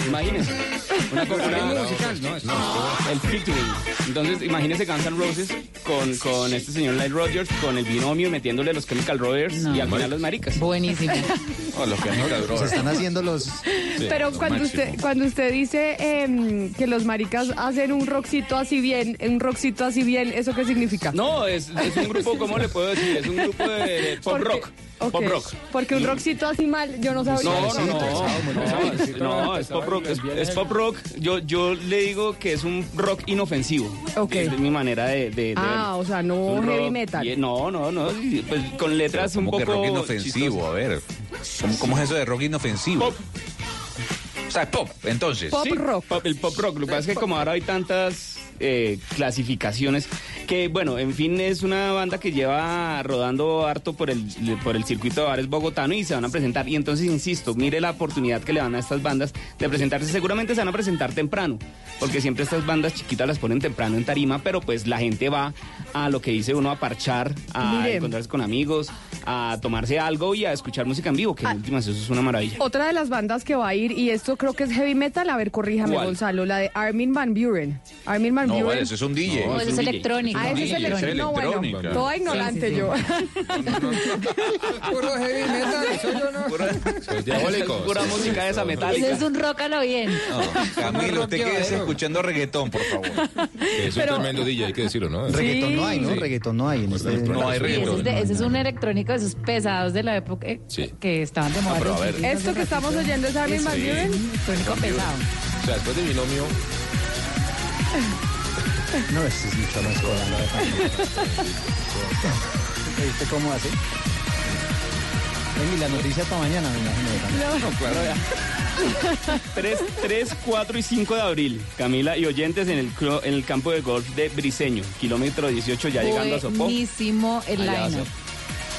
Imagínese. Una cosa Ritmo musical, ¿no? Es- El featuring. Entonces, imagínese Guns N' Roses con, con este señor Nile Rodgers, con el binomio, metiéndole los Chemical Brothers No. y al final los maricas. Buenísimo. Oh, los Chemical Se Brothers. están haciendo los... Pero cuando máximo. usted, cuando usted dice em, que los maricas hacen un rockcito así bien, un rockcito así bien, ¿eso qué significa? No, es, es un grupo, ¿cómo le puedo decir? Es un grupo de, de pop Porque- rock. Pop rock. Porque un rockcito así mal, yo no sabría. No, no, no, no, no, es pop rock, es, es pop rock. Yo, yo le digo que es un rock inofensivo. Ok. Es mi manera de, de- de Ah, o sea, no heavy rock metal. no, no, no, pues con letras un Como que poco rock inofensivo, a ver. ¿Cómo, cómo es eso de rock inofensivo? Pop. O sea, es pop, entonces. Pop Sí, rock. pop- el pop rock. Lo que pasa es que como ahora hay tantas eh, clasificaciones, Que bueno, en fin, es una banda que lleva rodando harto por el, por el circuito de bares bogotano y se van a presentar. Y entonces, insisto, mire la oportunidad que le dan a estas bandas de presentarse. Seguramente se van a presentar temprano, porque siempre estas bandas chiquitas las ponen temprano en tarima, pero pues la gente va a lo que dice uno, a parchar, a Mire. encontrarse con amigos, a tomarse algo y a escuchar música en vivo, que en últimas eso es una maravilla. Otra de las bandas que va a ir, y esto creo que es heavy metal, a ver, corríjame, ¿Cuál? Gonzalo, la de Armin Van Buren. Armin Van No, vale, eso es un DJ. No, eso es electrónica. Ah, ese es electrónico. No, bueno, toda ignorante yo. Puro heavy metal, eso yo no. Soy diabólico. Pura música de esa Eso metálica. es un rock a lo bien. Camilo, usted quédese escuchando reggaetón, por favor. Es un Pero- tremendo DJ, hay que decirlo, ¿no? Reggaetón no hay, ¿no? Reggaetón no hay en este... No hay ese, reggaetón. ese es un electrónico de esos pesados de la época eh, que estaban de moda. pero a los ver. chiquitos Esto que estamos oyendo es Armin Van Buren. Electrónico pesado. O sea, después de binomio, No, este es mucho más cola. ¿Viste cómo hace? Ven, y la noticia para mañana, me imagino. No, claro, ya. 3, 3, 4 y 5 de abril, Camila y oyentes en el, en el campo de golf de Briseño, kilómetro 18, ya llegando a Sopó. Buenísimo el line.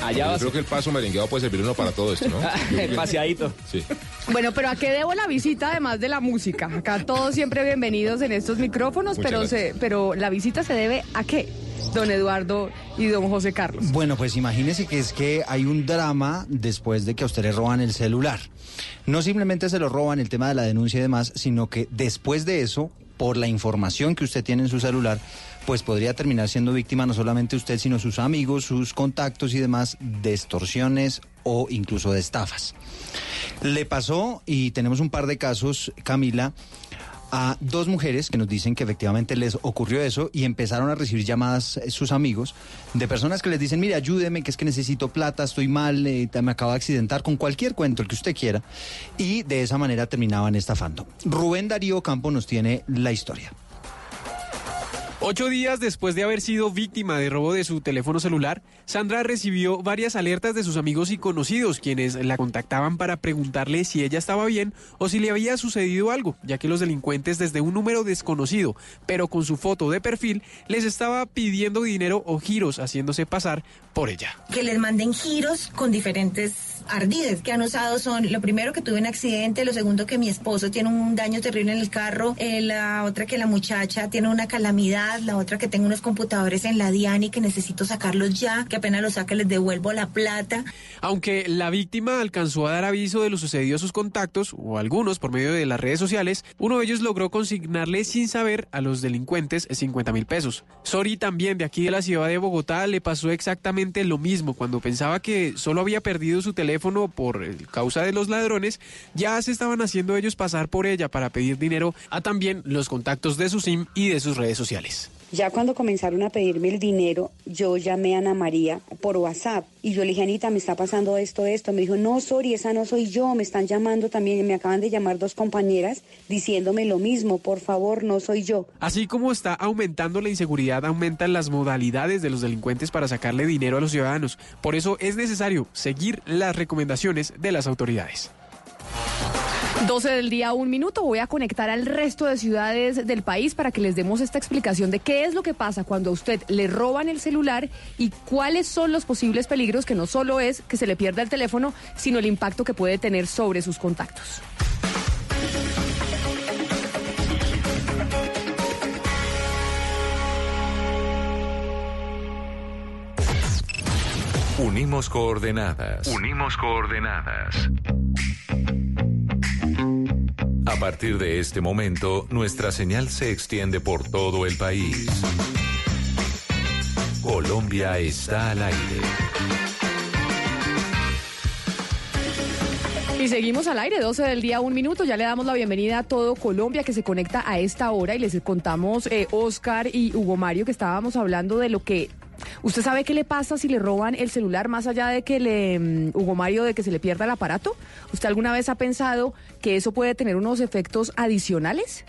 Allá va yo creo que el paso merengueado puede servir uno para todo esto, ¿no? Paseadito. Sí. Bueno, pero ¿a qué debo la visita además de la música? Acá todos siempre bienvenidos en estos micrófonos, Muchas pero, gracias. se, pero la visita se debe a qué, don Eduardo y don José Carlos. Bueno, pues imagínese que es que hay un drama después de que a usted le roban el celular. No simplemente se lo roban el tema de la denuncia y demás, sino que después de eso, por la información que usted tiene en su celular, pues podría terminar siendo víctima no solamente usted, sino sus amigos, sus contactos y demás de extorsiones o incluso de estafas. Le pasó, y tenemos un par de casos, Camila, a dos mujeres que nos dicen que efectivamente les ocurrió eso y empezaron a recibir llamadas eh, sus amigos de personas que les dicen, mire, ayúdeme, que es que necesito plata, estoy mal, eh, me acabo de accidentar, con cualquier cuento, el que usted quiera. Y de esa manera terminaban estafando. Rubén Darío Campo nos tiene la historia. Ocho días después de haber sido víctima de robo de su teléfono celular, Sandra recibió varias alertas de sus amigos y conocidos, quienes la contactaban para preguntarle si ella estaba bien o si le había sucedido algo, ya que los delincuentes desde un número desconocido, pero con su foto de perfil, les estaba pidiendo dinero o giros, haciéndose pasar por ella. que les manden giros con diferentes ardides que han usado son lo primero que tuve un accidente, lo segundo que mi esposo tiene un daño terrible en el carro, eh, la otra que la muchacha tiene una calamidad, la otra que tengo unos computadores en la Diani que necesito sacarlos ya, que apenas los saque les devuelvo la plata. Aunque la víctima alcanzó a dar aviso de lo sucedido a sus contactos, o algunos por medio de las redes sociales, uno de ellos logró consignarle sin saber a los delincuentes 50 mil pesos. Sori también de aquí de la ciudad de Bogotá le pasó exactamente lo mismo. Cuando pensaba que solo había perdido su teléfono por eh, causa de los ladrones, ya se estaban haciendo ellos pasar por ella para pedir dinero a también los contactos de su SIM y de sus redes sociales. Ya cuando comenzaron a pedirme el dinero, yo llamé a Ana María por WhatsApp y yo le dije, Anita, me está pasando esto, esto. Me dijo, no, sorry, esa no soy yo, me están llamando también, me acaban de llamar dos compañeras diciéndome lo mismo, por favor, no soy yo. Así como está aumentando la inseguridad, aumentan las modalidades de los delincuentes para sacarle dinero a los ciudadanos. Por eso es necesario seguir las recomendaciones de las autoridades. 12 del día, un minuto. Voy a conectar al resto de ciudades del país para que les demos esta explicación de qué es lo que pasa cuando a usted le roban el celular y cuáles son los posibles peligros que no solo es que se le pierda el teléfono, sino el impacto que puede tener sobre sus contactos. Unimos coordenadas. Unimos coordenadas. A partir de este momento, nuestra señal se extiende por todo el país. Colombia está al aire. Y seguimos al aire, 12 del día, un minuto. Ya le damos la bienvenida a todo Colombia que se conecta a esta hora y les contamos, eh, Oscar y Hugo Mario, que estábamos hablando de lo que. ¿Usted sabe qué le pasa si le roban el celular más allá de que le, mm, Hugo Mario, de que se le pierda el aparato? ¿Usted alguna vez ha pensado que eso puede tener unos efectos adicionales?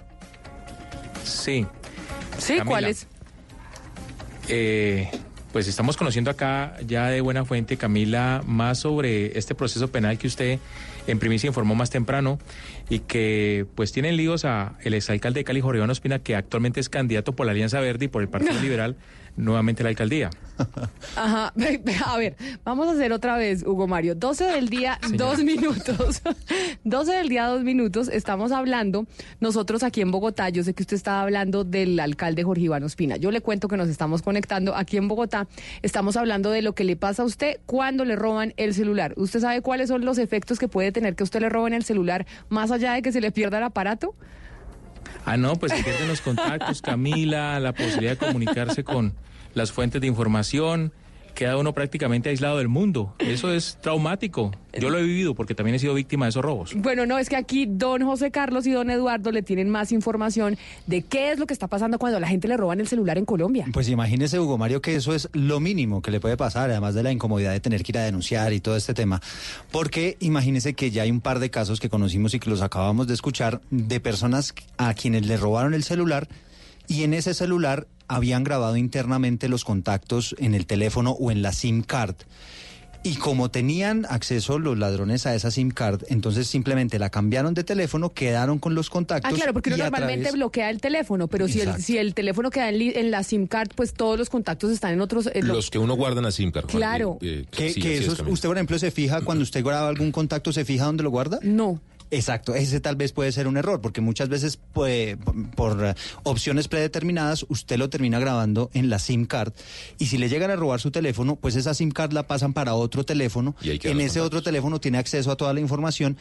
Sí. Sí. ¿cuáles? Eh, pues estamos conociendo acá ya de buena fuente, Camila, más sobre este proceso penal que usted en primicia informó más temprano y que pues tienen líos a el exalcalde de Cali, Jorge Iván Ospina, que actualmente es candidato por la Alianza Verde y por el Partido Liberal nuevamente la alcaldía. Ajá, a ver, vamos a hacer otra vez, Hugo Mario. 12 del día, dos minutos. 12 del día, dos minutos. Estamos hablando, nosotros aquí en Bogotá, yo sé que usted estaba hablando del alcalde Jorge Iván Ospina. Yo le cuento que nos estamos conectando aquí en Bogotá. Estamos hablando de lo que le pasa a usted cuando le roban el celular. ¿Usted sabe cuáles son los efectos que puede tener que usted le roben el celular, más allá de que se le pierda el aparato? Ah, no, pues se pierden los contactos, Camila, la posibilidad de comunicarse con las fuentes de información, queda uno prácticamente aislado del mundo. Eso es traumático. Yo lo he vivido porque también he sido víctima de esos robos. Bueno, no, es que aquí don José Carlos y don Eduardo le tienen más información de qué es lo que está pasando cuando a la gente le roban el celular en Colombia. Pues imagínese, Hugo Mario, que eso es lo mínimo que le puede pasar, además de la incomodidad de tener que ir a denunciar y todo este tema. Porque imagínese que ya hay un par de casos que conocimos y que los acabamos de escuchar de personas a quienes le robaron el celular y en ese celular habían grabado internamente los contactos en el teléfono o en la SIM card. Y como tenían acceso los ladrones a esa SIM card, entonces simplemente la cambiaron de teléfono, quedaron con los contactos. Ah, claro, porque uno normalmente través- bloquea el teléfono, pero si el, si el teléfono queda en, li- en la SIM card, pues todos los contactos están en otros... en lo- Los que uno guarda en la SIM card. Claro. eh, eh, Que, sí, que eso es, usted, por ejemplo, se fija cuando usted graba algún contacto, ¿se fija dónde lo guarda? No. Exacto, ese tal vez puede ser un error, porque muchas veces pues, por opciones predeterminadas usted lo termina grabando en la SIM card y si le llegan a robar su teléfono, pues esa SIM card la pasan para otro teléfono, Y en ese otro teléfono tiene acceso a toda la información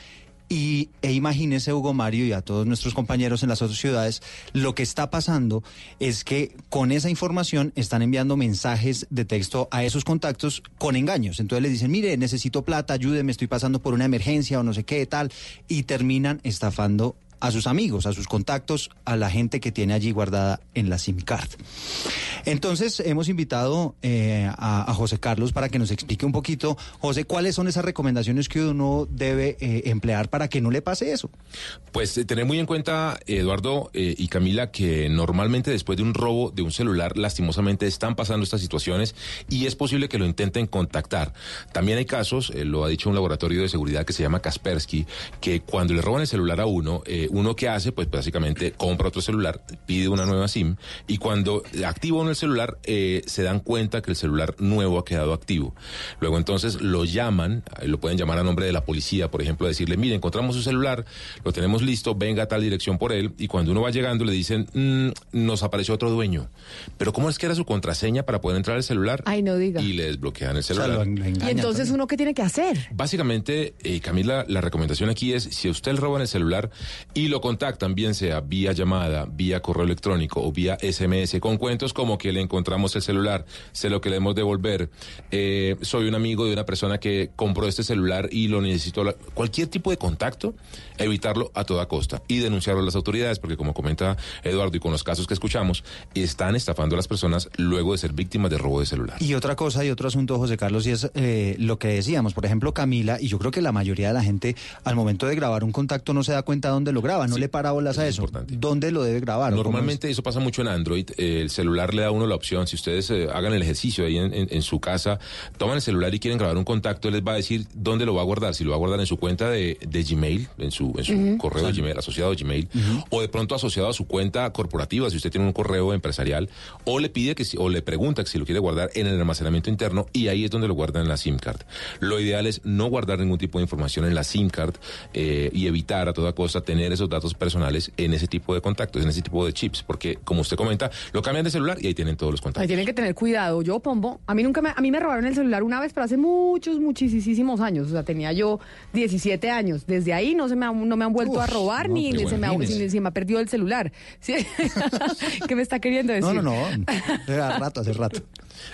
y e imagínese Hugo Mario y a todos nuestros compañeros en las otras ciudades, lo que está pasando es que con esa información están enviando mensajes de texto a esos contactos con engaños. Entonces les dicen, mire, necesito plata, ayúdeme, estoy pasando por una emergencia o no sé qué tal, y terminan estafando a sus amigos, a sus contactos, a la gente que tiene allí guardada en la SIM card. Entonces hemos invitado eh, a, José Carlos para que nos explique un poquito, José, cuáles son esas recomendaciones que uno debe eh, emplear para que no le pase eso. Pues eh, tener muy en cuenta, Eduardo y Camila, que normalmente después de un robo de un celular, lastimosamente están pasando estas situaciones y es posible que lo intenten contactar. También hay casos, lo ha dicho un laboratorio de seguridad que se llama Kaspersky, que cuando le roban el celular a uno, uno que hace, pues básicamente compra otro celular, pide una nueva SIM y cuando activa uno el celular, eh, se dan cuenta que el celular nuevo ha quedado activo. Luego entonces lo llaman, eh, lo pueden llamar a nombre de la policía, por ejemplo, decirle, mire, encontramos su celular, lo tenemos listo, venga a tal dirección por él, y cuando uno va llegando le dicen, "Mm, nos apareció otro dueño. Pero ¿cómo es que era su contraseña para poder entrar al celular? Ay, no diga. Y le desbloquean el celular. Y entonces también. uno qué tiene que hacer? Básicamente, eh, Camila, la recomendación aquí es, si a usted le roban el celular y lo contactan, bien sea vía llamada, vía correo electrónico o vía SMS, con cuentos como que le encontramos el celular, se lo queremos devolver, eh, soy un amigo de una persona que compró este celular y lo necesito, cualquier tipo de contacto, evitarlo a toda costa y denunciarlo a las autoridades, porque como comenta Eduardo y con los casos que escuchamos, están estafando a las personas luego de ser víctimas de robo de celular. Y otra cosa y otro asunto, José Carlos, y es eh, lo que decíamos, por ejemplo, Camila, y yo creo que la mayoría de la gente al momento de grabar un contacto no se da cuenta dónde lo graba, no le para bolas a eso. ¿Dónde lo debe grabar? es? Normalmente eso pasa mucho en Android. eh, el celular le da a uno la opción. Si ustedes eh, hagan el ejercicio ahí en, en- en su casa, toman el celular y quieren grabar un contacto, él les va a decir dónde lo va a guardar. Si lo va a guardar en su cuenta de, de Gmail, en su, en su Ujú. correo de Gmail, asociado a Gmail, o de pronto asociado a su cuenta corporativa, si usted tiene un correo empresarial, o le pide que o le pregunta que si lo quiere guardar en el almacenamiento interno y ahí es donde lo guardan en la SIM card. Lo ideal es no guardar ningún tipo de información en la SIM card eh, y evitar a toda costa tener esos datos personales en ese tipo de contactos, en ese tipo de chips, porque como usted comenta, lo cambian de celular y ahí tienen todos los contactos. Ahí tienen que tener cuidado. Yo, Pombo, a mí nunca me, a mí me robaron el celular una vez, pero hace muchos, muchísimos años. O sea, tenía yo 17 años. Desde ahí no se me, ha- no me han vuelto a robar no, ni, se, me ha, imagínese. ni se me ha perdido el celular. ¿Sí? ¿Qué me está queriendo decir? No, no, no. Hace rato, hace rato.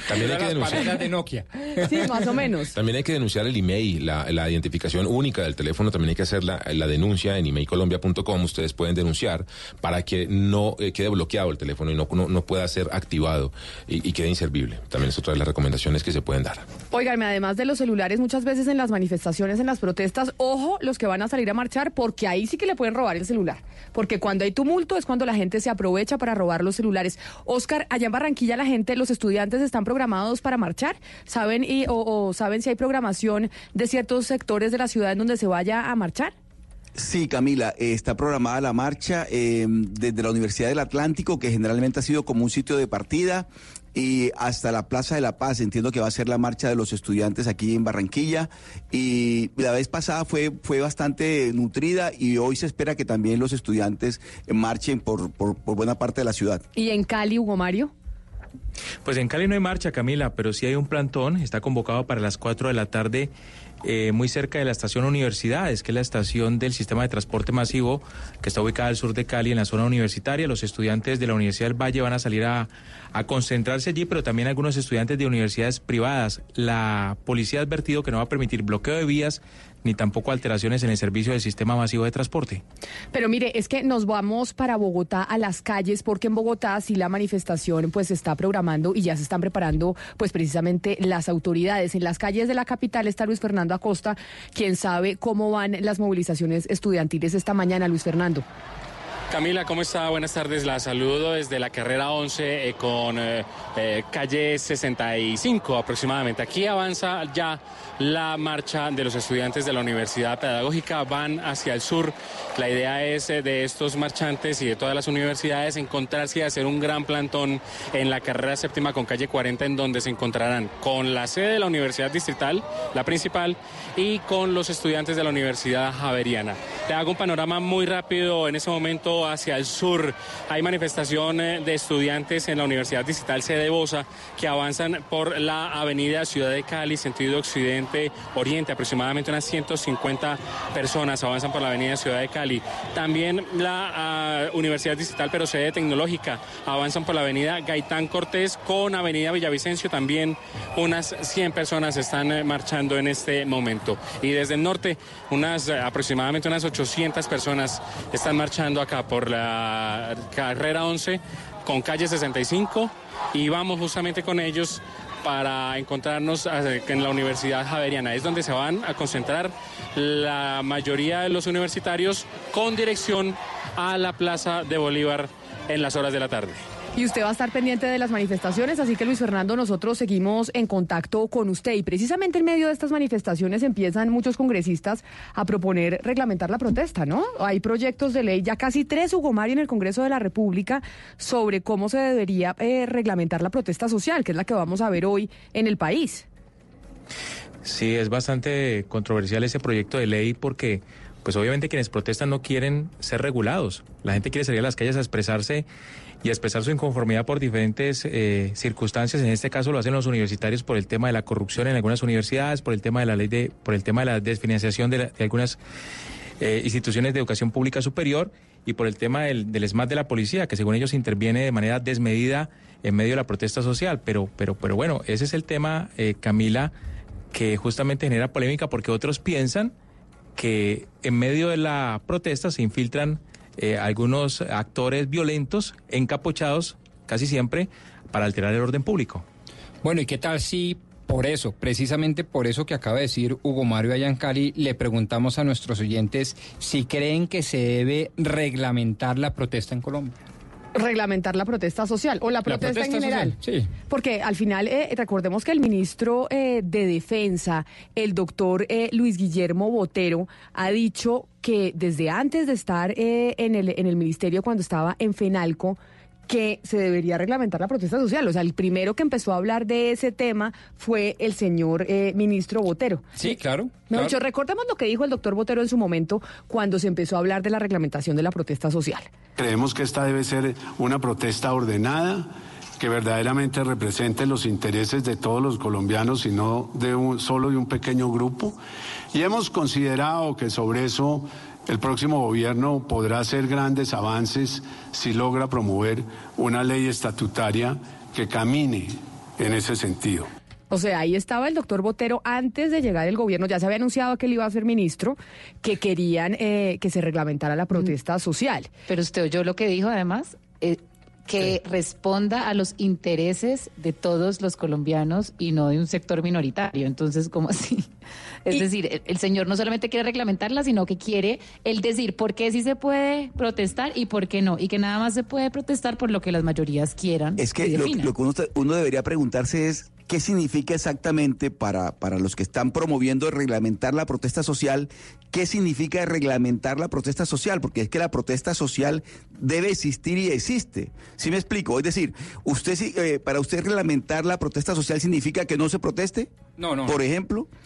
También hay que denunciar. de Nokia. Sí, más o menos. También hay que denunciar el email, la, la identificación única del teléfono, también hay que hacer la, la denuncia en emailcolombia.com, ustedes pueden denunciar para que no eh, quede bloqueado el teléfono y no, no, no pueda ser activado y, y quede inservible. También es otra de las recomendaciones que se pueden dar. Óigame, además de los celulares, muchas veces en las manifestaciones, en las protestas, ojo los que van a salir a marchar, porque ahí sí que le pueden robar el celular. Porque cuando hay tumulto es cuando la gente se aprovecha para robar los celulares. Oscar, allá en Barranquilla la gente, los estudiantes están programados para marchar. ¿Saben, y, o, o saben si hay programación de ciertos sectores de la ciudad en donde se vaya a marchar? Sí, Camila, eh, está programada la marcha eh, desde la Universidad del Atlántico, que generalmente ha sido como un sitio de partida. y hasta la Plaza de la Paz. Entiendo que va a ser la marcha de los estudiantes aquí en Barranquilla y la vez pasada fue, fue bastante nutrida y hoy se espera que también los estudiantes marchen por, por, por buena parte de la ciudad. ¿Y en Cali, Hugo Mario? Pues en Cali no hay marcha, Camila, pero sí hay un plantón, está convocado para las 4 de la tarde eh, muy cerca de la estación Universidades, que es la estación del sistema de transporte masivo que está ubicada al sur de Cali, en la zona universitaria. Los estudiantes de la Universidad del Valle van a salir a, a concentrarse allí, pero también algunos estudiantes de universidades privadas. La policía ha advertido que no va a permitir bloqueo de vías ni tampoco alteraciones en el servicio del sistema masivo de transporte. Pero mire, es que nos vamos para Bogotá a las calles porque en Bogotá sí la manifestación pues se está programando y ya se están preparando pues precisamente las autoridades. En las calles de la capital está Luis Fernando Acosta, quien sabe cómo van las movilizaciones estudiantiles esta mañana, Luis Fernando. Camila, ¿cómo está? Buenas tardes. La saludo desde la carrera 11 eh, con eh, eh, calle 65 aproximadamente. Aquí avanza ya la marcha de los estudiantes de la Universidad Pedagógica. Van hacia el sur. La idea es de estos marchantes y de todas las universidades encontrarse y hacer un gran plantón en la carrera séptima con calle 40 en donde se encontrarán con la sede de la Universidad Distrital, la principal, y con los estudiantes de la Universidad Javeriana. Te hago un panorama muy rápido en ese momento hacia el sur. Hay manifestación eh, de estudiantes en la Universidad Distrital Sede Bosa que avanzan por la avenida Ciudad de Cali, sentido occidente, oriente, aproximadamente unas 150 personas avanzan por la avenida Ciudad de Cali. También la ah, Universidad Distrital, pero sede tecnológica, avanzan por la avenida Gaitán Cortés con avenida Villavicencio. También unas 100 personas están eh, marchando en este momento. Y desde el norte, unas eh, aproximadamente unas 800 personas están marchando acá por la carrera 11 con calle 65 y vamos justamente con ellos para encontrarnos eh, en la Universidad Javeriana. Es donde se van a concentrar la mayoría de los universitarios con dirección a la Plaza de Bolívar en las horas de la tarde. Y usted va a estar pendiente de las manifestaciones, así que Luis Fernando, nosotros seguimos en contacto con usted. Y precisamente en medio de estas manifestaciones empiezan muchos congresistas a proponer reglamentar la protesta, ¿no? Hay proyectos de ley, ya casi tres, Hugo Mario, en el Congreso de la República, sobre cómo se debería eh, reglamentar la protesta social, que es la que vamos a ver hoy en el país. Sí, es bastante controversial ese proyecto de ley porque, pues obviamente quienes protestan no quieren ser regulados. La gente quiere salir a las calles a expresarse y a expresar su inconformidad por diferentes eh, circunstancias. En este caso lo hacen los universitarios por el tema de la corrupción en algunas universidades, por el tema de la ley de, por el tema de la desfinanciación de, la- de algunas eh, instituciones de educación pública superior y por el tema del, del SMAT de la policía, que según ellos interviene de manera desmedida en medio de la protesta social. Pero, pero, pero bueno, ese es el tema, eh, Camila, que justamente genera polémica porque otros piensan que en medio de la protesta se infiltran eh, algunos actores violentos, encapuchados, casi siempre, para alterar el orden público. Bueno, ¿y qué tal si por eso, precisamente por eso que acaba de decir Hugo Mario Ayancari, le preguntamos a nuestros oyentes si creen que se debe reglamentar la protesta en Colombia? Reglamentar la protesta social o la protesta, en protesta general. social, sí. Porque al final, eh, recordemos que el ministro eh, de Defensa, el doctor eh, Luis Guillermo Botero, ha dicho que desde antes de estar eh, en, el, en el ministerio, cuando estaba en FENALCO, que se debería reglamentar la protesta social. O sea, el primero que empezó a hablar de ese tema fue el señor eh, ministro Botero. Sí, claro. Recordemos lo que dijo el doctor Botero en su momento cuando se empezó a hablar de la reglamentación de la protesta social. Creemos que esta debe ser una protesta ordenada, que verdaderamente represente los intereses de todos los colombianos y no de un, solo de un pequeño grupo. Y hemos considerado que sobre eso el próximo gobierno podrá hacer grandes avances si logra promover una ley estatutaria que camine en ese sentido. O sea, ahí estaba el doctor Botero antes de llegar el gobierno, ya se había anunciado que él iba a ser ministro, que querían eh, que se reglamentara la protesta social. Pero usted oyó lo que dijo además, eh, que responda a los intereses de todos los colombianos y no de un sector minoritario. Entonces, ¿cómo así? Es decir, el, el señor no solamente quiere reglamentarla, sino que quiere el decir por qué sí se puede protestar y por qué no. Y que nada más se puede protestar por lo que las mayorías quieran. Es que lo, lo que uno debería preguntarse es qué significa exactamente para, para los que están promoviendo reglamentar la protesta social, qué significa reglamentar la protesta social, porque es que la protesta social debe existir y existe. ¿Sí me explico? Es decir, usted eh, para usted reglamentar la protesta social significa que no se proteste, No, no. por ejemplo. No,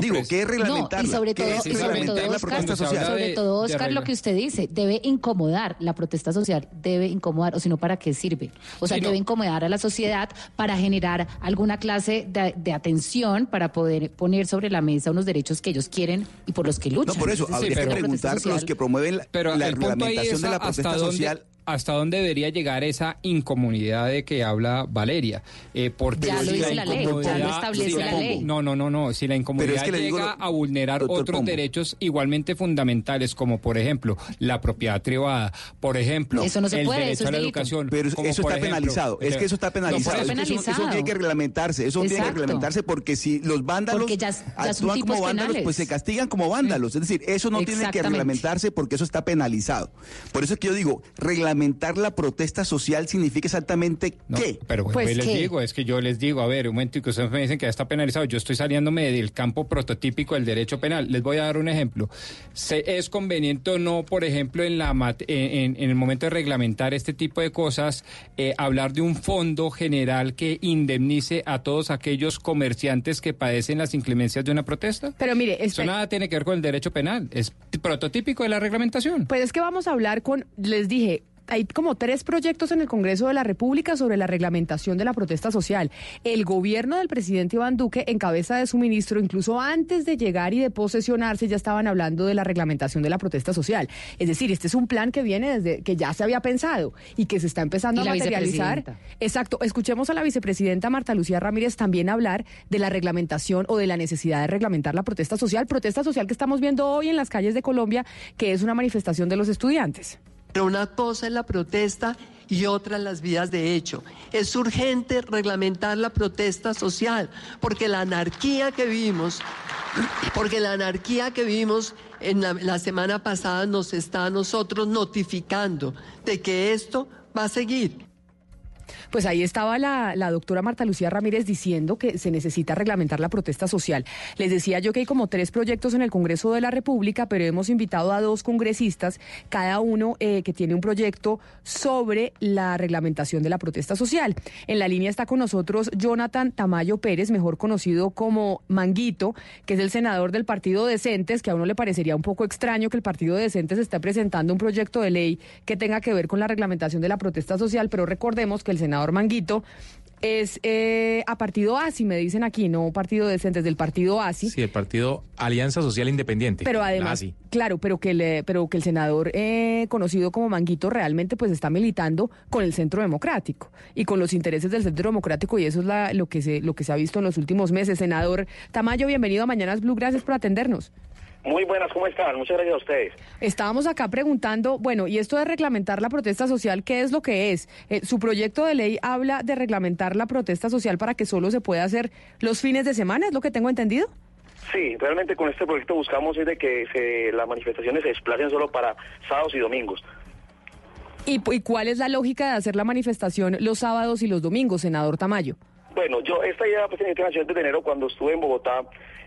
Digo, pues- ¿qué es reglamentarla? No, y sobre ¿Qué todo, y sobre reglamentar todo, la Oscar, protesta social? sobre todo, de Oscar, lo que usted dice, debe incomodar, la protesta social debe incomodar, o si no, ¿para qué sirve? O sea, Sí, no. debe incomodar a la sociedad para generar alguna clase de, de atención para poder poner sobre la mesa unos derechos que ellos quieren y por los que luchan. No, por eso, habría que la protesta preguntar los social- que promueven la, Pero reglamentación de la protesta dónde, social. Hasta dónde debería llegar esa incomunidad de que habla Valeria. Eh, porque Ya lo dice la ley, ya lo establece si la ley. No, no, no, no. Si la es que digo llega lo- a vulnerar otros Pombo. derechos igualmente fundamentales, como por ejemplo la propiedad privada, por ejemplo Eso no se el puede, derecho eso es a la delito. educación. Pero eso está ejemplo, penalizado, es el- que eso está penalizado, que eso- tiene que reglamentarse, eso tiene que Exacto. reglamentarse porque si los vándalos ya- ya actúan como vándalos, penales. pues se castigan como vándalos, es decir, eso no tiene que reglamentarse porque eso está penalizado. Por eso es que yo digo, reglamentar la protesta social significa exactamente No, qué. Pero bueno, Pues, les ¿qué? digo, es que yo les digo, a ver, un momento y que ustedes me dicen que ya está penalizado, yo estoy saliéndome del campo prototípico del derecho penal. Les voy a dar un ejemplo. Se, ¿Es conveniente o no, por ejemplo, en, la, mat- en, en el momento de reglamentar este tipo de cosas, eh, hablar de un fondo general que indemnice a todos aquellos comerciantes que padecen las inclemencias de una protesta? Pero mire, Eso nada tiene que ver con el derecho penal, es prototípico de la reglamentación. Pues es que vamos a hablar con, les dije, hay como tres proyectos en el Congreso de la República sobre la reglamentación de la protesta social. El gobierno del presidente Iván Duque, en cabeza de su ministro, incluso antes de llegar y de posesionarse, ya estaban hablando de la reglamentación de la protesta social. Es decir, este es un plan que viene desde que ya se había pensado y que se está empezando Y a materializar. Exacto. Escuchemos a la vicepresidenta Marta Lucía Ramírez también hablar de la reglamentación o de la necesidad de reglamentar la protesta social. Protesta social que estamos viendo hoy en las calles de Colombia, que es una manifestación de los estudiantes. Pero una cosa es la protesta y otra las vidas de hecho. Es urgente reglamentar la protesta social, porque la anarquía que vimos, porque la anarquía que vimos en la semana pasada nos está a nosotros notificando de que esto va a seguir. Pues ahí estaba la, doctora Marta Lucía Ramírez diciendo que se necesita reglamentar la protesta social. Les decía yo que hay como tres proyectos en el Congreso de la República, pero hemos invitado a dos congresistas, cada uno eh, que tiene un proyecto sobre la reglamentación de la protesta social. En la línea está con nosotros Jonathan Tamayo Pérez, mejor conocido como Manguito, que es el senador del Partido Decentes, que a uno le parecería un poco extraño que el Partido Decentes esté presentando un proyecto de ley que tenga que ver con la reglamentación de la protesta social, pero recordemos que el senador Manguito es eh, a partido ASI, me dicen aquí, no partido decentes del partido ASI. Sí, el partido Alianza Social Independiente. Pero además, claro, pero que, le, pero que el senador eh, conocido como Manguito realmente pues está militando con el Centro Democrático y con los intereses del Centro Democrático y eso es la, lo, que se, lo que se ha visto en los últimos meses. Senador Tamayo, bienvenido a Mañanas Blue, gracias por atendernos. Muy buenas, ¿cómo están? Muchas gracias a ustedes. Estábamos acá preguntando, bueno, y esto de reglamentar la protesta social, ¿qué es lo que es? Eh, su proyecto de ley habla de reglamentar la protesta social para que solo se pueda hacer los fines de semana, ¿es lo que tengo entendido? Sí, realmente con este proyecto buscamos es de que se, las manifestaciones se desplacen solo para sábados y domingos. ¿Y, y cuál es la lógica de hacer la manifestación los sábados y los domingos, senador Tamayo? Bueno, yo esta idea pues, tenía nació desde enero cuando estuve en Bogotá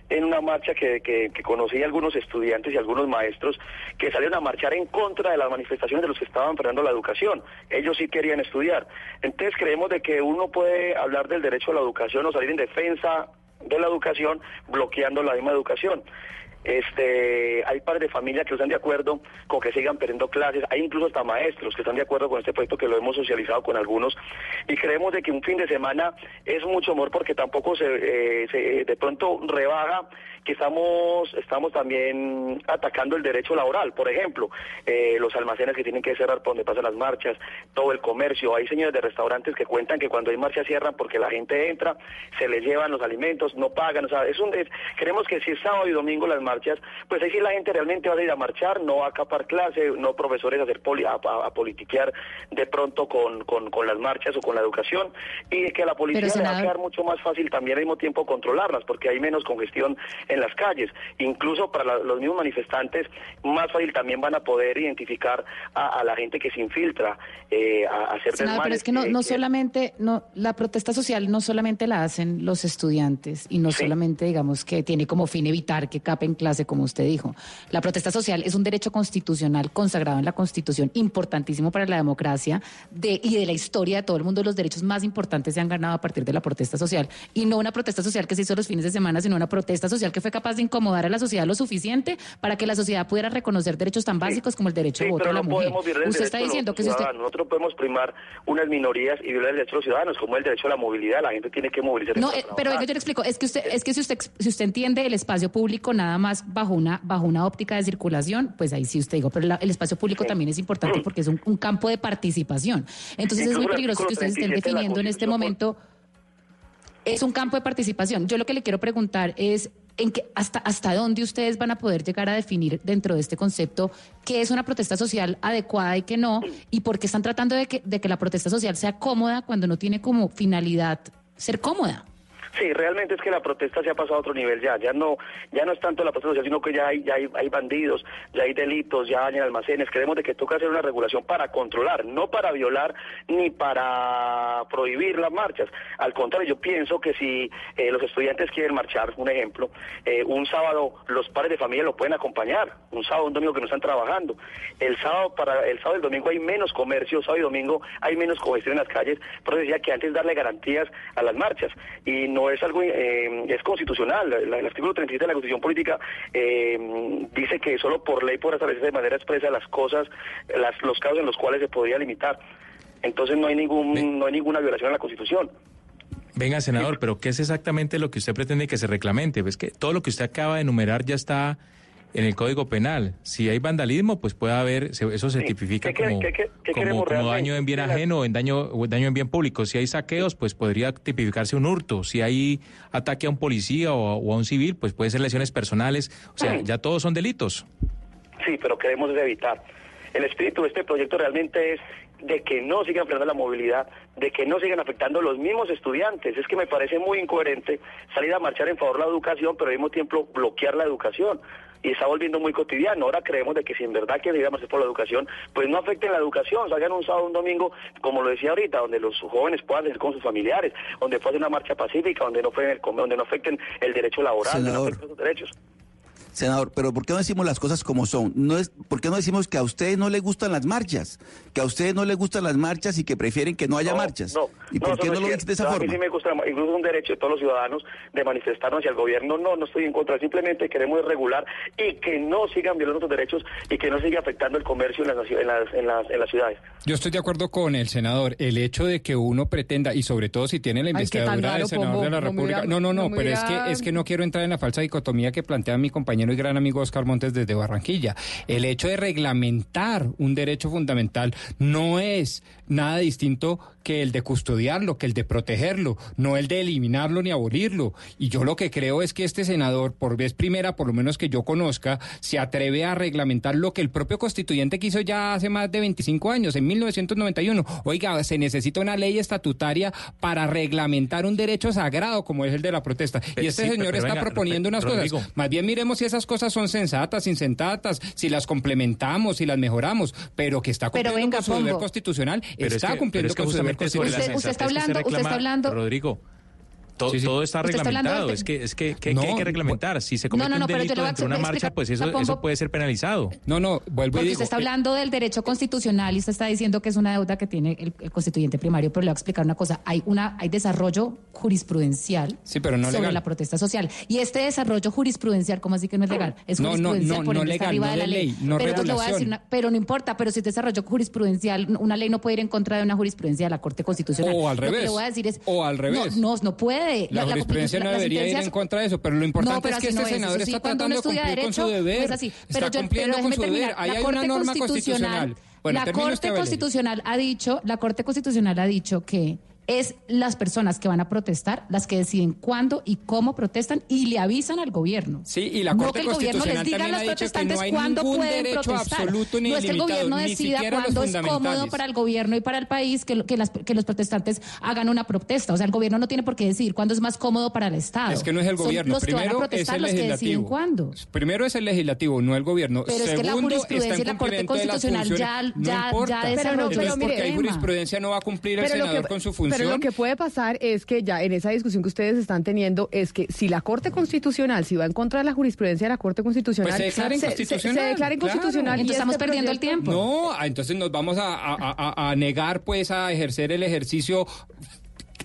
en una marcha que, que, conocí a algunos estudiantes y algunos maestros que salieron a marchar en contra de las manifestaciones de los que estaban frenando la educación. Ellos sí querían estudiar. Entonces creemos de que uno puede hablar del derecho a la educación o salir en defensa de la educación bloqueando la misma educación. Este, hay padres de familia que están de acuerdo con que sigan perdiendo clases, hay incluso hasta maestros que están de acuerdo con este proyecto que lo hemos socializado con algunos. Y creemos de que un fin de semana es mucho amor porque tampoco se, eh, se de pronto rebaja que estamos estamos también atacando el derecho laboral, por ejemplo, eh, los almacenes que tienen que cerrar por donde pasan las marchas, todo el comercio, hay señores de restaurantes que cuentan que cuando hay marcha cierran porque la gente entra, se les llevan los alimentos, no pagan, o sea, es un, es- creemos que si es sábado y domingo las marchas, pues ahí sí la gente realmente va a ir a marchar, no va a acapar clase, no profesores a hacer poli- a, a- a politiquear de pronto con, con, con las marchas o con la educación, y que a la policía Pero, le va a quedar mucho más fácil también al mismo tiempo controlarlas, porque hay menos congestión en las calles. Incluso para la- los mismos manifestantes, más fácil también van a poder identificar a, a la gente que se infiltra eh, a, a hacer Senador, pero desmanes es que no, no solamente, no, la protesta social no solamente la hacen los estudiantes y no solamente, digamos, que tiene como fin evitar que capen clase, como usted dijo. La protesta social es un derecho constitucional consagrado en la Constitución, importantísimo para la democracia de, y de la historia de todo el mundo. Los derechos más importantes se han ganado a partir de la protesta social. Y no una protesta social que se hizo los fines de semana, sino una protesta social que fue capaz de incomodar a la sociedad lo suficiente para que la sociedad pudiera reconocer derechos tan básicos como el derecho de voto pero de la no mujer. Usted está diciendo que si usted. Nosotros podemos primar unas minorías y violar el derecho de los ciudadanos, como el derecho a la movilidad. La gente tiene que movilizarse. No, eh, pero yo le explico. Es que usted, es que si usted, si usted entiende el espacio público nada más bajo una, bajo una óptica de circulación, pues ahí sí usted digo. Pero la- el espacio público también es importante porque es un, un campo de participación. Entonces es muy el peligroso que ustedes estén 37 de la definiendo en este momento. Es un campo de participación. Yo lo que le quiero preguntar es en qué, hasta, hasta dónde ustedes van a poder llegar a definir dentro de este concepto qué es una protesta social adecuada y qué no, y por qué están tratando de que, de que la protesta social sea cómoda cuando no tiene como finalidad ser cómoda. Sí, realmente es que la protesta se ha pasado a otro nivel ya. Ya no, ya no es tanto la protesta sino que ya hay, ya hay, hay bandidos, ya hay delitos, ya hay almacenes. Creemos de que toca hacer una regulación para controlar, no para violar ni para prohibir las marchas. Al contrario, yo pienso que si eh, los estudiantes quieren marchar, un ejemplo, eh, un sábado los padres de familia lo pueden acompañar, un sábado, un domingo que no están trabajando. El sábado para el sábado y el domingo hay menos comercio, sábado y domingo hay menos congestión en las calles. Por eso decía que antes darle garantías a las marchas y no es algo eh, es constitucional. La- el artículo 37 de la Constitución Política eh, dice que solo por ley podrá establecerse de manera expresa las cosas, las, los casos en los cuales se podría limitar. Entonces no hay ningún no hay ninguna violación a la Constitución. Venga, senador, pero ¿qué es exactamente lo que usted pretende que se reclamente? Ves que todo lo que usted acaba de enumerar ya está en el Código Penal. Si hay vandalismo, pues puede haber, eso se tipifica ¿Qué quere- como, qué- qué- qué como, daño en bien ajeno o en daño, o daño en bien público. Si hay saqueos, pues podría tipificarse un hurto. Si hay ataque a un policía o, o a un civil, pues puede ser lesiones personales. O sea, ya todos son delitos. Sí, pero queremos evitar. El espíritu de este proyecto realmente es de que no sigan frenando la movilidad, de que no sigan afectando a los mismos estudiantes. Es que me parece muy incoherente salir a marchar en favor de la educación, pero al mismo tiempo bloquear la educación. Y está volviendo muy cotidiano. Ahora creemos de que si en verdad quieren ir a por la educación, pues no afecten la educación, salgan un sábado, un domingo, como lo decía ahorita, donde los jóvenes puedan ir con sus familiares, donde pueda ser una marcha pacífica, donde no, donde no afecten el derecho laboral, donde no afecten sus derechos. Senador, pero ¿por qué no decimos las cosas como son? No es, ¿Por qué no decimos que a ustedes no les gustan las marchas? Que a ustedes no les gustan las marchas y que prefieren que no haya marchas. No, ¿Y por eso qué no, lo dicen de esa No, A forma? mí sí me gusta, incluso es un derecho de todos los ciudadanos de manifestarnos hacia el gobierno. No, no estoy en contra, simplemente queremos regular y que no sigan violando nuestros derechos y que no siga afectando el comercio en las, en las, en las, en las ciudades. Yo estoy de acuerdo con el senador. El hecho de que uno pretenda, y sobre todo si tiene la Ay, qué tan investidura raro, de senador de la No República. No, no, no, no pero es que, es que no quiero entrar en la falsa dicotomía que plantea mi compañero y gran amigo Oscar Montes desde Barranquilla. El hecho de reglamentar un derecho fundamental no es nada distinto que el de custodiarlo, que el de protegerlo, no el de eliminarlo ni abolirlo. Y yo lo que creo es que este senador, por vez primera, por lo menos que yo conozca, se atreve a reglamentar lo que el propio constituyente quiso ya hace más de 25 años, en 1991. Oiga, se necesita una ley estatutaria para reglamentar un derecho sagrado como es el de la protesta. Pero y este sí, señor pero está venga, proponiendo unas cosas. Más bien miremos si esas cosas son sensatas, insensatas, si las complementamos, si las mejoramos, pero que está Pero cumpliendo venga, con su deber constitucional, Pero es está que- cumpliendo pero es que con su deber Usted- usted está hablando- usted está hablando- Rodrigo. To- Sí, sí. Todo está reglamentado. Es que, es que, que- No, que hay que reglamentar. Si se comete no, no, un delito de una explicar- marcha, pues eso, eso puede ser penalizado. No, no, vuelvo y Porque digo. usted está eh, hablando del derecho constitucional y usted está diciendo que es una deuda que tiene el, el constituyente primario, pero le voy a explicar una cosa. Hay una hay desarrollo jurisprudencial Sí, pero no sobre legal. la protesta social. Y este desarrollo jurisprudencial, ¿cómo así que no es legal? Es jurisprudencial, no, por está legal, arriba no de la ley. ley, no pero, le voy a decir regulación. una- pero no importa, pero si es desarrollo jurisprudencial, una ley no puede ir en contra de una jurisprudencia de la Corte Constitucional. O al Lo que revés. le voy a decir es... O al revés. No, no, no puede. La, jurisprudencia no debería ir en contra de eso, pero lo importante No, pero es que este no es, senador sí, está tratando de cumplir con su deber. pues así. está Pero yo- cumpliendo pero con su deber. Ahí La hay una norma Constitucional- constitucional. Bueno, la Corte. Constitucional ha dicho, la Corte Constitucional ha dicho que Es las personas que van a protestar las que deciden cuándo y cómo protestan y le avisan al gobierno. Sí, y la no Corte que el gobierno les diga a los protestantes no cuándo pueden derecho protestar. absoluto ni no es que el gobierno decida cuándo es cómodo para el gobierno y para el país que, lo- que, las- que los protestantes hagan una protesta. O sea, el gobierno no tiene por qué decidir cuándo es más cómodo para el Estado. Es que no es el Son gobierno. los que van a Primero es protestar el los que deciden legislativo. cuándo. Primero es el legislativo, no el gobierno. Pero es que la Segundo, jurisprudencia y la Corte Constitucional funciones. ya- no ya- ya Pero no, pero mire, porque hay jurisprudencia no va a cumplir el senador que- con su función. Pero lo que puede pasar es que ya en esa discusión que ustedes están teniendo es que si la Corte Constitucional, si va en contra de la jurisprudencia de la Corte Constitucional, Pues se declara se- se- inconstitucional, Se, declara claro. inconstitucional. y Entonces estamos este perdiendo el tiempo. No, ah, entonces nos vamos a, a- a- a negar pues a ejercer el ejercicio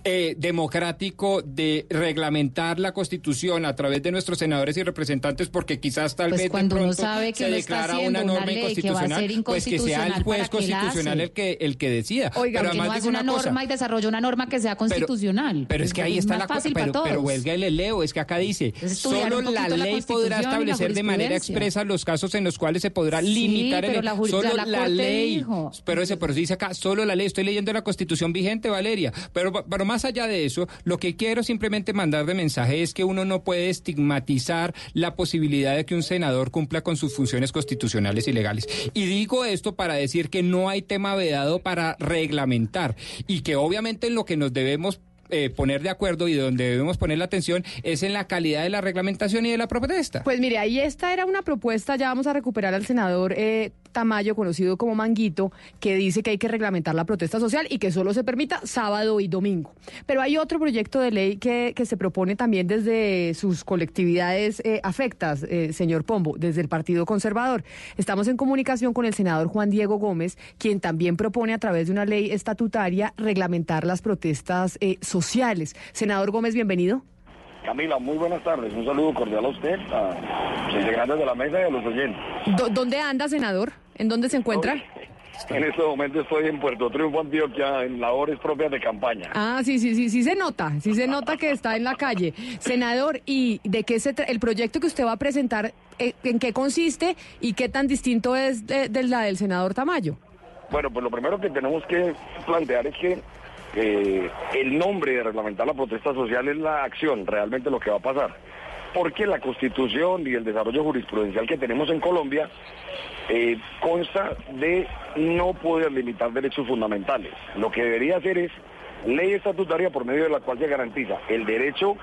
eh, democrático de reglamentar la constitución a través de nuestros senadores y representantes porque quizás tal Pues vez de cuando uno sabe que se está declara una una norma ley que va a ser inconstitucional pues que sea el juez ¿para qué la constitucional el que el que decida Oiga, pero ¿por qué no además hace digo una una cosa norma y desarrolla una norma que sea constitucional? pero es que ahí está la cosa, pero, pero huelga y le leo, es que acá dice, estudiar solo la ley podrá establecer de manera expresa los casos en los cuales se podrá Sí, limitar pero el la solo la la, ley. dijo. Pero ese, pero dice acá, solo la ley, estoy leyendo la Constitución vigente, Valeria, pero pero más allá de eso, lo que quiero simplemente mandar de mensaje es que uno no puede estigmatizar la posibilidad de que un senador cumpla con sus funciones constitucionales y legales. Y digo esto para decir que no hay tema vedado para reglamentar y que obviamente en lo que nos debemos eh, poner de acuerdo y donde debemos poner la atención es en la calidad de la reglamentación y de la protesta. Pues mire, ahí esta era una propuesta, ya vamos a recuperar al senador eh, Tamayo, conocido como Manguito, que dice que hay que reglamentar la protesta social y que solo se permita sábado y domingo. Pero hay otro proyecto de ley que, se propone también desde sus colectividades eh, afectas, eh, señor Pombo, desde el Partido Conservador. Estamos en comunicación con el senador Juan Diego Gómez, quien también propone a través de una ley estatutaria reglamentar las protestas eh, sociales. Senador Gómez, bienvenido. Camila, muy buenas tardes. Un saludo cordial a usted, a los integrantes de la mesa y a los oyentes. ¿Dónde anda, senador? ¿En dónde se encuentra? En este momento estoy en Puerto Triunfo, Antioquia, en labores propias de campaña. Ah, sí, sí, sí, sí se nota, sí se nota que está en la calle. Senador, ¿y de qué se tra- el proyecto que usted va a presentar, eh, en qué consiste y qué tan distinto es de, de la del senador Tamayo? Bueno, pues lo primero que tenemos que plantear es que eh, el nombre de reglamentar la protesta social es la acción, realmente lo que va a pasar. Porque la constitución y el desarrollo jurisprudencial que tenemos en Colombia eh, consta de no poder limitar derechos fundamentales. Lo que debería hacer es ley estatutaria por medio de la cual se garantiza el derecho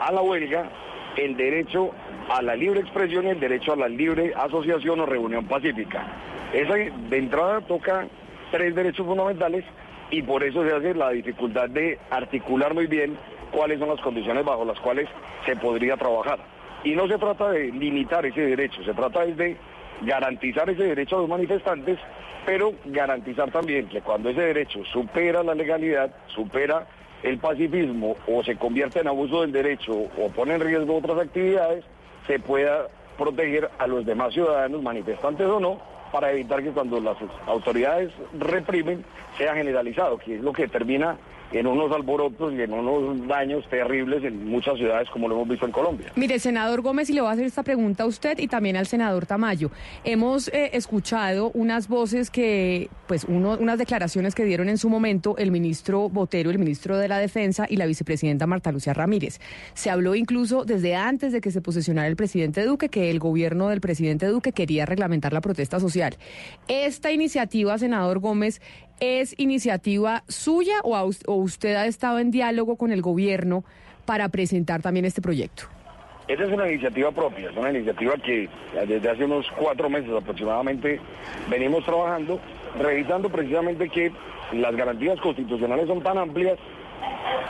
a la huelga, el derecho a la libre expresión y el derecho a la libre asociación o reunión pacífica. Esa de entrada toca tres derechos fundamentales y por eso se hace la dificultad de articular muy bien cuáles son las condiciones bajo las cuales se podría trabajar. Y no se trata de limitar ese derecho, se trata de garantizar ese derecho a los manifestantes, pero garantizar también que cuando ese derecho supera la legalidad, supera el pacifismo o se convierte en abuso del derecho o pone en riesgo otras actividades, se pueda proteger a los demás ciudadanos, manifestantes o no, para evitar que cuando las autoridades reprimen sea generalizado, que es lo que termina en unos alborotos y en unos daños terribles en muchas ciudades como lo hemos visto en Colombia. Mire, senador Gómez, y le voy a hacer esta pregunta a usted y también al senador Tamayo. Hemos eh, escuchado unas voces que, pues, unas declaraciones que dieron en su momento el ministro Botero, el ministro de la Defensa y la vicepresidenta Marta Lucía Ramírez. Se habló incluso desde antes de que se posesionara el presidente Duque que el gobierno del presidente Duque quería reglamentar la protesta social. Esta iniciativa, senador Gómez, ¿es iniciativa suya o, usted ha estado en diálogo con el gobierno para presentar también este proyecto? Esa es una iniciativa propia, es una iniciativa que desde hace unos cuatro meses aproximadamente venimos trabajando, revisando precisamente que las garantías constitucionales son tan amplias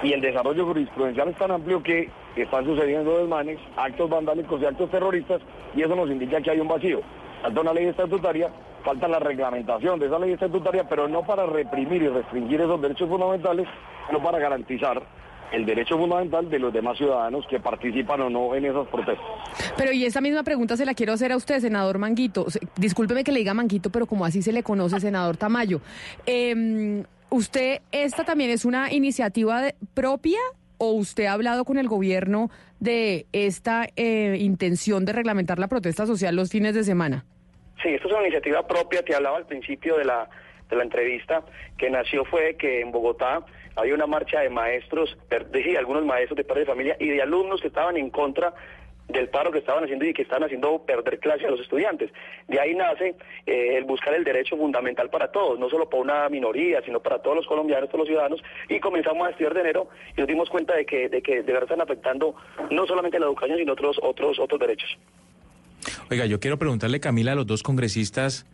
y el desarrollo jurisprudencial es tan amplio que están sucediendo desmanes, actos vandálicos y actos terroristas y eso nos indica que hay un vacío. Falta una ley estatutaria, falta la reglamentación de esa ley estatutaria, pero no para reprimir y restringir esos derechos fundamentales, sino para garantizar el derecho fundamental de los demás ciudadanos que participan o no en esas protestas. Pero y esa misma pregunta se la quiero hacer a usted, senador Manguito. Discúlpeme que le diga Manguito, pero como así se le conoce, senador Tamayo. Eh, ¿Usted, esta también es una iniciativa propia o usted ha hablado con el gobierno de esta eh, intención de reglamentar la protesta social los fines de semana? Sí, esto es una iniciativa propia, te hablaba al principio de la, de la entrevista, que nació fue que en Bogotá había una marcha de maestros, de algunos maestros de padres de familia y de alumnos que estaban en contra del paro que estaban haciendo y que estaban haciendo perder clase a los estudiantes. De ahí nace eh, el buscar el derecho fundamental para todos, no solo para una minoría, sino para todos los colombianos, todos los ciudadanos, y comenzamos a estudiar de enero y nos dimos cuenta de que, de que de verdad están afectando no solamente la educación, sino otros, otros, otros derechos. Oiga, yo quiero preguntarle, Camila, a los dos congresistas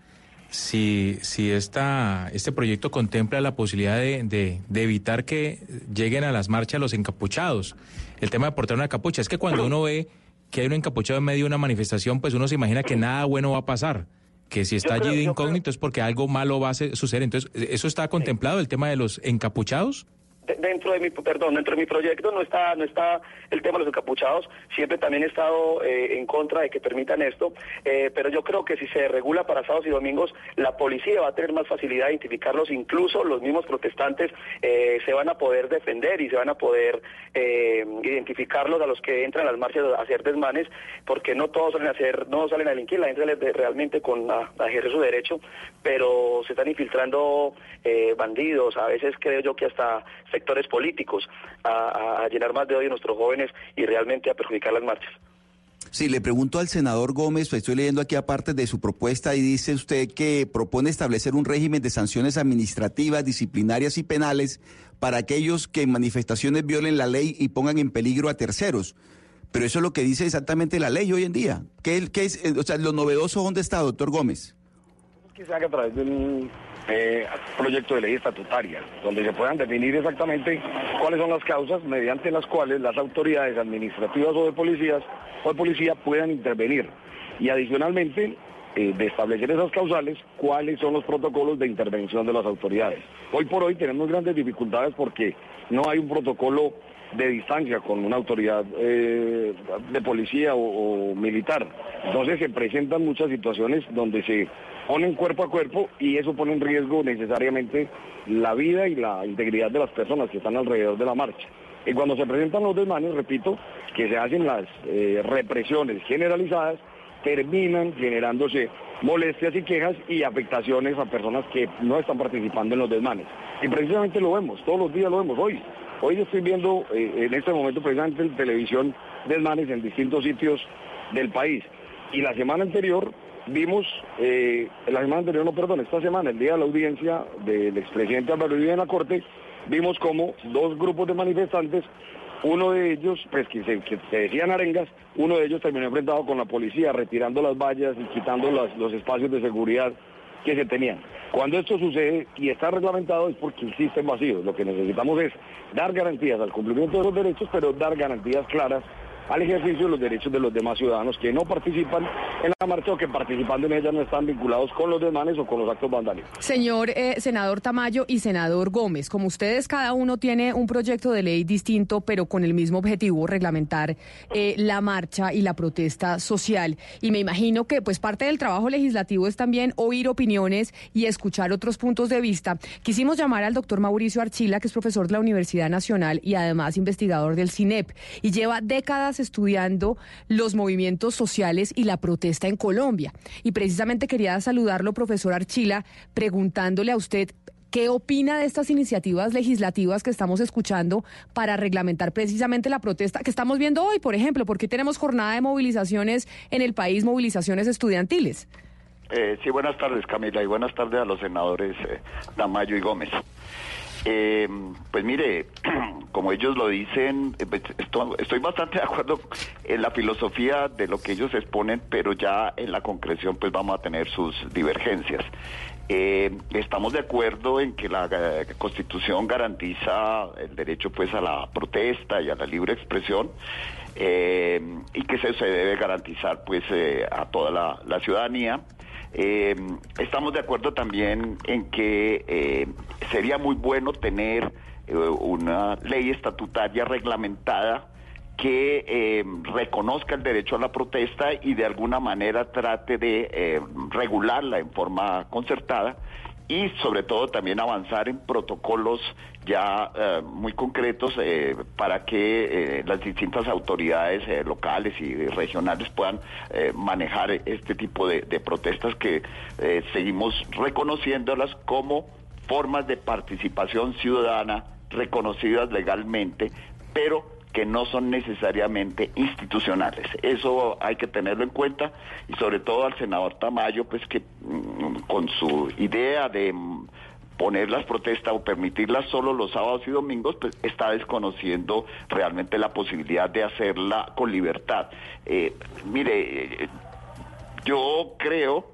si, si esta, este proyecto contempla la posibilidad de, de- de evitar que lleguen a las marchas los encapuchados. El tema de portar una capucha. Es que cuando uno ve que hay un encapuchado en medio de una manifestación, pues uno se imagina que nada bueno va a pasar. Que si está Yo creo- allí de incógnito es porque algo malo va a suceder. Entonces, ¿eso está contemplado, el tema de los encapuchados? De- dentro de mi perdón dentro de mi proyecto no está no está el tema de los encapuchados. Siempre también he estado eh, en contra de que permitan esto eh, pero yo creo que si se regula para sábados y domingos la policía va a tener más facilidad de identificarlos. Incluso los mismos protestantes eh, se van a poder defender y se van a poder identificarlos a los que entran a las marchas a hacer desmanes porque no todos salen a hacer no salen a delinquir la gente sale realmente con a, ejercer su derecho pero se están infiltrando bandidos. A veces creo yo que hasta sectores políticos a, a- a llenar más de odio a nuestros jóvenes y realmente a perjudicar las marchas. Sí, le pregunto al senador Gómez, pues estoy leyendo aquí aparte de su propuesta y dice usted que propone establecer un régimen de sanciones administrativas, disciplinarias y penales para aquellos que en manifestaciones violen la ley y pongan en peligro a terceros. Pero eso es lo que dice exactamente la ley hoy en día. ¿Qué, qué es, eh, o sea, lo novedoso dónde está, doctor Gómez? que se haga a través de un eh, proyecto de ley estatutaria, donde se puedan definir exactamente cuáles son las causas mediante las cuales las autoridades administrativas o de policías o de policía puedan intervenir. Y adicionalmente, eh, de establecer esas causales, cuáles son los protocolos de intervención de las autoridades. Hoy por hoy tenemos grandes dificultades porque no hay un protocolo de distancia con una autoridad eh, de policía o, militar. Entonces se presentan muchas situaciones donde se ponen cuerpo a cuerpo y eso pone en riesgo necesariamente la vida y la integridad de las personas que están alrededor de la marcha. Y cuando se presentan los desmanes, repito, que se hacen las eh, represiones generalizadas, terminan generándose molestias y quejas y afectaciones a personas que no están participando en los desmanes. Y precisamente lo vemos, todos los días lo vemos hoy. Hoy estoy viendo eh, en este momento precisamente en televisión desmanes en distintos sitios del país. Y la semana anterior vimos, eh, la semana anterior, no, perdón, esta semana, el día de la audiencia del expresidente Álvaro Uribe en la Corte, vimos como dos grupos de manifestantes, uno de ellos, pues que se, que se decían arengas, uno de ellos terminó enfrentado con la policía, retirando las vallas y quitando los espacios de seguridad que se tenían. Cuando esto sucede y está reglamentado es porque existen vacíos. Lo que necesitamos es dar garantías al cumplimiento de los derechos, pero dar garantías claras al ejercicio de los derechos de los demás ciudadanos que no participan en la marcha o que participando en ella no están vinculados con los desmanes o con los actos vandálicos. Señor eh, senador Tamayo y senador Gómez, como ustedes cada uno tiene un proyecto de ley distinto, pero con el mismo objetivo, reglamentar eh, la marcha y la protesta social. Y me imagino que pues parte del trabajo legislativo es también oír opiniones y escuchar otros puntos de vista. Quisimos llamar al doctor Mauricio Archila, que es profesor de la Universidad Nacional y además investigador del CINEP, y lleva décadas estudiando los movimientos sociales y la protesta en Colombia. Y precisamente quería saludarlo, profesor Archila, preguntándole a usted ¿Qué opina de estas iniciativas legislativas que estamos escuchando para reglamentar precisamente la protesta que estamos viendo hoy, por ejemplo? porque tenemos jornada de movilizaciones en el país, movilizaciones estudiantiles? Eh, sí, buenas tardes Camila y buenas tardes a los senadores eh, Tamayo y Gómez. Eh, pues mire, como ellos lo dicen, eh, pues, esto- estoy bastante de acuerdo en la filosofía de lo que ellos exponen, pero ya en la concreción pues vamos a tener sus divergencias. Eh, estamos de acuerdo en que la eh, Constitución garantiza el derecho pues a la protesta y a la libre expresión eh, y que se, se debe garantizar pues a toda la ciudadanía. Eh, estamos de acuerdo también en que eh, sería muy bueno tener eh, una ley estatutaria reglamentada que eh, reconozca el derecho a la protesta y de alguna manera trate de regularla en forma concertada y sobre todo también avanzar en protocolos ya eh, muy concretos eh, para que eh, las distintas autoridades locales y regionales puedan manejar este tipo de, protestas que seguimos reconociéndolas como formas de participación ciudadana reconocidas legalmente, pero que no son necesariamente institucionales. Eso hay que tenerlo en cuenta y sobre todo al senador Tamayo, pues que mm, con su idea de mm, poner las protestas o permitirlas solo los sábados y domingos, pues está desconociendo realmente la posibilidad de hacerla con libertad. Eh, mire, eh, yo creo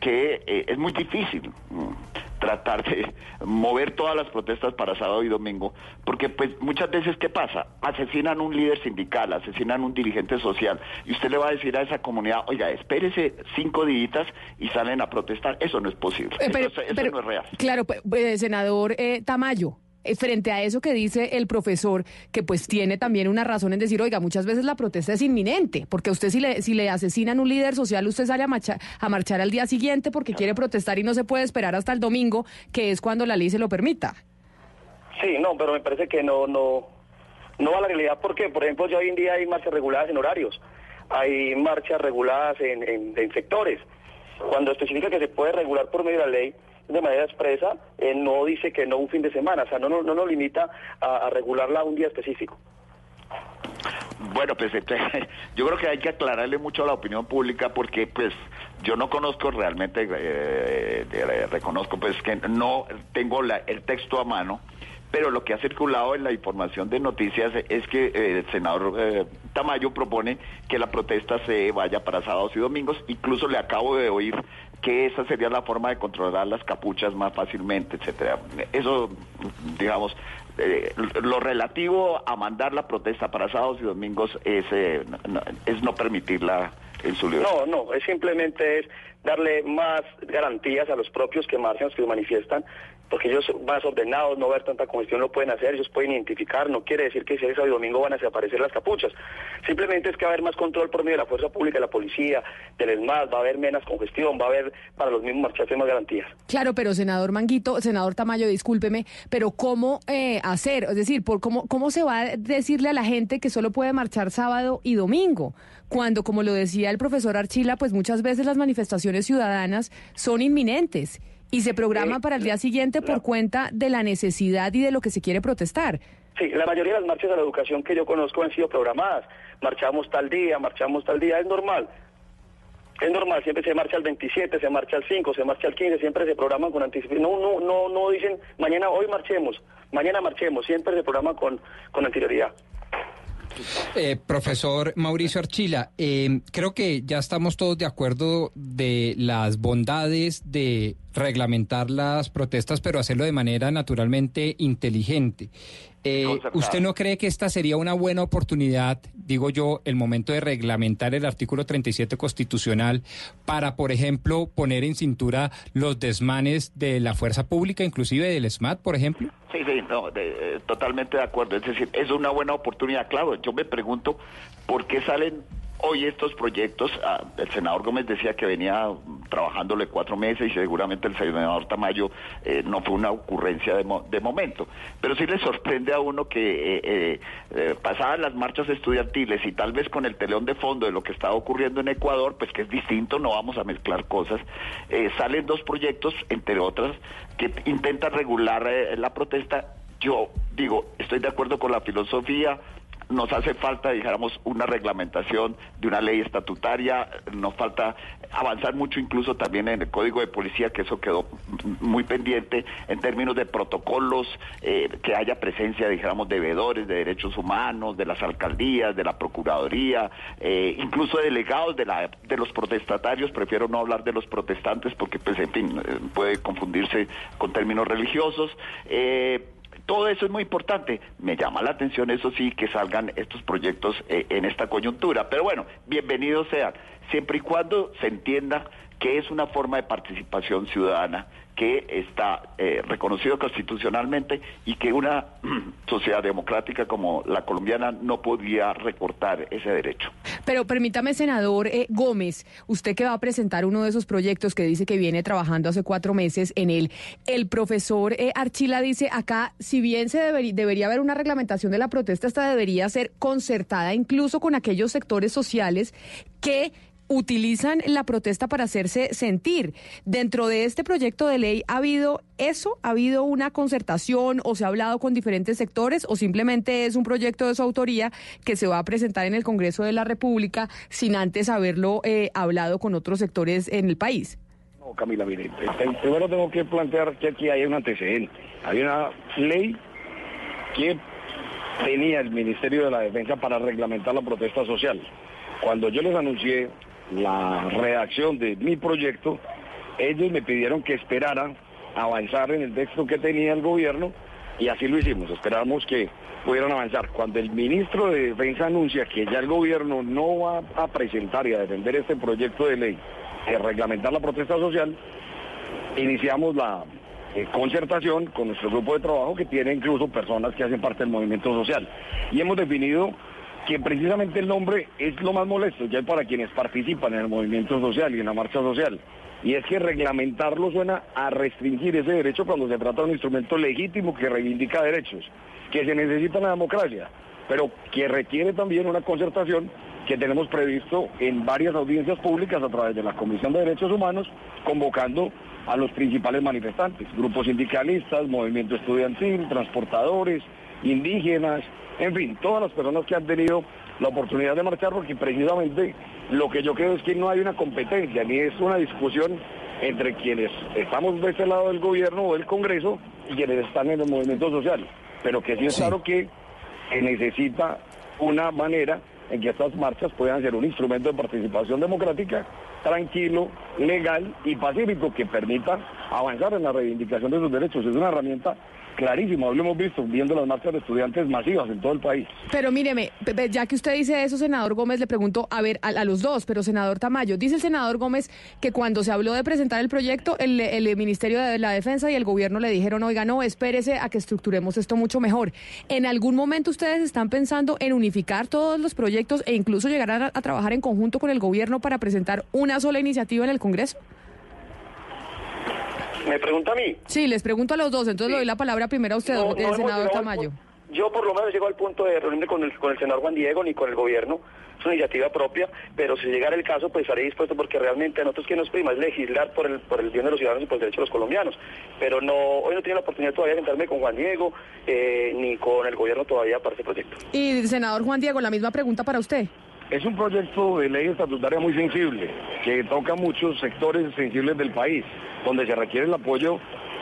que eh, es muy difícil mm, tratar de mover todas las protestas para sábado y domingo, porque pues muchas veces ¿qué pasa? Asesinan un líder sindical, asesinan un dirigente social, y usted le va a decir a esa comunidad, oiga, espérese cinco días y salen a protestar, eso no es posible, Eh, pero- eso, eso pero- no es real. Claro, pues, pues, senador eh, Tamayo. Eh, Frente a eso que dice el profesor, que pues tiene también una razón en decir, oiga, muchas veces la protesta es inminente, porque usted si le, si le asesinan un líder social, usted sale a, marcha- a marchar al día siguiente porque quiere protestar y no se puede esperar hasta el domingo, que es cuando la ley se lo permita. Sí, no, pero me parece que no, no, no va a la realidad porque, por ejemplo, ya hoy en día hay marchas reguladas en horarios, hay marchas reguladas en, en- en sectores. Cuando especifica que se puede regular por medio de la ley de manera expresa, eh, no dice que no un fin de semana, o sea, no, no, no nos limita a, regularla un día específico. Bueno, pues entonces, yo creo que hay que aclararle mucho a la opinión pública porque pues yo no conozco realmente, eh, reconozco pues que no tengo la- el texto a mano, pero lo que ha circulado en la información de noticias es que eh, el senador eh, Tamayo propone que la protesta se vaya para sábados y domingos, incluso le acabo de oír que esa sería la forma de controlar las capuchas más fácilmente, etcétera. Eso, digamos, eh, lo relativo a mandar la protesta para sábados y domingos es, eh, no, es no permitirla en su libertad. No, no, es simplemente es darle más garantías a los propios que marchan, que manifiestan, porque ellos más ordenados, no ver tanta congestión, lo pueden hacer, ellos pueden identificar, no quiere decir que si es sábado y domingo van a desaparecer las capuchas, simplemente es que va a haber más control por medio de la fuerza pública, de la policía, del ESMAD, va a haber menos congestión, va a haber para los mismos marchantes más garantías. Claro, pero senador Manguito, senador Tamayo, discúlpeme, pero ¿cómo eh, hacer? Es decir, por cómo, ¿cómo se va a decirle a la gente que solo puede marchar sábado y domingo? Cuando, como lo decía el profesor Archila, pues muchas veces las manifestaciones ciudadanas son inminentes y se programa para el día siguiente por cuenta de la necesidad y de lo que se quiere protestar. Sí, la mayoría de las marchas de la educación que yo conozco han sido programadas. Marchamos tal día, marchamos tal día, es normal. Es normal, siempre se marcha el 27, se marcha el 5, se marcha el 15, siempre se programan con anticipación. No, no, no, no dicen mañana, hoy marchemos, mañana marchemos, siempre se programa con, con anterioridad. Eh, profesor Mauricio Archila, eh, creo que ya estamos todos de acuerdo de las bondades de reglamentar las protestas, pero hacerlo de manera naturalmente inteligente. Eh. ¿Usted no cree que esta sería una buena oportunidad, digo yo, el momento de reglamentar el artículo 37 constitucional para, por ejemplo, poner en cintura los desmanes de la fuerza pública, inclusive del SMAT, por ejemplo? Sí, sí, no, de- eh, totalmente de acuerdo. Es decir, es una buena oportunidad. Claro, yo me pregunto por qué salen hoy estos proyectos. Ah, el senador Gómez decía que venía trabajándole cuatro meses y seguramente el senador Tamayo eh, no fue una ocurrencia de, mo- de momento. Pero sí le sorprende a uno que eh, eh, eh, pasadas las marchas estudiantiles y tal vez con el telón de fondo de lo que estaba ocurriendo en Ecuador, pues que es distinto, no vamos a mezclar cosas, eh, salen dos proyectos, entre otras, que intentan regular la protesta. Yo digo, estoy de acuerdo con la filosofía, nos hace falta, dijéramos, una reglamentación de una ley estatutaria, nos falta avanzar mucho incluso también en el código de policía, que eso quedó muy pendiente en términos de protocolos, eh, que haya presencia, dijéramos, de veedores de derechos humanos, de las alcaldías, de la procuraduría, eh, incluso de delegados de, la, de los protestatarios, prefiero no hablar de los protestantes porque, pues, en fin, eh, puede confundirse con términos religiosos. Eh, todo eso es muy importante. Me llama la atención, eso sí, que salgan estos proyectos eh, en esta coyuntura. Pero bueno, bienvenidos sean, siempre y cuando se entienda que es una forma de participación ciudadana que está eh, reconocido constitucionalmente y que una sociedad democrática como la colombiana no podía recortar ese derecho. Pero permítame, senador eh, Gómez, usted que va a presentar uno de esos proyectos que dice que viene trabajando hace cuatro meses en él, el profesor eh, Archila dice acá, si bien se debería, debería haber una reglamentación de la protesta, esta debería ser concertada incluso con aquellos sectores sociales que utilizan la protesta para hacerse sentir. Dentro de este proyecto de ley, ¿ha habido eso? ¿Ha habido una concertación o se ha hablado con diferentes sectores o simplemente es un proyecto de su autoría que se va a presentar en el Congreso de la República sin antes haberlo eh, hablado con otros sectores en el país? No, Camila, mire, eh, primero tengo que plantear que aquí hay un antecedente. Hay una ley que tenía el Ministerio de la Defensa para reglamentar la protesta social. Cuando yo les anuncié la redacción de mi proyecto, ellos me pidieron que esperara avanzar en el texto que tenía el gobierno y así lo hicimos, esperamos que pudieran avanzar. Cuando el ministro de Defensa anuncia que ya el gobierno no va a presentar y a defender este proyecto de ley de reglamentar la protesta social, iniciamos la eh, concertación con nuestro grupo de trabajo que tiene incluso personas que hacen parte del movimiento social. Y hemos definido que precisamente el nombre es lo más molesto ya para quienes participan en el movimiento social y en la marcha social. Y es que reglamentarlo suena a restringir ese derecho cuando se trata de un instrumento legítimo que reivindica derechos, que se necesita en la democracia, pero que requiere también una concertación que tenemos previsto en varias audiencias públicas a través de la Comisión de Derechos Humanos, convocando a los principales manifestantes, grupos sindicalistas, movimiento estudiantil, transportadores, indígenas, en fin, todas las personas que han tenido la oportunidad de marchar, porque precisamente lo que yo creo es que no hay una competencia, ni es una discusión entre quienes estamos de este lado del gobierno o del Congreso y quienes están en el movimiento social, pero que sí es claro que se necesita una manera en que estas marchas puedan ser un instrumento de participación democrática tranquilo, legal y pacífico que permita avanzar en la reivindicación de sus derechos. Es una herramienta clarísima, lo hemos visto viendo las marchas de estudiantes masivas en todo el país. Pero míreme, ya que usted dice eso, senador Gómez, le pregunto, a ver, a, a los dos, pero senador Tamayo, dice el senador Gómez que cuando se habló de presentar el proyecto, el, el Ministerio de la Defensa y el gobierno le dijeron, oiga, no, espérese a que estructuremos esto mucho mejor. ¿En algún momento ustedes están pensando en unificar todos los proyectos e incluso llegar a trabajar en conjunto con el gobierno para presentar una sola iniciativa en el Congreso? ¿Me pregunta a mí? Sí, les pregunto a los dos, entonces le doy la palabra primero a usted, No, no el hemos senador Tamayo. Yo por lo menos llego al punto de reunirme con el, con el senador Juan Diego ni con el gobierno. Es una iniciativa propia, pero si llegara el caso, pues estaré dispuesto porque realmente a nosotros que nos prima es legislar por el, por el bien de los ciudadanos y por el derecho de los colombianos. Pero no, hoy no tengo la oportunidad todavía de sentarme con Juan Diego eh, ni con el gobierno todavía para este proyecto. Y senador Juan Diego, la misma pregunta para usted. Es un proyecto de ley estatutaria muy sensible, que toca muchos sectores sensibles del país, donde se requiere el apoyo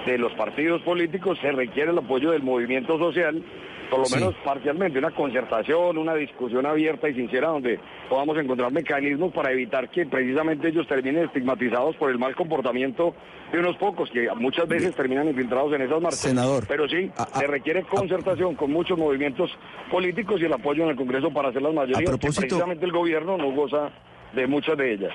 de los partidos políticos, se requiere el apoyo del movimiento social, por lo menos parcialmente, una concertación, una discusión abierta y sincera donde podamos encontrar mecanismos para evitar que precisamente ellos terminen estigmatizados por el mal comportamiento de unos pocos que muchas veces terminan infiltrados en esas marchas. Senador. Pero sí, se requiere concertación con muchos movimientos políticos y el apoyo en el Congreso para hacer las mayorías, que propósito- precisamente el gobierno no goza de muchas de ellas.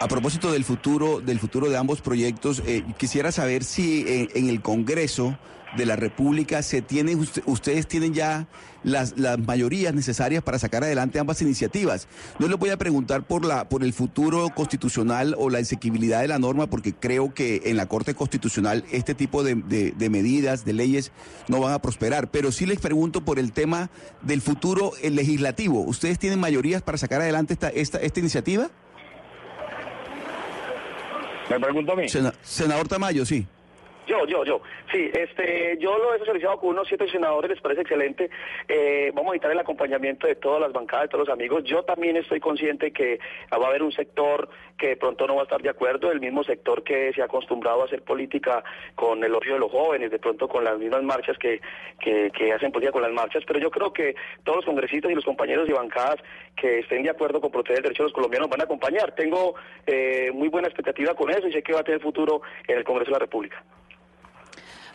A propósito del futuro, del futuro de ambos proyectos, eh, quisiera saber si eh, en el Congreso de la República se tienen, usted- ustedes tienen ya las, las mayorías necesarias para sacar adelante ambas iniciativas. No les voy a preguntar por la, por el futuro constitucional o la exequibilidad de la norma, porque creo que en la Corte Constitucional este tipo de, de- de medidas, de leyes, no van a prosperar. Pero sí les pregunto por el tema del futuro eh, legislativo. ¿Ustedes tienen mayorías para sacar adelante esta, esta, esta iniciativa? ¿Me pregunto a mí? Sena- senador Tamayo, sí. Yo, yo, yo. Sí, este, yo lo he socializado con unos siete senadores, les parece excelente. Eh, vamos a necesitar el acompañamiento de todas las bancadas, de todos los amigos. Yo también estoy consciente que va a haber un sector que de pronto no va a estar de acuerdo, el mismo sector que se ha acostumbrado a hacer política con el odio de los jóvenes, de pronto con las mismas marchas que, que, que hacen política con las marchas. Pero yo creo que todos los congresistas y los compañeros y bancadas que estén de acuerdo con proteger el derecho de los colombianos van a acompañar. Tengo eh, muy buena expectativa con eso y sé que va a tener futuro en el Congreso de la República.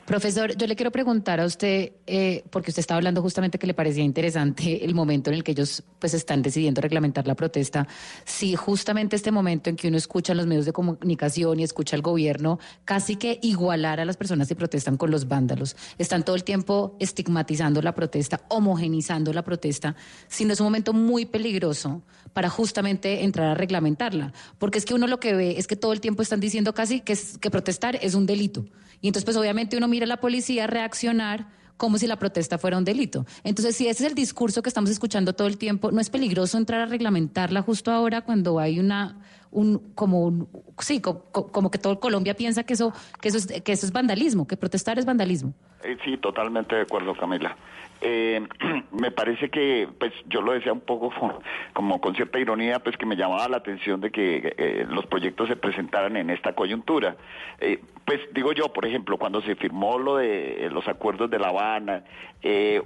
Profesor, yo le quiero preguntar a usted, eh, porque usted estaba hablando justamente que le parecía interesante el momento en el que ellos pues están decidiendo reglamentar la protesta, si justamente este momento en que uno escucha los medios de comunicación y escucha al gobierno casi que igualar a las personas que protestan con los vándalos, están todo el tiempo estigmatizando la protesta, homogenizando la protesta, si no es un momento muy peligroso para justamente entrar a reglamentarla, porque es que uno lo que ve es que todo el tiempo están diciendo casi que protestar es un delito. Y entonces, pues obviamente uno mira a la policía reaccionar como si la protesta fuera un delito. Entonces, si ese es el discurso que estamos escuchando todo el tiempo, ¿no es peligroso entrar a reglamentarla justo ahora cuando hay una un como un, sí, co- co- como, que todo Colombia piensa que eso que eso es que eso es vandalismo, que protestar es vandalismo? Eh, sí, totalmente de acuerdo, Camila. Eh, me parece que, pues yo lo decía un poco como con cierta ironía, pues que me llamaba la atención de que eh, los proyectos se presentaran en esta coyuntura. Eh, pues digo yo, por ejemplo, cuando se firmó lo de eh, los acuerdos de La Habana,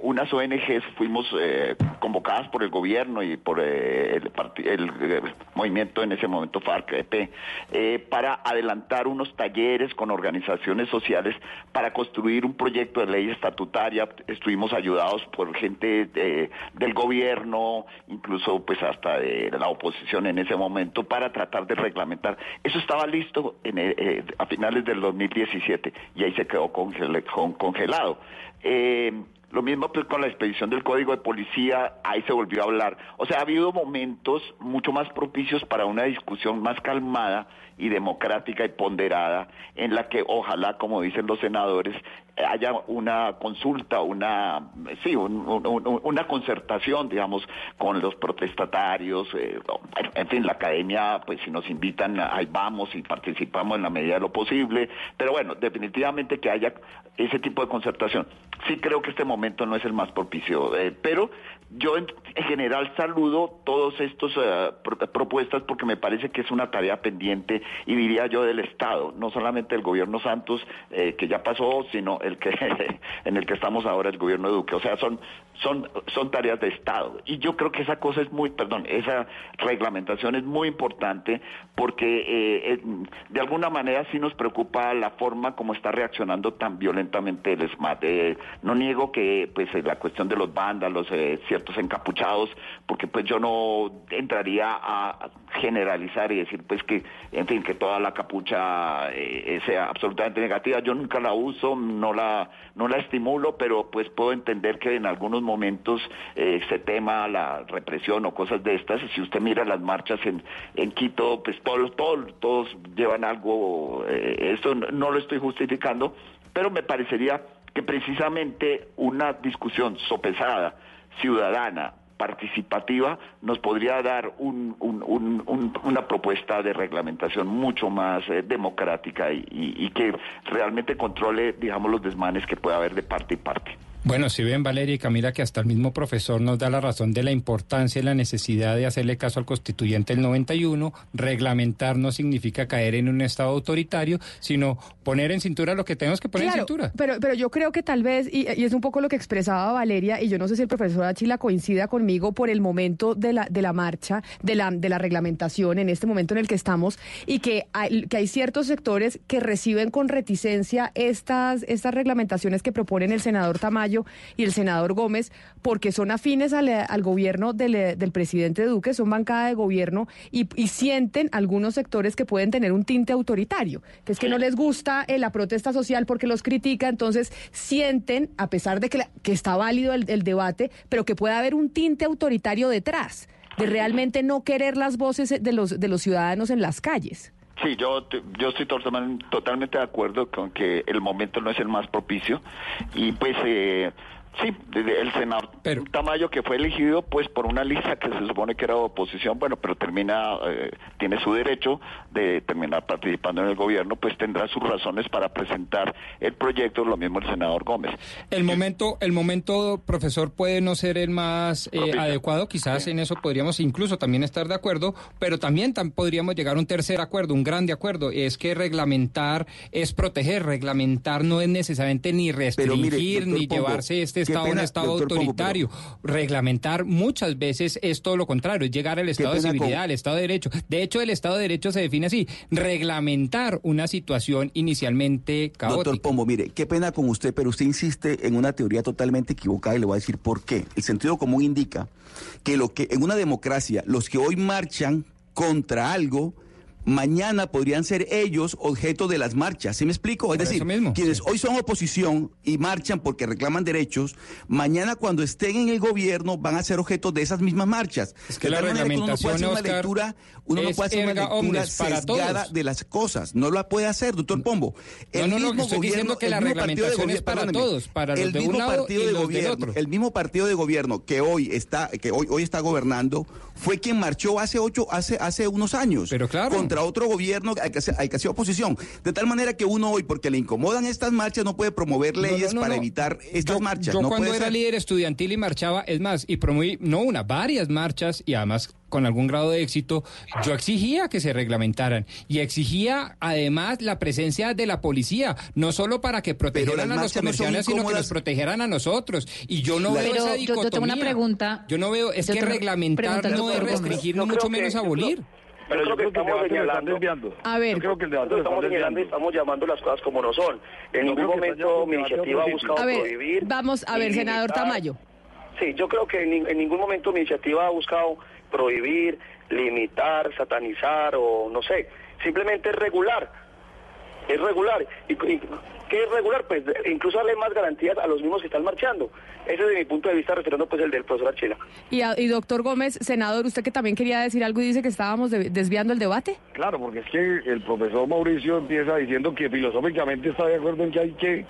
unas ONGs fuimos convocadas por el gobierno y por el, el, eh, movimiento en ese momento FARC-EP eh, para adelantar unos talleres con organizaciones sociales para construir un proyecto de ley estatutaria. Estuvimos ayudados por gente de- del gobierno, incluso pues hasta de la oposición en ese momento, para tratar de reglamentar. Eso estaba listo en, eh, eh, a finales del 2017 y ahí se quedó congel- con- congelado. Eh, lo mismo pues con la expedición del código de policía, ahí se volvió a hablar. O sea, ha habido momentos mucho más propicios para una discusión más calmada y democrática y ponderada, en la que ojalá, como dicen los senadores, eh, haya una consulta, una sí, un- un- un- una concertación, digamos, con los protestatarios, eh, en fin, la academia, pues si nos invitan, ahí vamos y participamos en la medida de lo posible, pero bueno, definitivamente que haya ese tipo de concertación. Sí creo que este momento no es el más propicio, eh, pero yo en, en general saludo todos estos eh, pro- propuestas porque me parece que es una tarea pendiente y diría yo del Estado, no solamente del gobierno Santos eh, que ya pasó, sino el que en el que estamos ahora el gobierno de Duque. O sea, son son son tareas de Estado y yo creo que esa cosa es muy, perdón, esa reglamentación es muy importante porque eh, eh, de alguna manera sí nos preocupa la forma como está reaccionando tan violentamente el SMAT. Eh, no niego que pues eh, la cuestión de los vándalos, eh, ciertos encapuchados, porque pues yo no entraría a generalizar y decir pues que, en fin, que toda la capucha sea absolutamente negativa. Yo nunca la uso, no la, no la estimulo, pero pues puedo entender que en algunos momentos eh, se tema la represión o cosas de estas. Y si usted mira las marchas en, en Quito, pues todos, todos, todos llevan algo, eh, esto no, no lo estoy justificando, pero me parecería que precisamente una discusión sopesada, ciudadana, participativa, nos podría dar un- un- un- un- una propuesta de reglamentación mucho más eh, democrática y, y- y que realmente controle, digamos, los desmanes que pueda haber de parte y parte. Bueno, si ven Valeria y Camila que hasta el mismo profesor nos da la razón de la importancia y la necesidad de hacerle caso al constituyente del 91, reglamentar no significa caer en un estado autoritario, sino poner en cintura lo que tenemos que poner en cintura. pero, pero yo creo que tal vez, y, y es un poco lo que expresaba Valeria, y yo no sé si el profesor Achila coincida conmigo por el momento de la, de la marcha, de la, de la reglamentación, en este momento en el que estamos, y que hay, que hay ciertos sectores que reciben con reticencia estas, estas reglamentaciones que proponen el senador Tamayo y el senador Gómez, porque son afines al, gobierno del, presidente Duque, son bancada de gobierno, y, y sienten algunos sectores que pueden tener un tinte autoritario, que es que no les gusta eh, la protesta social porque los critica, entonces sienten, a pesar de que, la- que está válido el, el debate, pero que puede haber un tinte autoritario detrás, de realmente no querer las voces de los, de los ciudadanos en las calles. Sí, yo, yo estoy totalmente de acuerdo con que el momento no es el más propicio y pues eh, sí, desde el senador Tamayo que fue elegido pues por una lista que se supone que era oposición, bueno, pero termina, eh, tiene su derecho de terminar participando en el gobierno, pues tendrá sus razones para presentar el proyecto, lo mismo el senador Gómez. El momento, el momento, profesor, puede no ser el más eh, adecuado, quizás en eso podríamos incluso también estar de acuerdo, pero también tam- podríamos llegar a un tercer acuerdo, un grande acuerdo, es que reglamentar es proteger, reglamentar no es necesariamente ni Pero mire, restringir ni llevarse este Estado un Estado autoritario. Reglamentar muchas veces es todo lo contrario, es llegar al Estado de civilidad, con- al Estado de Derecho. De hecho, el Estado de Derecho se define así, reglamentar una situación inicialmente caótica. Doctor Pombo, mire, qué pena con usted, pero usted insiste en una teoría totalmente equivocada y le voy a decir por qué. El sentido común indica que lo que en una democracia los que hoy marchan contra algo mañana podrían ser ellos objeto de las marchas. ¿Sí me explico? Es Por decir, mismo, quienes hoy son oposición y marchan porque reclaman derechos, mañana cuando estén en el gobierno van a ser objeto de esas mismas marchas. Es que De la que uno no puede hacer una reglamentación, lectura, uno no puede hacer una lectura para sesgada todos. de las cosas. No la puede hacer, doctor Pombo. No, no, no, que estoy diciendo que el la mismo reglamentación es gobierno- para todos, para los el de un mismo lado partido y de los del gobierno, otro. el mismo partido de gobierno que hoy está, que hoy, hoy está gobernando, fue quien marchó hace ocho, hace, hace unos años contra otro gobierno al que, se- al que hacía oposición. De tal manera que uno hoy, porque le incomodan estas marchas, no puede promover No, no, leyes no, para no. evitar estas marchas. Yo no cuando puede era ser. líder estudiantil y marchaba, es más, y promoví, no una, varias marchas y además con algún grado de éxito, yo exigía que se reglamentaran y exigía además la presencia de la policía, no solo para que protegieran a los no comerciantes, sino que nos protegeran a nosotros. Y yo no veo Pero esa yo- dicotomía. yo tengo una pregunta. Yo no veo, es Yo que reglamentar no es restringir, Yo ni creo que- yo creo-. Pero yo creo que estamos señalando, A ver, Yo creo que el debate lo estamos están señalando y estamos llamando las cosas como no son. En Yo ningún que momento mi iniciativa ha buscado a ver, prohibir. vamos a ver, senador limitar. Tamayo. Sí, yo creo que en, nin- en ningún momento mi iniciativa ha buscado prohibir, limitar, satanizar o no sé. Simplemente es regular. Es regular. ¿Y, y qué es regular? Pues incluso darle más garantías a los mismos que están marchando. Ese es de mi punto de vista, refiriendo pues el del profesor Archila. Y, a- y doctor Gómez, senador, usted que también quería decir algo y dice que estábamos de- desviando el debate. Claro, porque es que el profesor Mauricio empieza diciendo que filosóficamente está de acuerdo en que hay que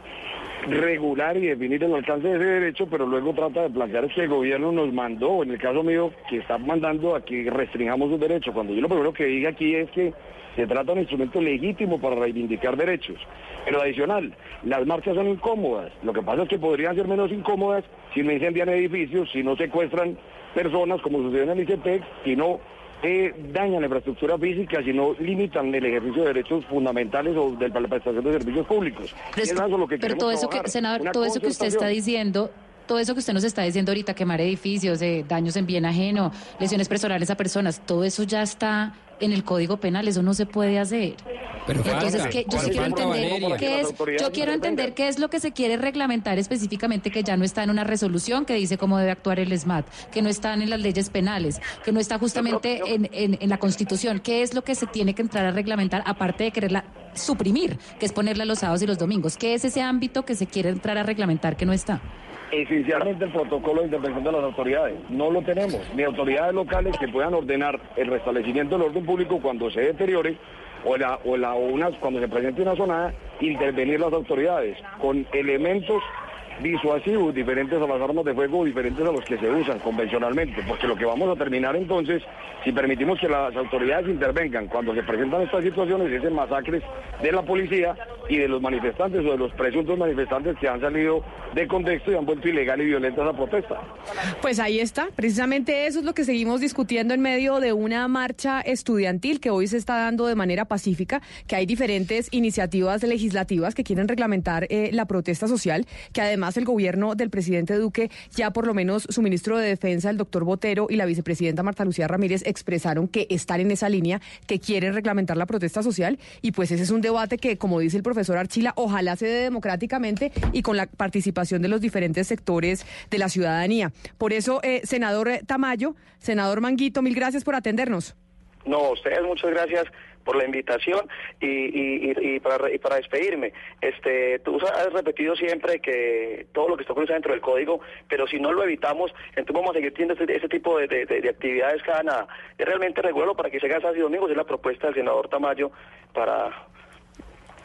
regular y definir el alcance de ese derecho, pero luego trata de plantear que el gobierno nos mandó, en el caso mío, que está mandando a que restringamos los derechos. Cuando yo lo primero que diga aquí es que se trata de un instrumento legítimo para reivindicar derechos. Pero adicional, las marchas son incómodas. Lo que pasa es que podrían ser menos incómodas si no incendian edificios, si no secuestran personas, como sucedió en el ICETEX, si no eh, dañan la infraestructura física, si no limitan el ejercicio de derechos fundamentales o de la prestación de servicios públicos. Pero, es Y que- eso es lo que pero todo eso que, senador, todo eso que usted está diciendo, todo eso que usted nos está diciendo ahorita, quemar edificios, eh, daños en bien ajeno, lesiones personales a personas, todo eso ya está en el Código Penal, eso no se puede hacer. Pero Entonces, falta, ¿qué- yo sí quiero entender qué es, yo quiero entender qué es lo que se quiere reglamentar específicamente que ya no está en una resolución que dice cómo debe actuar el SMAT, que no están en las leyes penales, que no está justamente en, en- en la Constitución. ¿Qué es lo que se tiene que entrar a reglamentar aparte de quererla suprimir, que es ponerla los sábados y los domingos? ¿Qué es ese ámbito que se quiere entrar a reglamentar que no está? Esencialmente el protocolo de intervención de las autoridades. No lo tenemos. Ni autoridades locales que puedan ordenar el restablecimiento del orden público cuando se deteriore o, la, o, la, una, cuando se presente una zonada, intervenir las autoridades con elementos disuasivos diferentes a las armas de fuego, diferentes a los que se usan convencionalmente, porque lo que vamos a terminar entonces, si permitimos que las autoridades intervengan cuando se presentan estas situaciones, es en masacres de la policía y de los manifestantes o de los presuntos manifestantes que han salido de contexto y han vuelto ilegal y violenta esa protesta. Pues ahí está, precisamente eso es lo que seguimos discutiendo en medio de una marcha estudiantil que hoy se está dando de manera pacífica, que hay diferentes iniciativas legislativas que quieren reglamentar eh, la protesta social, que además el gobierno del presidente Duque, ya por lo menos su ministro de Defensa, el doctor Botero, y la vicepresidenta Marta Lucía Ramírez expresaron que están en esa línea, que quieren reglamentar la protesta social, y pues ese es un debate que, como dice el profesor Archila, ojalá se dé democráticamente y con la participación de los diferentes sectores de la ciudadanía. Por eso, eh, senador eh, Tamayo, senador Manguito, mil gracias por atendernos. No, ustedes muchas gracias por la invitación y, y, y- y para, despedirme. Este, tú has repetido siempre que todo lo que está está dentro del código, pero si no lo evitamos, entonces vamos a seguir teniendo este, este tipo de- de actividades cada nada. Es realmente regularlo para que se haga sábado y domingo, es la propuesta del senador Tamayo para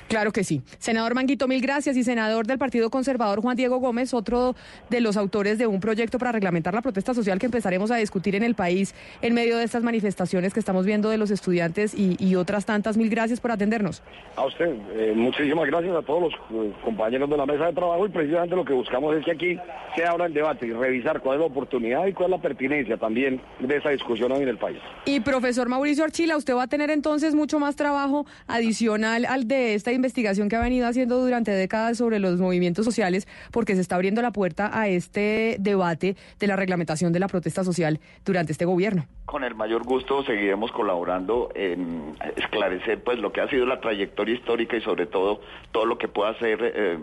Claro que sí. Senador Manguito, mil gracias. Y senador del Partido Conservador, Juan Diego Gómez, otro de los autores de un proyecto para reglamentar la protesta social que empezaremos a discutir en el país en medio de estas manifestaciones que estamos viendo de los estudiantes y, y otras tantas. Mil gracias por atendernos. A usted, eh, muchísimas gracias a todos los eh, compañeros de la mesa de trabajo y precisamente lo que buscamos es que aquí se abra el debate y revisar cuál es la oportunidad y cuál es la pertinencia también de esa discusión hoy en el país. Y profesor Mauricio Archila, usted va a tener entonces mucho más trabajo adicional al de esta investigación que ha venido haciendo durante décadas sobre los movimientos sociales, porque se está abriendo la puerta a este debate de la reglamentación de la protesta social durante este gobierno. Con el mayor gusto seguiremos colaborando en esclarecer pues lo que ha sido la trayectoria histórica y sobre todo todo lo que pueda ser eh,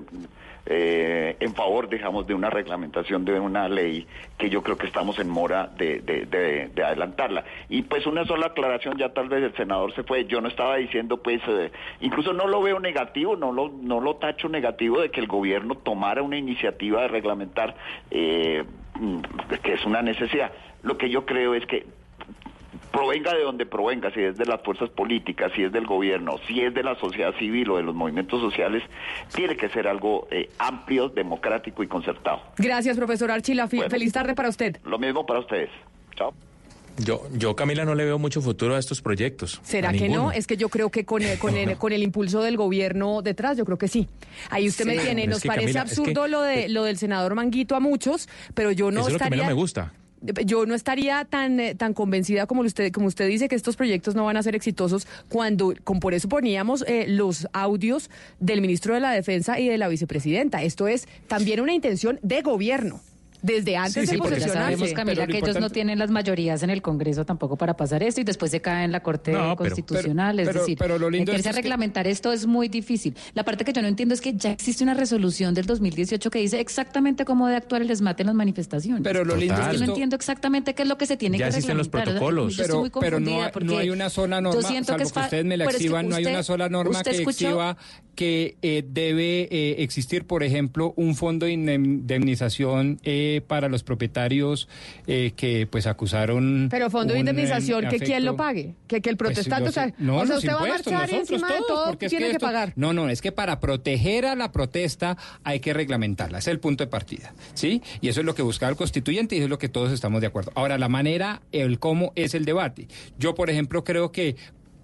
eh, en favor, digamos, de una reglamentación de una ley que yo creo que estamos en mora de, de- de- de adelantarla. Y pues una sola aclaración, ya tal vez el senador se fue, yo no estaba diciendo pues, eh, incluso no lo veo negativo, no lo, no lo tacho negativo de que el gobierno tomara una iniciativa de reglamentar, eh, mm, que es una necesidad. Lo que yo creo es que provenga de donde provenga, si es de las fuerzas políticas, si es del gobierno, si es de la sociedad civil o de los movimientos sociales, tiene que ser algo eh, amplio, democrático y concertado. Gracias, profesor Archila. Bueno. Feliz tarde para usted. Lo mismo para ustedes. Chao. Yo, yo, Camila, no le veo mucho futuro a estos proyectos. ¿Será que no? Es que yo creo que con el, con el, con el impulso del gobierno detrás, yo creo que sí. Ahí usted me tiene, nos parece Camila, es absurdo que- lo de lo del senador Manguito a muchos, pero yo no Eso es lo que a mí estaría no me gusta. Yo no estaría tan eh, tan convencida como usted como usted dice que estos proyectos no van a ser exitosos cuando con por eso poníamos eh, los audios del ministro de la Defensa y de la vicepresidenta. Esto es también una intención de gobierno desde antes de Ya posesionarse. sabemos, Camila, que ellos no tienen las mayorías en el Congreso tampoco para pasar esto y después se cae en la Corte No, Constitucional. pero- es decir, pero lo lindo meterse es a que- reglamentar esto es muy difícil. La parte que yo no entiendo es que ya existe una resolución del 2018 que dice exactamente cómo debe actuar el desmate en las manifestaciones. Pero lo lindo es que no entiendo exactamente qué es lo que se tiene Ya que existen los reglamentar. O sea, protocolos. yo estoy Pero- muy pero no porque no hay una sola yo norma, siento salvo es que ustedes me la pero es que exhiban, no hay una sola norma que escuchó- exhiba que eh, debe eh, existir, por ejemplo, un fondo de indemnización eh, para los propietarios eh, que pues acusaron. Pero fondo de un, eh, indemnización, que quién lo pague, que, que el Pues, protestante, o sea, no, o sea usted va a marchar encima de todo es tiene que, esto- pagar. No, no, es que para proteger a la protesta hay que reglamentarla, ese es el punto de partida, ¿sí? Y eso es lo que buscaba el constituyente y eso es lo que todos estamos de acuerdo. Ahora, la manera, el cómo es el debate. Yo, por ejemplo, creo que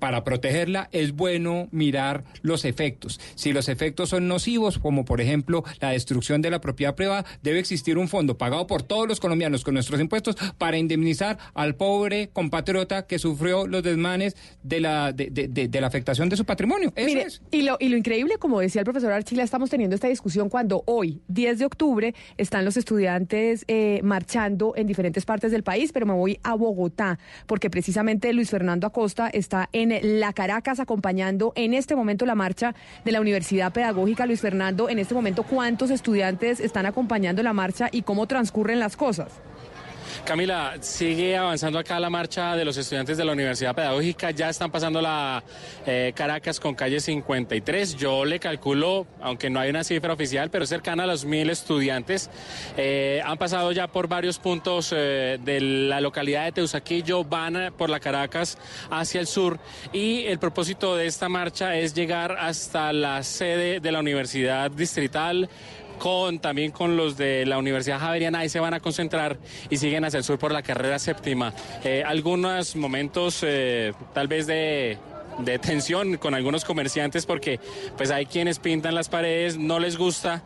para protegerla es bueno mirar los efectos. Si los efectos son nocivos, como por ejemplo la destrucción de la propiedad privada, debe existir un fondo pagado por todos los colombianos con nuestros impuestos para indemnizar al pobre compatriota que sufrió los desmanes de la, de, de- de- de la afectación de su patrimonio. Eso Mire, es. y lo, y lo increíble, como decía el profesor Archila, estamos teniendo esta discusión cuando hoy, 10 de octubre, están los estudiantes eh, marchando en diferentes partes del país, pero me voy a Bogotá, porque precisamente Luis Fernando Acosta está en la Caracas acompañando en este momento la marcha de la Universidad Pedagógica. Luis Fernando, en este momento, ¿cuántos estudiantes están acompañando la marcha y cómo transcurren las cosas? Camila, sigue avanzando acá la marcha de los estudiantes de la Universidad Pedagógica. Ya están pasando la eh, Caracas con calle 53. Yo le calculo, aunque no hay una cifra oficial, pero cercana a los mil estudiantes. Eh, han pasado ya por varios puntos eh, de la localidad de Teusaquillo, van por la Caracas hacia el sur. Y el propósito de esta marcha es llegar hasta la sede de la Universidad Distrital con también con los de la Universidad Javeriana, ahí se van a concentrar y siguen hacia el sur por la carrera séptima. Eh, algunos momentos eh, tal vez de de tensión con algunos comerciantes porque pues hay quienes pintan las paredes, no les gusta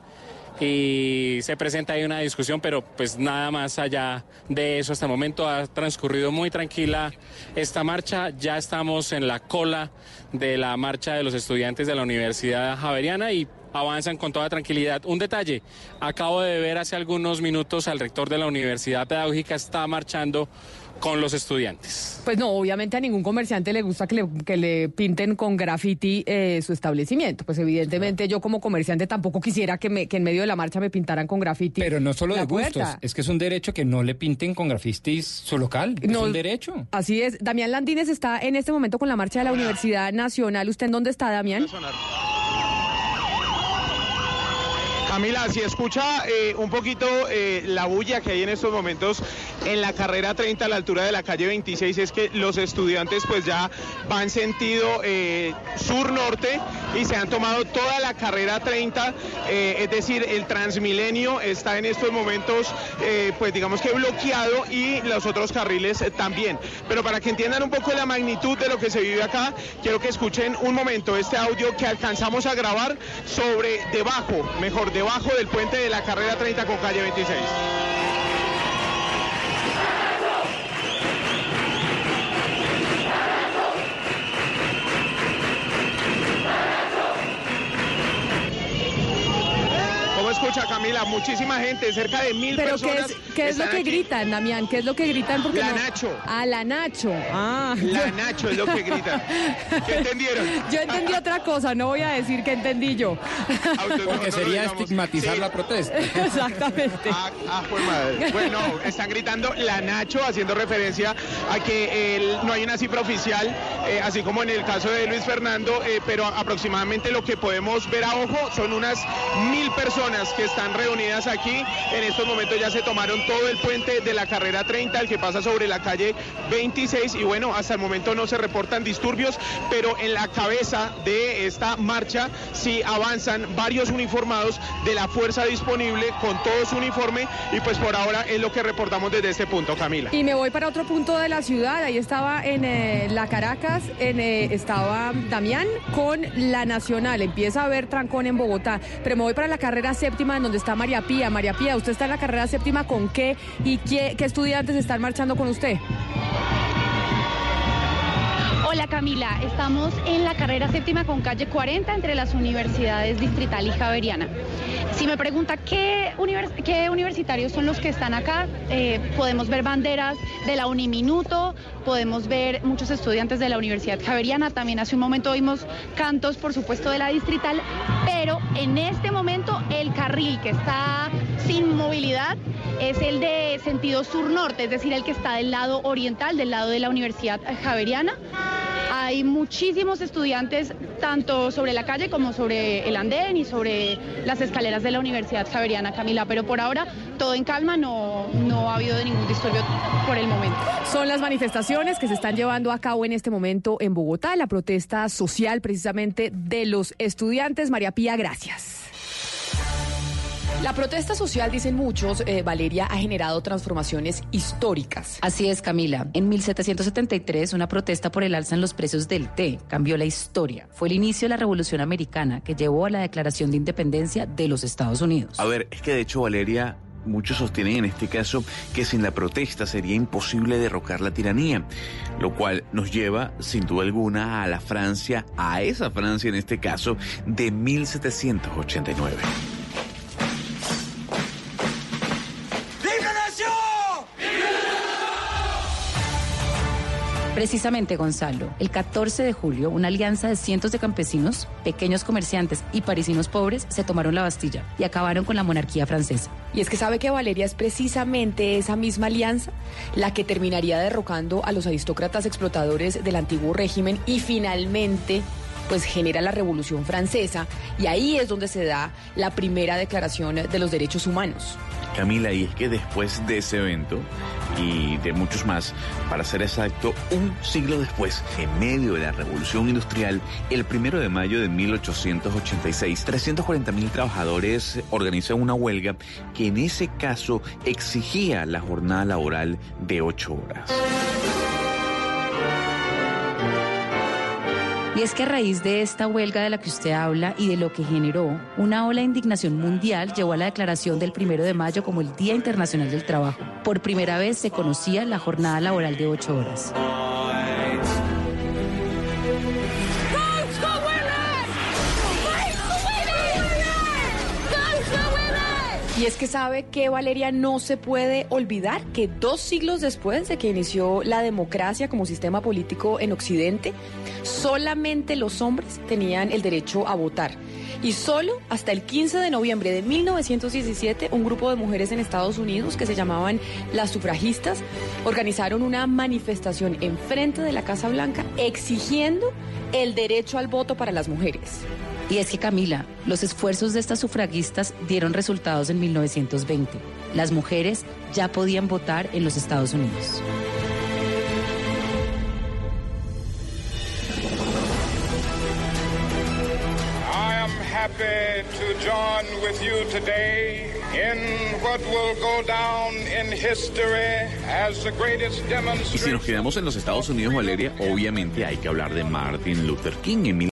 y se presenta ahí una discusión, pero pues nada más allá de eso hasta el momento ha transcurrido muy tranquila esta marcha, ya estamos en la cola de la marcha de los estudiantes de la Universidad Javeriana y avanzan con toda tranquilidad. Un detalle, acabo de ver hace algunos minutos al rector de la Universidad Pedagógica está marchando con los estudiantes. Pues no, obviamente a ningún comerciante le gusta que le, que le pinten con graffiti eh, su establecimiento. Pues evidentemente yo como comerciante tampoco quisiera que, me, que en medio de la marcha me pintaran con graffiti. Pero no solo de gustos, es que es un derecho que no le pinten con grafitis su local. es un derecho. Así es. Damián Landines está en este momento con la marcha de la Universidad Nacional. ¿Usted en dónde está, Damián? Camila, si escucha eh, un poquito eh, la bulla que hay en estos momentos en la carrera 30 a la altura de la calle 26, es que los estudiantes pues ya van sentido eh, sur-norte y se han tomado toda la carrera 30, eh, es decir, el Transmilenio está en estos momentos pues digamos que bloqueado y los otros carriles también. Pero para que entiendan un poco la magnitud de lo que se vive acá, quiero que escuchen un momento este audio que alcanzamos a grabar sobre debajo, mejor debajo del puente de la carrera 30 con calle 26. Camila, muchísima gente, cerca de mil Pero ¿qué personas. es, qué es lo que aquí. gritan, Damián? ¿Qué es lo que gritan? Porque La no- Nacho. Ah, la Nacho. Ah. La Nacho es lo que gritan. ¿Qué entendieron? Yo entendí otra cosa, no voy a decir que entendí yo. Porque sería estigmatizar la protesta. Exactamente. Ah, ah, pues madre. Bueno, están gritando la Nacho, haciendo referencia a que el- no hay una cifra oficial, eh, así como en el caso de Luis Fernando, eh, pero aproximadamente lo que podemos ver a ojo son unas mil personas que están reunidas aquí. En estos momentos ya se tomaron todo el puente de la carrera 30, el que pasa sobre la calle 26, y bueno, hasta el momento no se reportan disturbios, pero en la cabeza de esta marcha sí avanzan varios uniformados de la fuerza disponible con todo su uniforme y pues por ahora es lo que reportamos desde este punto, Camila. Y me voy para otro punto de la ciudad. Ahí estaba en eh, la Caracas, en, eh, estaba Damián con la Nacional. Empieza a haber trancón en Bogotá. Pero me voy para la carrera séptima, donde está María Pía. María Pía, ¿usted está en la carrera séptima con qué y qué, qué estudiantes están marchando con usted? Hola Camila, estamos en la carrera séptima con calle 40 entre las universidades Distrital y Javeriana. Si me pregunta qué, univers- qué universitarios son los que están acá, eh, podemos ver banderas de la Uniminuto, podemos ver muchos estudiantes de la Universidad Javeriana, también hace un momento oímos cantos, por supuesto, de la Distrital, pero en este momento el carril que está sin movilidad es el de sentido sur-norte, es decir, el que está del lado oriental, del lado de la Universidad Javeriana. Hay muchísimos estudiantes, tanto sobre la calle como sobre el andén y sobre las escaleras de la Universidad Javeriana, Camila, pero por ahora todo en calma, no, no ha habido ningún disturbio por el momento. Son las manifestaciones que se están llevando a cabo en este momento en Bogotá, la protesta social precisamente de los estudiantes. María Pía, gracias. La protesta social, dicen muchos, eh, Valeria, ha generado transformaciones históricas. Así es, Camila. En 1773, una protesta por el alza en los precios del té cambió la historia. Fue el inicio de la Revolución Americana que llevó a la Declaración de Independencia de los Estados Unidos. A ver, es que de hecho, Valeria, muchos sostienen en este caso que sin la protesta sería imposible derrocar la tiranía, lo cual nos lleva, sin duda alguna, a la Francia, a esa Francia en este caso, de 1789. Precisamente, Gonzalo, el 14 de julio, una alianza de cientos de campesinos, pequeños comerciantes y parisinos pobres se tomaron la Bastilla y acabaron con la monarquía francesa. Y es que sabe que Valeria es precisamente esa misma alianza la que terminaría derrocando a los aristócratas explotadores del antiguo régimen y finalmente pues genera la Revolución Francesa y ahí es donde se da la primera declaración de los derechos humanos. Camila, y es que después de ese evento y de muchos más, para ser exacto, un siglo después, en medio de la revolución industrial, el primero de mayo de 1886, 340 mil trabajadores organizan una huelga que en ese caso exigía la jornada laboral de ocho horas. Y es que a raíz de esta huelga de la que usted habla y de lo que generó, una ola de indignación mundial llevó a la declaración del primero de mayo como el Día Internacional del Trabajo. Por primera vez se conocía la jornada laboral de ocho horas. Y es que sabe que Valeria no se puede olvidar que dos siglos después de que inició la democracia como sistema político en Occidente, solamente los hombres tenían el derecho a votar. Y solo hasta el 15 de noviembre de 1917, un grupo de mujeres en Estados Unidos que se llamaban las sufragistas organizaron una manifestación en frente de la Casa Blanca exigiendo el derecho al voto para las mujeres. Y es que Camila, los esfuerzos de estas sufragistas dieron resultados en 1920. Las mujeres ya podían votar en los Estados Unidos. I am happy to join with you today in what will go down in history as the greatest Y si demonstration. nos quedamos en los Estados Unidos, Valeria, obviamente hay que hablar de Martin Luther King en